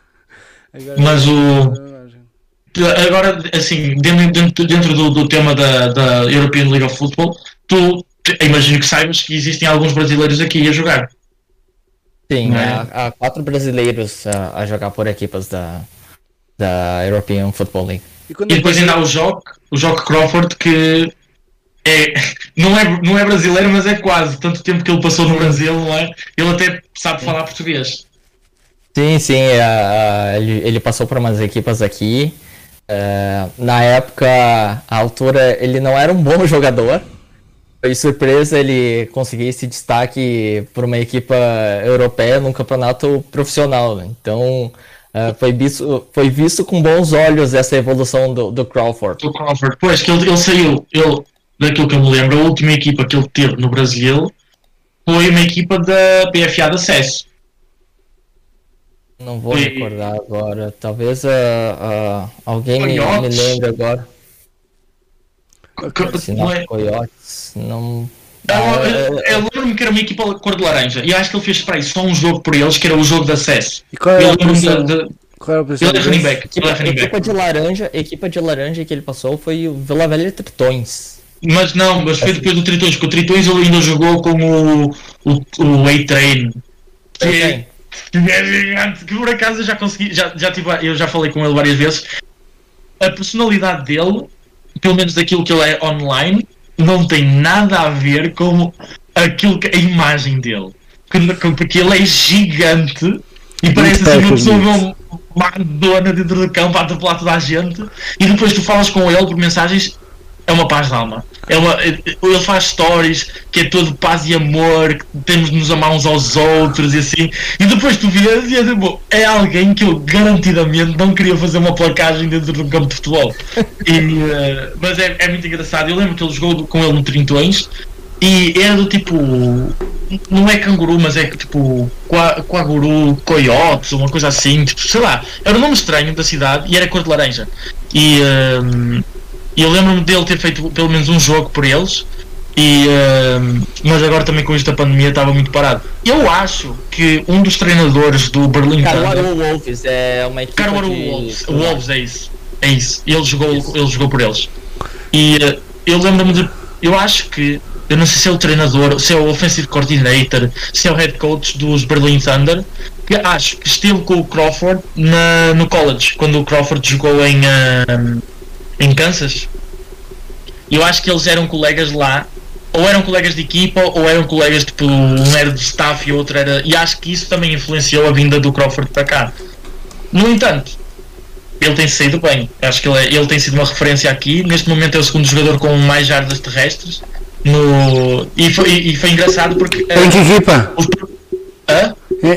Agora Mas o. Agora, assim, dentro, dentro, dentro do, do, tema da, da European League of Football, tu imagino que saibas que existem alguns brasileiros aqui a jogar. Sim, é? há, há, quatro brasileiros a, a, jogar por equipas da, da European Football League. E, e depois ainda há o Jock, o Jock Crawford, que é, não, é, não é brasileiro, mas é quase. Tanto tempo que ele passou no Brasil, não é? Ele até sabe falar português. Sim, sim, uh, ele, ele, passou por umas equipas aqui. Uh, na época, a altura, ele não era um bom jogador. Foi surpresa ele conseguir esse destaque por uma equipa europeia num campeonato profissional. Né? Então, uh, foi, visto, foi visto com bons olhos essa evolução do, do Crawford. Do Crawford, pois, que ele, ele saiu, ele, daquilo que eu me lembro, a última equipa que ele teve no Brasil foi uma equipa da PFA de acesso não vou recordar agora. Talvez uh, uh, alguém me, me lembre agora. Sinal é... Coyotes, não. Ah, eu, eu lembro-me que era uma equipa cor de laranja e acho que ele fez para isso só um jogo por eles, que era o jogo de acesso. E qual era a posição? De, qual era a posição? Ele é running back. Equipa, equipa de laranja, equipa de laranja que ele passou foi o Vila Velha Tritões. Mas não, mas foi depois do Tritões, porque o Tritões ele ainda jogou com o, o, o A-Train. Que, é- que é gigante, que por acaso eu já consegui, já, já tive, eu já falei com ele várias vezes. A personalidade dele, pelo menos daquilo que ele é online, não tem nada a ver com aquilo que, a imagem dele. Que- Porque ele é gigante e parece assim uma pessoa nisso. uma dona dentro do campo a atropelar toda a gente e depois tu falas com ele por mensagens é uma paz de alma. É uma, ele faz stories que é todo paz e amor, que temos de nos amar uns aos outros e assim. E depois tu vês e é tipo, é alguém que eu garantidamente não queria fazer uma placagem dentro de um campo de futebol. E, eh, mas é, é muito engraçado. Eu lembro que ele jogou com ele no Trintões e era do tipo. Não é canguru, mas é tipo. Quaguru Coyotes, uma coisa assim. Tipo, sei lá. Era um nome estranho da cidade e era cor de laranja. E ehm, eu lembro-me dele ter feito pelo menos um jogo por eles. E, ehm, mas agora também com isto da pandemia estava muito parado. Eu acho que um dos treinadores do Berlin Thunder. Caruaru Wolves é uma equipe Caruaru de... Wolves, Wolves é isso. É isso. Ele jogou, ele jogou por eles. E eh, eu lembro-me de. Eu acho que. Eu não sei se é o treinador, se é o offensive coordinator, se é o head coach dos Berlin Thunder. Que acho que esteve com o Crawford na, no college, quando o Crawford jogou em, ah, em Kansas. Eu acho que eles eram colegas lá, ou eram colegas de equipa, ou eram colegas tipo, um era de staff e outro era. E acho que isso também influenciou a vinda do Crawford para cá. No entanto, ele tem saído bem. Acho que ele, é- ele tem sido uma referência aqui. Neste momento é o segundo jogador com mais jardas terrestres. No, e, foi, e foi engraçado porque. eh, Em que equipa? os-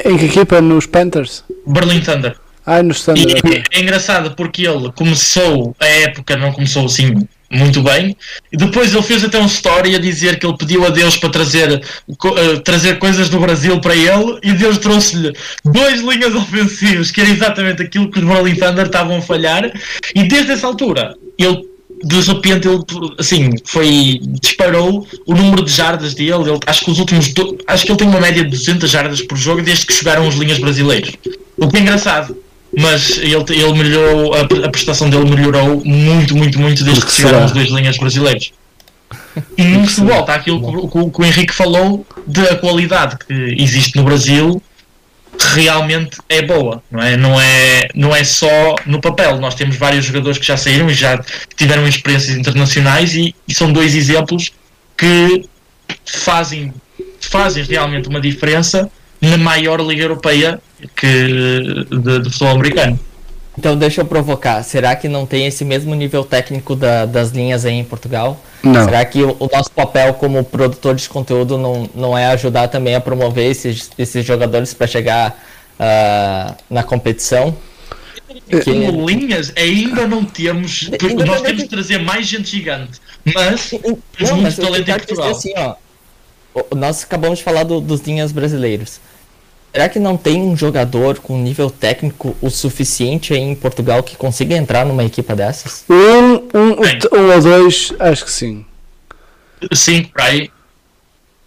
em que equipa? Nos Panthers? Berlin Thunder. Ah, nos E Thunder. ok. é engraçado porque ele começou a época, não começou assim muito bem, e depois ele fez até um story a dizer que ele pediu a Deus para trazer, eh, trazer coisas do Brasil para ele, e Deus trouxe-lhe dois linhas ofensivas, que era exatamente aquilo que os Berlin Thunder estavam a falhar, e desde essa altura, ele de repente ele assim foi disparou o número de jardas dele ele, acho que os últimos acho que ele tem uma média de 200 jardas por jogo desde que chegaram os linhas brasileiros o que é engraçado mas ele, ele melhorou a, a prestação dele melhorou muito muito muito desde que chegaram os dois linhas brasileiros e no futebol está aquilo que, o- que que o Henrique falou da qualidade que existe no Brasil realmente é boa, não é? Não é, não é só no papel. Nós temos vários jogadores que já saíram e já tiveram experiências internacionais e, e são dois exemplos que fazem, fazem realmente uma diferença na maior liga europeia que, de, de futebol americano. Então deixa eu provocar. Será que não tem esse mesmo nível técnico da- das linhas aí em Portugal? Não. Será que o, o nosso papel como produtor de conteúdo não, não é ajudar também a promover esses, esses jogadores para chegar ah, na competição? Que- Como linhas, ainda não temos. Ainda nós temos tem- de trazer mais gente gigante, mas temos muito talento em dizer Portugal. assim, ó. Nós acabamos de falar do- dos linhas brasileiros. Será que não tem um jogador com nível técnico o suficiente aí em Portugal que consiga entrar numa equipa dessas? Um, um, um ou dois, acho que sim. Sim, por aí.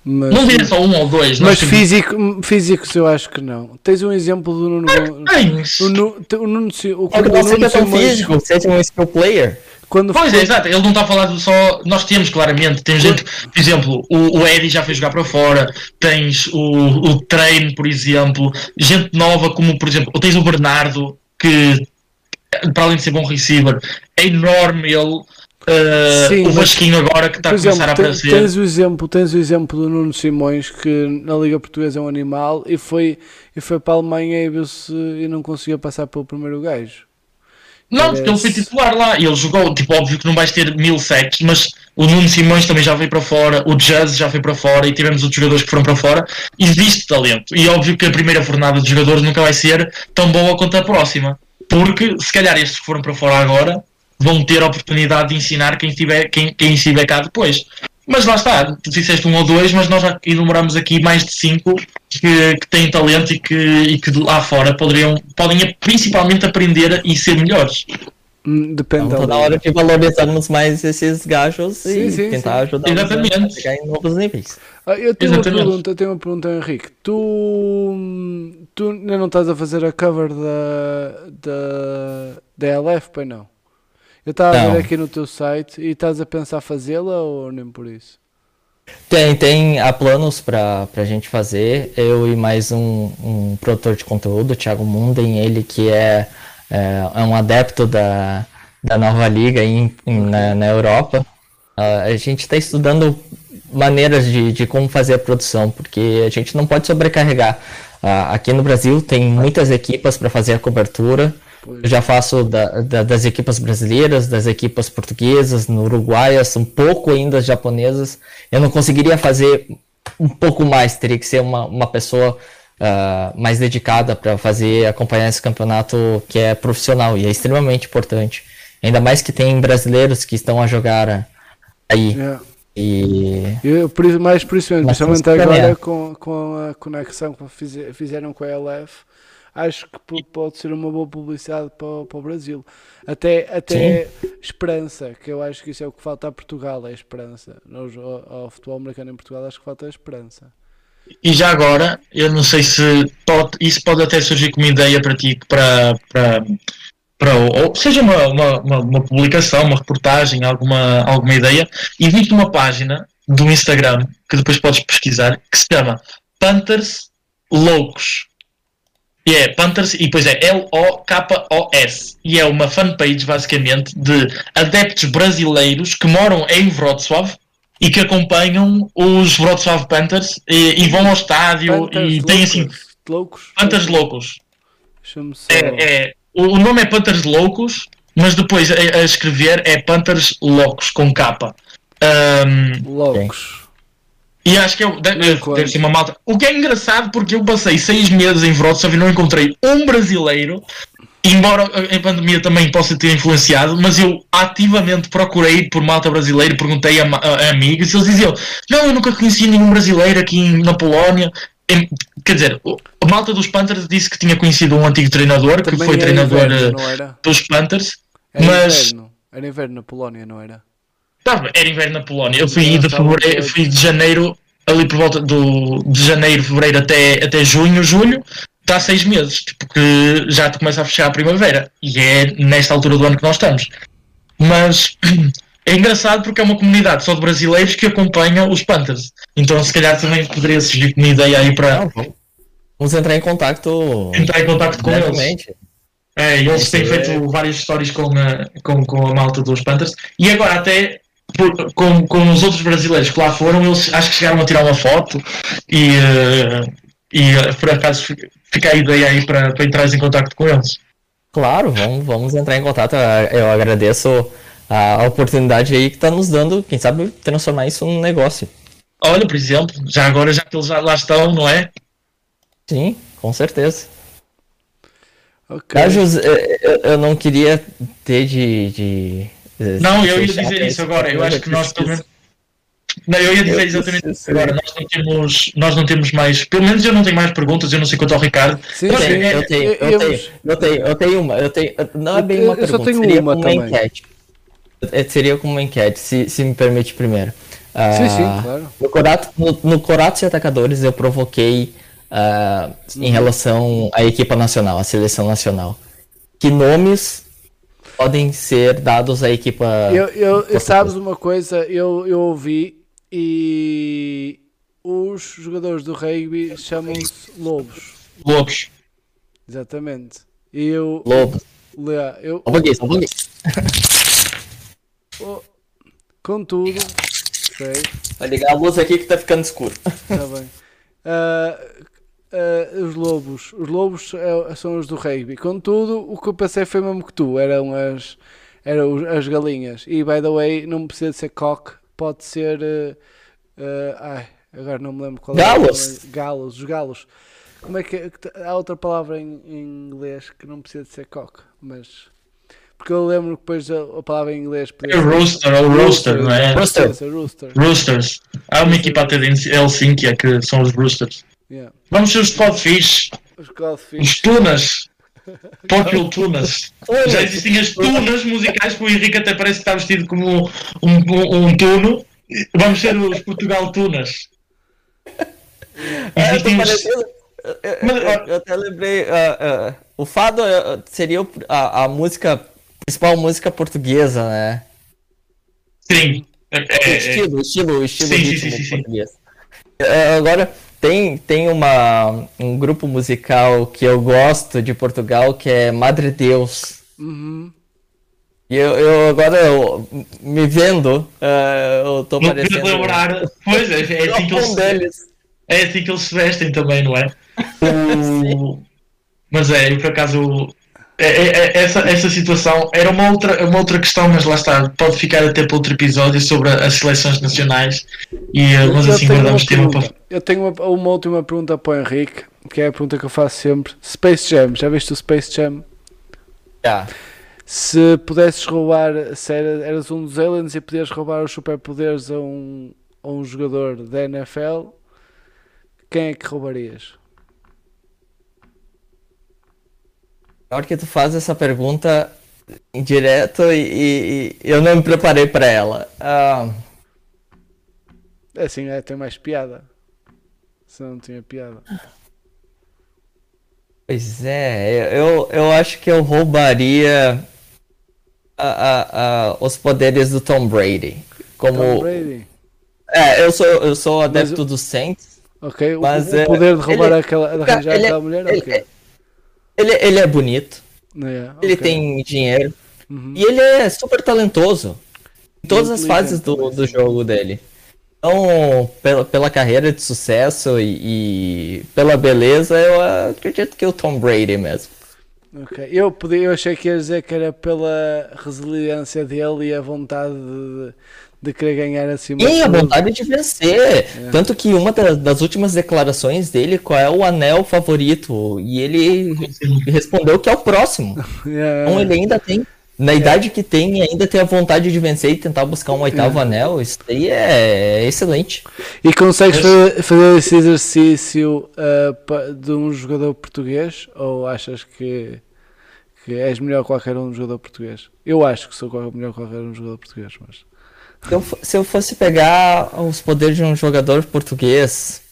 Mas, Não diria só um ou dois. mas físico, físicos eu acho que não. Tens um exemplo do Nuno. Tens. O, Nu- o Nuno, É Nuno tão físico, seja um skill player. quando Pois é, exato. Ele não está a falar de só. Nós temos, claramente. Temos gente. Por exemplo, o, o Eddie já foi jogar para fora. Tens o, o Train, por exemplo. Gente nova, como por exemplo. Tens o Bernardo, que para além de ser bom receiver, é enorme ele. Uh, Sim, o Vasquinho agora que está a começar a exemplo, te- aparecer. tens o exemplo, tens o exemplo do Nuno Simões que na Liga Portuguesa é um animal e foi, e foi para a Alemanha e viu-se e não conseguia passar pelo primeiro gajo. Não, porque ele foi titular lá e ele jogou, tipo, óbvio que não vais ter mil sacks, mas o Nuno Simões também já veio para fora, o Jazz já foi para fora e tivemos outros jogadores que foram para fora. Existe talento e óbvio que a primeira jornada de jogadores nunca vai ser tão boa quanto a próxima, porque se calhar estes que foram para fora agora vão ter a oportunidade de ensinar quem estiver, quem, quem estiver cá depois. Mas lá está, tu disseste um ou dois, mas nós já enumeramos aqui mais de cinco que, que têm talento e que, e que de lá fora poderiam, podem principalmente aprender e ser melhores. Hum, Depende Então da na hora de valorizarmos mais esses gajos Sim, e sim, tentar ajudar a Exatamente. chegar em novos níveis. Ah, eu tenho uma Exatamente. pergunta, eu tenho uma pergunta, Henrique. Tu, tu ainda não estás a fazer a cover da, da, da LF, pois não? Eu estava a ver aqui no teu site e estás a pensar fazê-la ou nem por isso? Tem, tem há planos pra, pra gente fazer. Eu e mais um, um produtor de conteúdo, o Thiago Munden, ele que é, é, é um adepto da, da nova liga em, em- na, na Europa. Ah, a gente está estudando maneiras de, de como fazer a produção, porque a gente não pode sobrecarregar. Ah, aqui no Brasil tem muitas equipas para fazer a cobertura. Eu já faço da- da- das equipas brasileiras, das equipas portuguesas, no uruguaias, um pouco ainda as japonesas. Eu não conseguiria fazer um pouco mais, teria que ser uma, uma pessoa ah, mais dedicada para fazer acompanhar esse campeonato que é profissional e é extremamente importante. Ainda mais que tem brasileiros que estão a jogar aí. Yeah. E Eu, Mas principalmente que agora com, com a conexão que fize- fizeram com a LF, acho que po- pode ser uma boa publicidade para, o- para o Brasil. Até, até esperança, que eu acho que isso é o que falta a Portugal, é esperança. Nós, ao, ao futebol americano em Portugal, acho que falta a esperança. E já agora, eu não sei se pode, isso pode até surgir como ideia para ti, para, para, para ou seja uma, uma, uma, uma publicação, uma reportagem, alguma, alguma ideia. Existe uma página do Instagram que depois podes pesquisar que se chama Panthers Loucos. E é Panthers e depois é L-O-K-O-S. E é uma fanpage basicamente de adeptos brasileiros que moram em Wrocław e que acompanham os Wrocław Panthers e, e vão ao estádio Panthers e tem assim loucos, loucos? Panthers loucos. É, é- o, o nome é Panthers loucos, mas depois a, a escrever é Panthers loucos com capa. Ahm, Loucos. E acho que eu, deve, deve ser uma malta. O que é engraçado porque eu passei seis meses em Wrocław e não encontrei um brasileiro. Embora a a pandemia também possa ter influenciado, mas eu ativamente procurei por malta brasileira, perguntei a, a- a amigos e eles diziam: Não, eu nunca conheci nenhum brasileiro aqui em- na Polónia. Em- quer dizer, o- a malta dos Panthers disse que tinha conhecido um antigo treinador, que Também foi era treinador inverno, eh, dos Panthers, Era mas inverno. Era inverno na Polónia, não era? Tá bem, era inverno na Polónia. Eu fui de estavam fevereiro, fui de janeiro, ali por volta do, de janeiro, fevereiro até, até junho, julho, está seis meses, tipo que já te começa a fechar a primavera. E é nesta altura do ano que nós estamos. Mas é engraçado porque é uma comunidade só de brasileiros que acompanha os Panthers. Então se calhar também poderia surgir como ideia aí para vamos- entrar em contato entrar em contato com eles. É, e eles têm feito várias histórias com a, com, com a malta dos Panthers e agora até por- com, com os outros brasileiros que lá foram, eles acho que chegaram a tirar uma foto e, eh, e eh, por acaso fi- fica a ideia aí para, para entrares em contato com eles. Claro, vamos, vamos entrar em contato. Eu agradeço a oportunidade aí que está nos dando, quem sabe, transformar isso num negócio. Olha, por exemplo, já agora já que eles já lá estão, não é? Sim, com certeza. Ok. Gajos, eh, eu, eu não queria ter de. de Não, eu ia dizer isso agora. Eu acho que nós menos- Não, eu ia dizer Eu exatamente isso agora. Nós não, temos, nós não temos mais. Pelo menos eu não tenho mais perguntas, eu não sei quanto ao Ricardo. Sim, Eu sim. tenho, eu tenho, eu Eu- tenho, eu tenho, eu tenho uma, eu tenho, não é bem Eu- uma eu só tenho seria uma como também. uma enquete. É, Seria como uma enquete, se, se me permite primeiro. Ah, Sim, sim, claro. No Corato, no, no Coratos e Atacadores eu provoquei ah, em Uhum. relação à equipa nacional, à seleção nacional. Que nomes podem ser dados à equipa Eu, eu, sabes uma coisa, eu, eu ouvi e os jogadores do rugby chamam-se lobos. Lobos. Exatamente. E eu, Lobo. Lea, eu, Um um pouquinho. oh, contudo, sei, Vai ligar a luz aqui que tá ficando escuro. está bem. Ah, ah, os lobos, os lobos é- são os do rugby. Contudo, o que eu pensei foi mesmo que tu, eram as, eram as galinhas. E by the way, não precisa de ser cock, pode ser. ah, ah, ai, agora não me lembro qual é. Galos. nome. Galos, os galos. Como é que é- há outra palavra em, em inglês que não precisa de ser cock, mas porque eu lembro que depois a, a palavra em inglês podia É rooster, ou rooster, não é? Rooster. Rooster. rooster. Roosters. Há uma equipa até de Helsinki que são os Roosters. Yeah. Vamos ser os Codfish, Os goldfish. os Tunas. Popular Tunas. Já existem as tunas musicais que o Henrique até parece que está vestido como um, um, um tuno. Vamos ser os Portugal Tunas. É, Existem os- parecendo- eu- eu- até lembrei. ah, ah, o fado ah, seria a, a música principal música portuguesa, né? Sim. É, O é, é, estilo, o estilo, o estilo Sim, sim, ritmo sim, sim, sim. português. É, Agora, tem, tem uma, um grupo musical que eu gosto de Portugal que é Madre Deus. Uhum. E eu, eu agora, eu, me vendo, eh, eu tô não parecendo... lembrar. Pois é, é assim que eles deles. É assim que eles se vestem também, não é? O- Mas é, eu por acaso. é- é- é- essa, essa situação era uma outra, uma outra questão, mas lá está, pode ficar até para outro episódio sobre as seleções nacionais. E, eh, mas assim guardamos tempo para. Eu tenho uma, uma última pergunta para o Henrique, que é a pergunta que eu faço sempre. Space Jam, já viste o Space Jam? Já. Se pudesses roubar, se era- eras um dos aliens e podias roubar os superpoderes a um, a um jogador da NFL, quem é que roubarias? Na hora que tu faz essa pergunta em direto e, e- e eu não me preparei para ela. Ah, Assim é, tem mais piada. Se não tinha piada. pois é, eu, eu acho que eu roubaria a- a- a- os poderes do Tom Brady. Como, Tom Brady. É, eu sou, eu sou adepto Mas o- do Saints. Ok, o, Mas, o é, poder de roubar ele- aquela, de arranjar ele é- aquela mulher, ele- ok. Ele, ele é bonito, É, ele ok. tem dinheiro Uhum. e ele é super talentoso em todas as fases do, do jogo dele. Então, pela, pela carreira de sucesso e, e pela beleza, eu acredito que o Tom Brady mesmo. Ok, Eu, podia, eu achei que ia dizer que era pela resiliência dele e a vontade de, de querer ganhar acima E a de vontade de vencer. É. Tanto que uma da- das últimas declarações dele, qual é o anel favorito? E ele respondeu que é o próximo. É, Então ele ainda tem, na idade que tem, ainda tem a vontade de vencer e tentar buscar um oitavo É. anel. Isso aí é excelente. E consegues fazer, fazer esse exercício pa- de um jogador português? Ou achas que, que és melhor que qualquer um jogador português? Eu acho que sou melhor que qualquer um jogador português, mas. Se eu, se eu fosse pegar os poderes de um jogador português,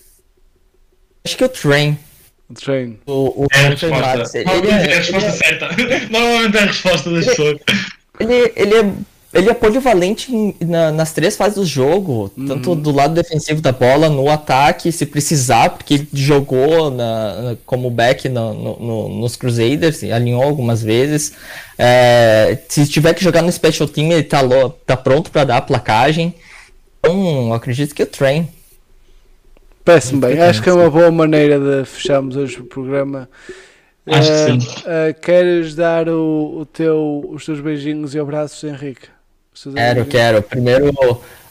acho que o Train, Train. o, o É a Trey Matos, resposta. ele, Normalmente é a é, resposta certa. Normalmente é a resposta das pessoas. ele, ele é, ele é polivalente em- na- nas três fases do jogo, tanto do lado defensivo da bola, no ataque, se precisar, porque ele jogou na, na- como back no- no- no- nos Crusaders, alinhou algumas vezes. É, se tiver que jogar no Special Team, ele tá, lo- tá pronto para dar a placagem. Então, eu acredito que o Train. Parece-me bem. Acho que é uma boa maneira de fecharmos hoje o programa. Acho que Ah, sim. ah, queres dar o, o teu, os teus beijinhos e abraços, Henrique? Quero, quero. Primeiro,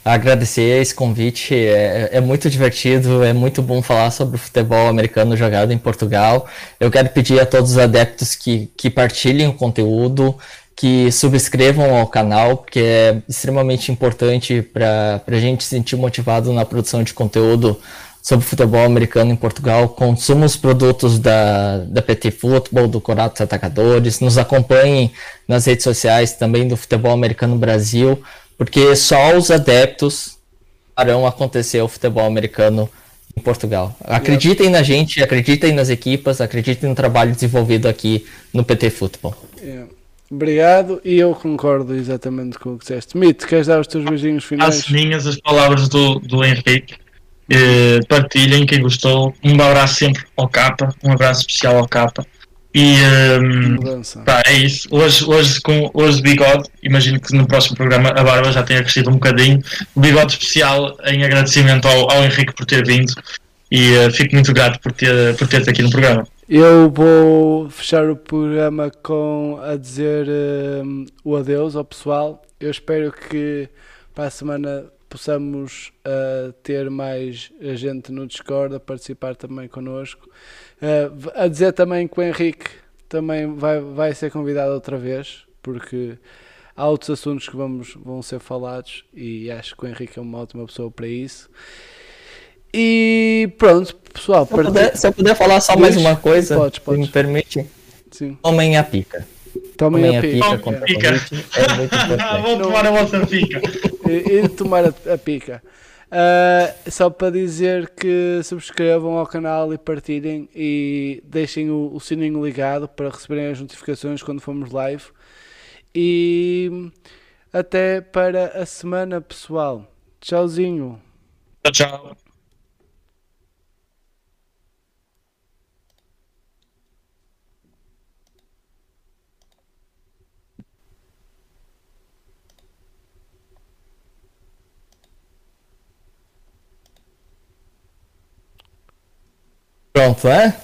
agradecer esse convite. É, é muito divertido, é muito bom falar sobre o futebol americano jogado em Portugal. Eu quero pedir a todos os adeptos que, que partilhem o conteúdo, que subscrevam ao canal, porque é extremamente importante para a gente se sentir motivado na produção de conteúdo sobre futebol americano em Portugal. Consuma os produtos da, da PT Futebol, do Coratos Atacadores. Nos acompanhem nas redes sociais também do Futebol Americano Brasil, porque só os adeptos farão acontecer o futebol americano em Portugal. Acreditem na gente, acreditem nas equipas, acreditem no trabalho desenvolvido aqui no PT Futebol. É. Obrigado e eu concordo exatamente com o que disseste. Mito, queres dar os teus beijinhos finais? Faço minhas as palavras do, do Henrique. Eh, partilhem quem gostou. Um abraço sempre ao Capa, um abraço especial ao Capa. E ehm, Mudança. pá, é isso. Hoje, hoje, com, hoje de bigode, imagino que no próximo programa a barba já tenha crescido um bocadinho. Bigode especial em agradecimento ao, ao Henrique por ter vindo e eh, fico muito grato por ter, por ter-te aqui no programa. Eu vou fechar o programa com a dizer hum, o adeus ao pessoal. Eu espero que para a semana possamos ah, ter mais gente no Discord a participar também connosco. V- a dizer também que o Henrique também vai, vai ser convidado outra vez, porque há outros assuntos que vamos, vão ser falados e acho que o Henrique é uma ótima pessoa para isso. E pronto, pessoal, Se eu puder, se eu puder falar só mais uma coisa, Podes, se podes. me permite, sim. tomem a pica. Tomem Tomem a pica. pica pica. É muito importante. Vou tomar a vossa pica. E, tomar a, a pica. Ah, só para dizer que subscrevam ao canal e partilhem e deixem o, o sininho ligado para receberem as notificações quando formos live. e até para a semana, pessoal. Tchauzinho. Tchau, tchau. Pronto, é?